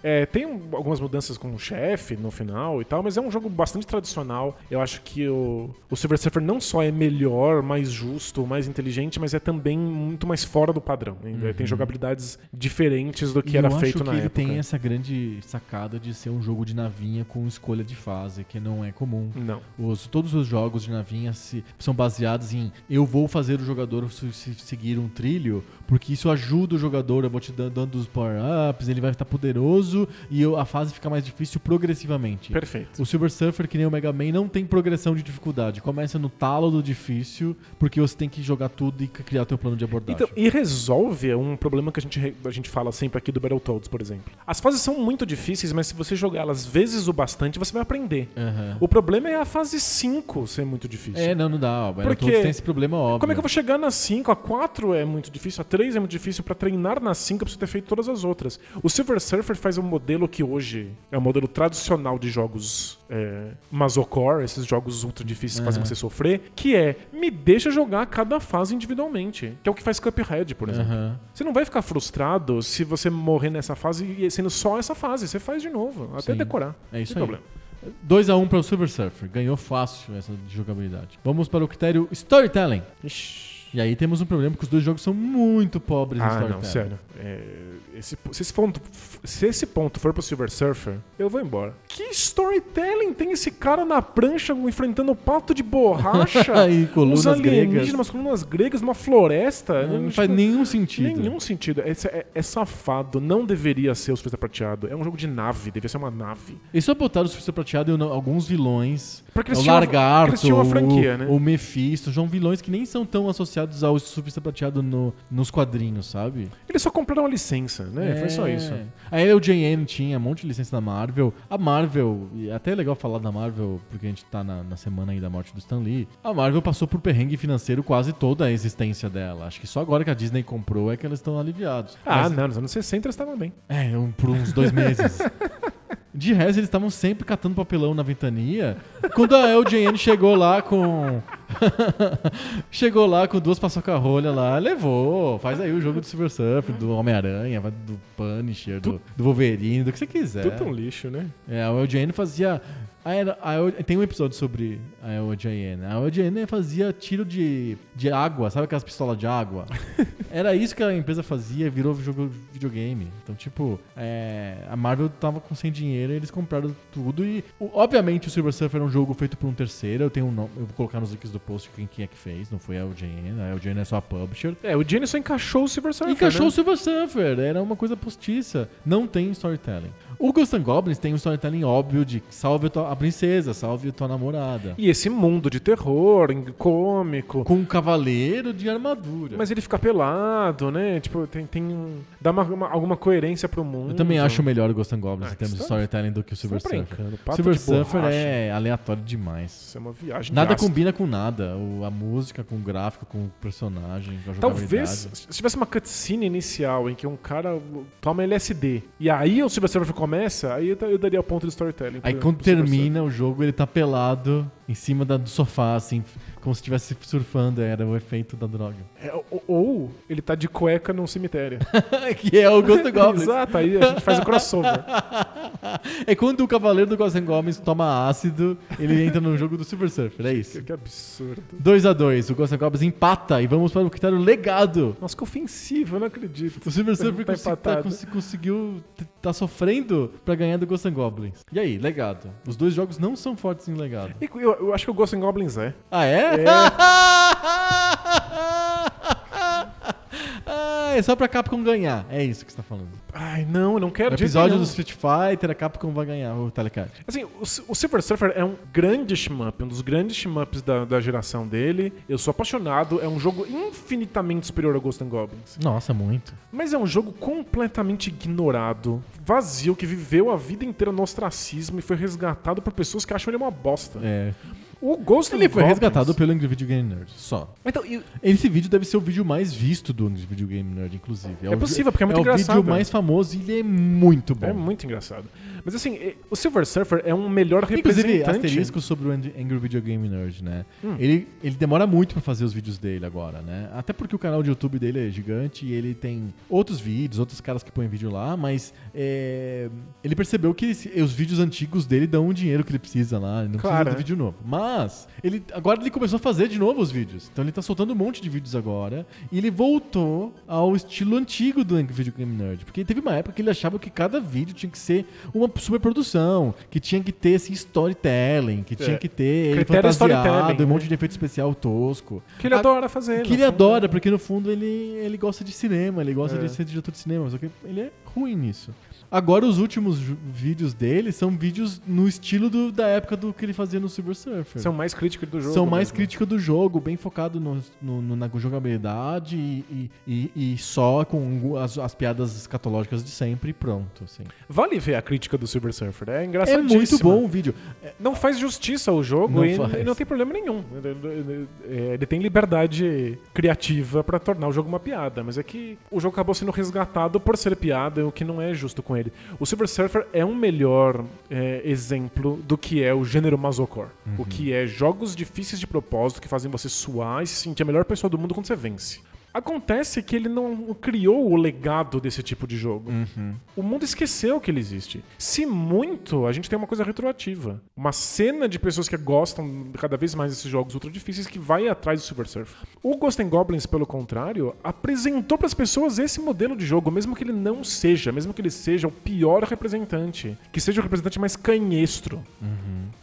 É, tem um- algumas mudanças com o chefe no final e tal, mas é um jogo bastante tradicional. Eu acho que o, o Silver Surfer não só é melhor, mais justo, mais inteligente, mas é também muito mais fora do padrão. né? Tem jogabilidades diferentes do que Uhum. E era eu feito acho na que ele época. tem essa grande sacada de ser um jogo de navinha com escolha de fase, que não é comum. Não. Os, todos os jogos de navinha se- são baseados em eu vou fazer o jogador se- se- seguir um trilho, porque isso ajuda o jogador, eu vou te dando, dando os power-ups, ele vai estar poderoso e a fase fica mais difícil progressivamente. Perfeito. O Silver Surfer, que nem o Mega Man, não tem progressão de dificuldade. Começa no talo do difícil, porque você tem que jogar tudo e criar teu plano de abordagem. Então, e resolve um problema que a gente, a gente fala sempre aqui do Battletoads, por exemplo. As fases são muito difíceis, mas se você jogar elas vezes o bastante, você vai aprender. Aham. O problema é a fase 5 ser muito difícil. É, não, não dá. O Porque- tem esse problema óbvio. Como é que eu vou chegar na 5? A 4 é muito difícil, a 3 é muito difícil. Pra treinar na 5 eu preciso ter feito todas as outras. O Silver Surfer faz um modelo que hoje é um modelo tradicional de jogos é, Masocore, esses jogos ultra difíceis que fazem Aham. você sofrer, que é me deixa jogar cada fase individualmente. Que é o que faz Cuphead, por exemplo. Aham. Você não vai ficar frustrado se você morrer nessa fase e sendo só essa fase. Você faz de novo, até Sim. decorar. É isso Não aí. problema. 2x1 para o Silver Surfer. Ganhou fácil essa de jogabilidade. Vamos para o critério Storytelling. Ixi. E aí temos um problema porque os dois jogos são muito pobres em Ah, storytelling. não, sério. É, esse, se, esse ponto, se esse ponto for pro Silver Surfer, eu vou embora. Que storytelling tem esse cara na prancha enfrentando o pato de borracha? e colunas gregas. umas colunas gregas, numa floresta. Não, Tipo, faz nenhum sentido. Nenhum sentido. É, é- é safado. Não deveria ser o Surfista Prateado. É um jogo de nave. Deveria ser uma nave. Eles só botaram o Surfista Prateado e alguns vilões. Porque eles o tinham uma- Lagarto, eles tinham uma franquia, o, né? o Mephisto, são vilões que nem são tão associados ao Surfista Prateado no- nos quadrinhos, sabe? Eles só compraram a licença, né? Foi só isso. A LJN tinha um monte de licença da Marvel. A Marvel, e é até legal falar da Marvel, porque a gente tá na, na semana aí da morte do Stan Lee. A Marvel passou por perrengue financeiro quase toda a existência dela. Acho que só agora que a Disney comprou é que eles estão aliviados. Ah, Mas- não. Nos anos 60 eles estavam bem. É, um- por uns dois meses. De resto, eles estavam sempre catando papelão na ventania. Quando a LJN chegou lá com. chegou lá com duas paçoca-rolha lá, levou. Faz aí o jogo do Silver Surfer, do Homem-Aranha, do Punisher, do, do Wolverine, do que você quiser. Tudo um lixo, né? É, a LJN fazia A era- a tem um episódio sobre a EOJN. A EOJN fazia tiro de, de água, sabe aquelas pistolas de água? Era isso que a empresa fazia, virou jogo videogame. Então, tipo, é, a Marvel tava com sem dinheiro, eles compraram tudo e, o- obviamente, o Silver Surfer é um jogo feito por um terceiro. Eu tenho um nome, eu vou colocar nos links do post quem, quem é que fez, não foi a EOJN. A EOJN é só a publisher. É, o Jenny só encaixou o Silver Surfer, Encaixou né? o Silver Surfer, era uma coisa postiça. Não tem storytelling. O Ghost and Goblins tem um storytelling óbvio de salve a princesa, salve a tua namorada. E esse mundo de terror, cômico. Com um cavaleiro de armadura. Mas ele fica pelado, né? Tipo, tem, tem um. Dá uma, uma- alguma coerência pro mundo. eu também acho melhor o Ghost and Goblins Ah, em termos de tá- storytelling do que o Você Silver tá Surfer. Silver Surfer é aleatório demais. Isso é uma viagem. Nada combina com nada. O- a música, com o gráfico, com o personagem, com a Talvez, se tivesse uma cutscene inicial em que um cara toma LSD e aí o Silver Surfer começa, aí eu, eu daria ponto de storytelling. Aí quando termina o jogo, ele tá pelado em cima da- do sofá, assim, como se estivesse surfando. Era o efeito da droga. É, ou, ou ele tá de cueca num cemitério. que é o Ghost and Goblins. Exato, aí a gente faz o crossover. É quando o cavaleiro do Ghost and Goblins toma ácido, ele entra no jogo do Silver Surfer, é que, isso. que absurdo. 2 a 2 o Ghost and Goblins empata e vamos para o critério legado. Nossa, que ofensivo, eu não acredito. O Silver Surfer Tá tá- consi- conseguiu, tá sofrendo pra ganhar do Ghost and Goblins. E aí, legado. Os dois jogos não são fortes em legado. E Eu, eu acho que o Ghost and Goblins é. Ah, é? É. Ah, é só pra Capcom ganhar. É isso que você tá falando. Ai, não, eu não quero No episódio do. Street Fighter, a Capcom vai ganhar o Telecat. Assim, o, o Silver Surfer é um grande shmup, um dos grandes shmups da, da geração dele. Eu sou apaixonado, é um jogo infinitamente superior ao Ghost and Goblins. Nossa, muito. Mas é um jogo completamente ignorado, vazio, que viveu a vida inteira no ostracismo e foi resgatado por pessoas que acham ele uma bosta. É. O Ghost Ele foi Goblins- resgatado pelo Angry Video Game Nerd, só. Então, e- Esse vídeo deve ser o vídeo mais visto do Angry Video Game Nerd, inclusive. É o vi- possível, porque é muito É o engraçado. vídeo mais famoso e ele é muito bom. é muito engraçado. Mas assim, o Silver Surfer é um melhor Inclusive, representante. asterisco sobre o Ang- Angry Video Game Nerd, né? Hum. Ele, ele demora muito pra fazer os vídeos dele agora, né? Até porque o canal de YouTube dele é gigante e ele tem outros vídeos, outros caras que põem vídeo lá, mas é, ele percebeu que os vídeos antigos dele dão o dinheiro que ele precisa lá, ele não Claro, precisa né? de vídeo novo. Mas, ele, agora ele começou a fazer de novo os vídeos. Então ele tá soltando um monte de vídeos agora e ele voltou ao estilo antigo do Angry Video Game Nerd. Porque teve uma época que ele achava que cada vídeo tinha que ser uma superprodução, que tinha que ter esse storytelling, que tinha que ter Critério fantasiado, storytelling, um monte né? de efeito especial tosco. Que ele A- adora fazer. Que ele adora, porque no fundo ele, ele gosta de cinema, ele gosta É. de ser diretor de cinema, só que ele é ruim nisso. Agora os últimos vídeos dele são vídeos no estilo do- da época do que ele fazia no Silver Surfer. São mais críticos do jogo. São mais mesmo. crítica do jogo, bem focado no, no- no- na jogabilidade e, e- e- e só com as, as piadas escatológicas de sempre e pronto. Assim. Vale ver a crítica do Silver Surfer. É É engraçadíssimo. muito bom o vídeo. Não faz justiça ao jogo Não e faz. não tem problema nenhum. Ele, é, ele tem liberdade criativa pra tornar o jogo uma piada, mas é que o jogo acabou sendo resgatado por ser piada, o que não é justo com ele. O Silver Surfer é um melhor é, exemplo do que é o gênero Masocore. O que é jogos difíceis de propósito que fazem você suar e se sentir a melhor pessoa do mundo quando você vence. Acontece que ele não criou o legado desse tipo de jogo. O mundo esqueceu que ele existe. Se muito, a gente tem uma coisa retroativa. Uma cena de pessoas que gostam cada vez mais desses jogos ultra difíceis que vai atrás do Silver Surfer. O Ghost Goblins, pelo contrário, apresentou para as pessoas esse modelo de jogo, mesmo que ele não seja, mesmo que ele seja o pior representante, que seja o representante mais canhestro.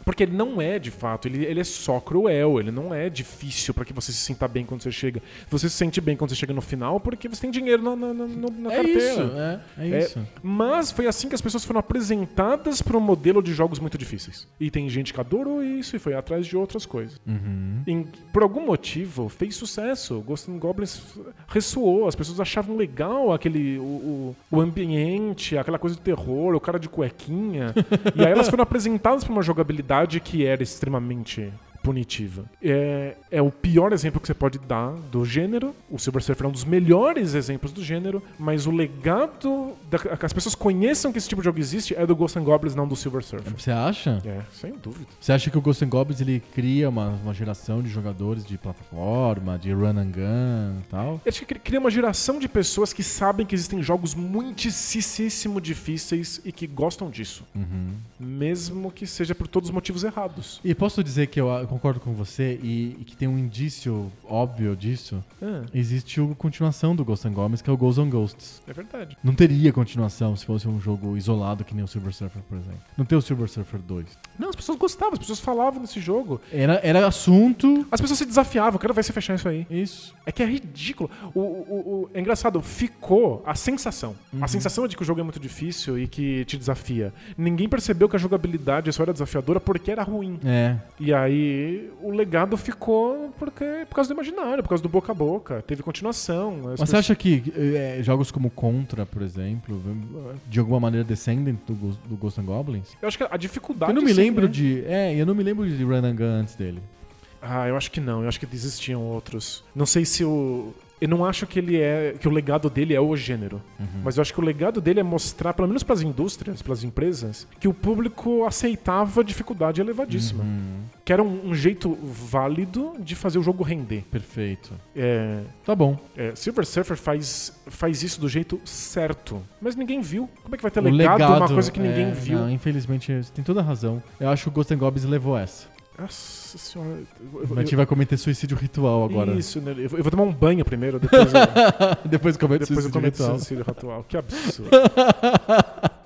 Porque ele não é, de fato, ele, ele é só cruel, ele não é difícil para que você se sinta bem quando você chega. Você se sente bem quando você chega no final porque você tem dinheiro na, na, na, na É carteira. isso, é, é É, isso. mas foi assim que as pessoas foram apresentadas para um modelo de jogos muito difíceis. E tem gente que adorou isso e foi atrás de outras coisas. Uhum. Em- por algum motivo, fez sucesso. Ghost and Goblins ressoou. As pessoas achavam legal aquele o, o, o ambiente, aquela coisa de terror, o cara de cuequinha. e aí elas foram apresentadas para uma jogabilidade que era extremamente punitiva. É, é o pior exemplo que você pode dar do gênero. O Silver Surfer é um dos melhores exemplos do gênero, mas o legado da, que as pessoas conheçam que esse tipo de jogo existe é do Ghosts and Goblins, não do Silver Surfer. Você acha? É, sem dúvida. Você acha que o Ghost and Goblins ele cria uma, uma geração de jogadores de plataforma, de run and gun e tal? Eu acho que cria uma geração de pessoas que sabem que existem jogos muitíssimo difíceis e que gostam disso. Uhum. Mesmo que seja por todos os motivos errados. E posso dizer que eu concordo com você e, e que tem um indício óbvio disso. Existe a continuação do Ghost and Goblins, que é o Ghosts on Ghosts. É verdade. Não teria continuação se fosse um jogo isolado que nem o Silver Surfer, por exemplo. Não tem o Silver Surfer 2. Não, as pessoas gostavam, as pessoas falavam desse jogo. Era, era assunto. As pessoas se desafiavam, eu quero ver você fechar isso aí. Isso. É que é ridículo. O, o- o- é engraçado, ficou a sensação. Uhum. A sensação é de que o jogo é muito difícil e que te desafia. Ninguém percebeu que a jogabilidade só era desafiadora porque era ruim. É. E aí o legado ficou porque, por causa do imaginário, por causa do boca a boca. Teve continuação. as Mas pessoas- você acha que é, jogos como Contra, por exemplo, de alguma maneira descendem do, Ghost- do Ghost and Goblins? Eu acho que a dificuldade. Eu não me sim, lembro né? de. É, eu não me lembro de Run and Gun antes dele. Ah, eu acho que não. Eu acho que existiam outros. Não sei se o. Eu não acho que ele é. que o legado dele é o gênero. Mas eu acho que o legado dele é mostrar, pelo menos para as indústrias, para as empresas, que o público aceitava dificuldade elevadíssima. Uhum. Que era um, um jeito válido de fazer o jogo render. Perfeito. É, Tá bom. é, Silver Surfer faz, faz isso do jeito certo. Mas ninguém viu. Como é que vai ter O legado, uma coisa que ninguém é, viu? não, infelizmente, você tem toda a razão. Eu acho que o Ghost and Goblins levou essa. Nossa senhora. eu- A eu- gente vai cometer suicídio ritual agora. Isso, né? Eu vou eu vou tomar um banho primeiro, depois eu, Depois comete depois eu suicídio cometo ritual. suicídio ritual. Que absurdo.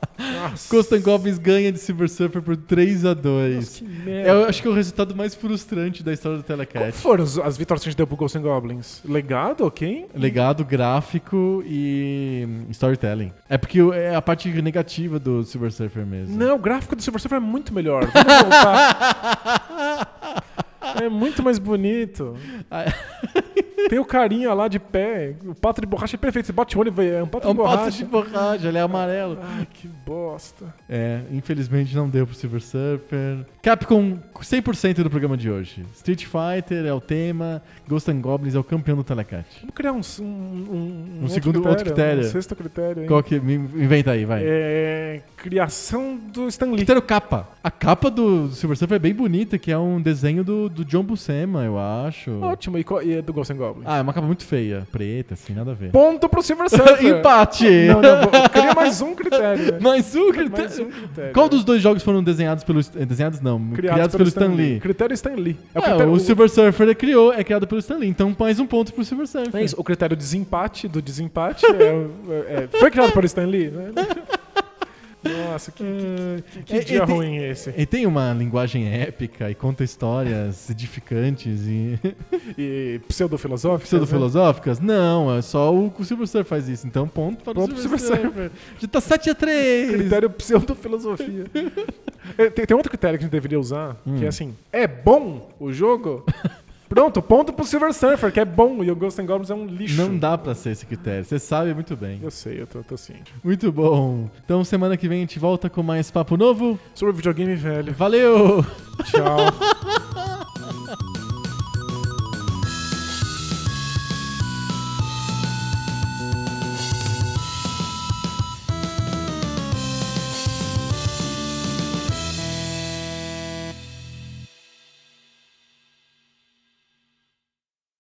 Ghost and Goblins ganha de Silver Surfer por 3 a 2 Nossa, que merda. Eu acho que é o resultado mais frustrante da história do Qual Telecat. foram as, as vitórias que a gente deu pro Ghosts and Goblins? Legado, ok? Legado, gráfico e hum, storytelling. É porque é a parte negativa do Silver Surfer mesmo. Não, o gráfico do Silver Surfer é muito melhor. Vamos voltar. é muito mais bonito. Ah, Tem o carinha lá de pé. O pato de borracha é perfeito. Você bate o olho e vê, é um pato É um de pato borracha. de borracha, ele é amarelo. Ai, que bosta. É, infelizmente não deu pro Silver Surfer. Capcom, 100% do programa de hoje. Street Fighter é o tema, Ghost and Goblins é o campeão do Telecat. Vamos criar um, um, um, Um segundo- outro critério. Um sexto critério. hein? Qual que... Me inventa aí, vai. É, criação do Stan Lee. Critério capa. A capa do Silver Surfer é bem bonita, que é um desenho do, do John Buscema, eu acho. Ótimo. E, qual- e é do Ghost and Goblins? Ah, é uma capa muito feia, preta, assim, nada a ver. Ponto pro Silver Surfer. Empate! Não, não, vou, cria mais um critério. Mais um critério. Mais um critério. Qual dos dois jogos foram desenhados pelo... eh, Desenhados não, criados, pelo Stan Lee? Critério Stan Lee. É o É, critério, o Silver Surfer é criou, é criado pelo Stan Lee, então mais um ponto pro Silver Surfer. é isso, o critério desempate do desempate é, é- é- foi criado pelo Stan Lee, né? Nossa, que, que, que É, dia tem- ruim esse. Ele tem uma linguagem épica e conta histórias edificantes e E pseudo-filosófico. pseudo-filosóficas? Não, é só o, o Silver Surfer faz isso. Então, ponto para Ponto o Silver, Silver Surfer. Já tá 7 a 3 Critério pseudo-filosofia. É, tem, tem outro critério que a gente deveria usar, Hum. que é assim, é bom o jogo? Pronto, ponto pro Silver Surfer, que é bom, e o Ghost and Goblins é um lixo. Não dá pra ser esse critério. Você sabe muito bem. Eu sei, eu tô, tô ciente. Muito bom. Então, semana que vem a gente volta com mais papo novo. Sobre videogame velho. Valeu! Tchau.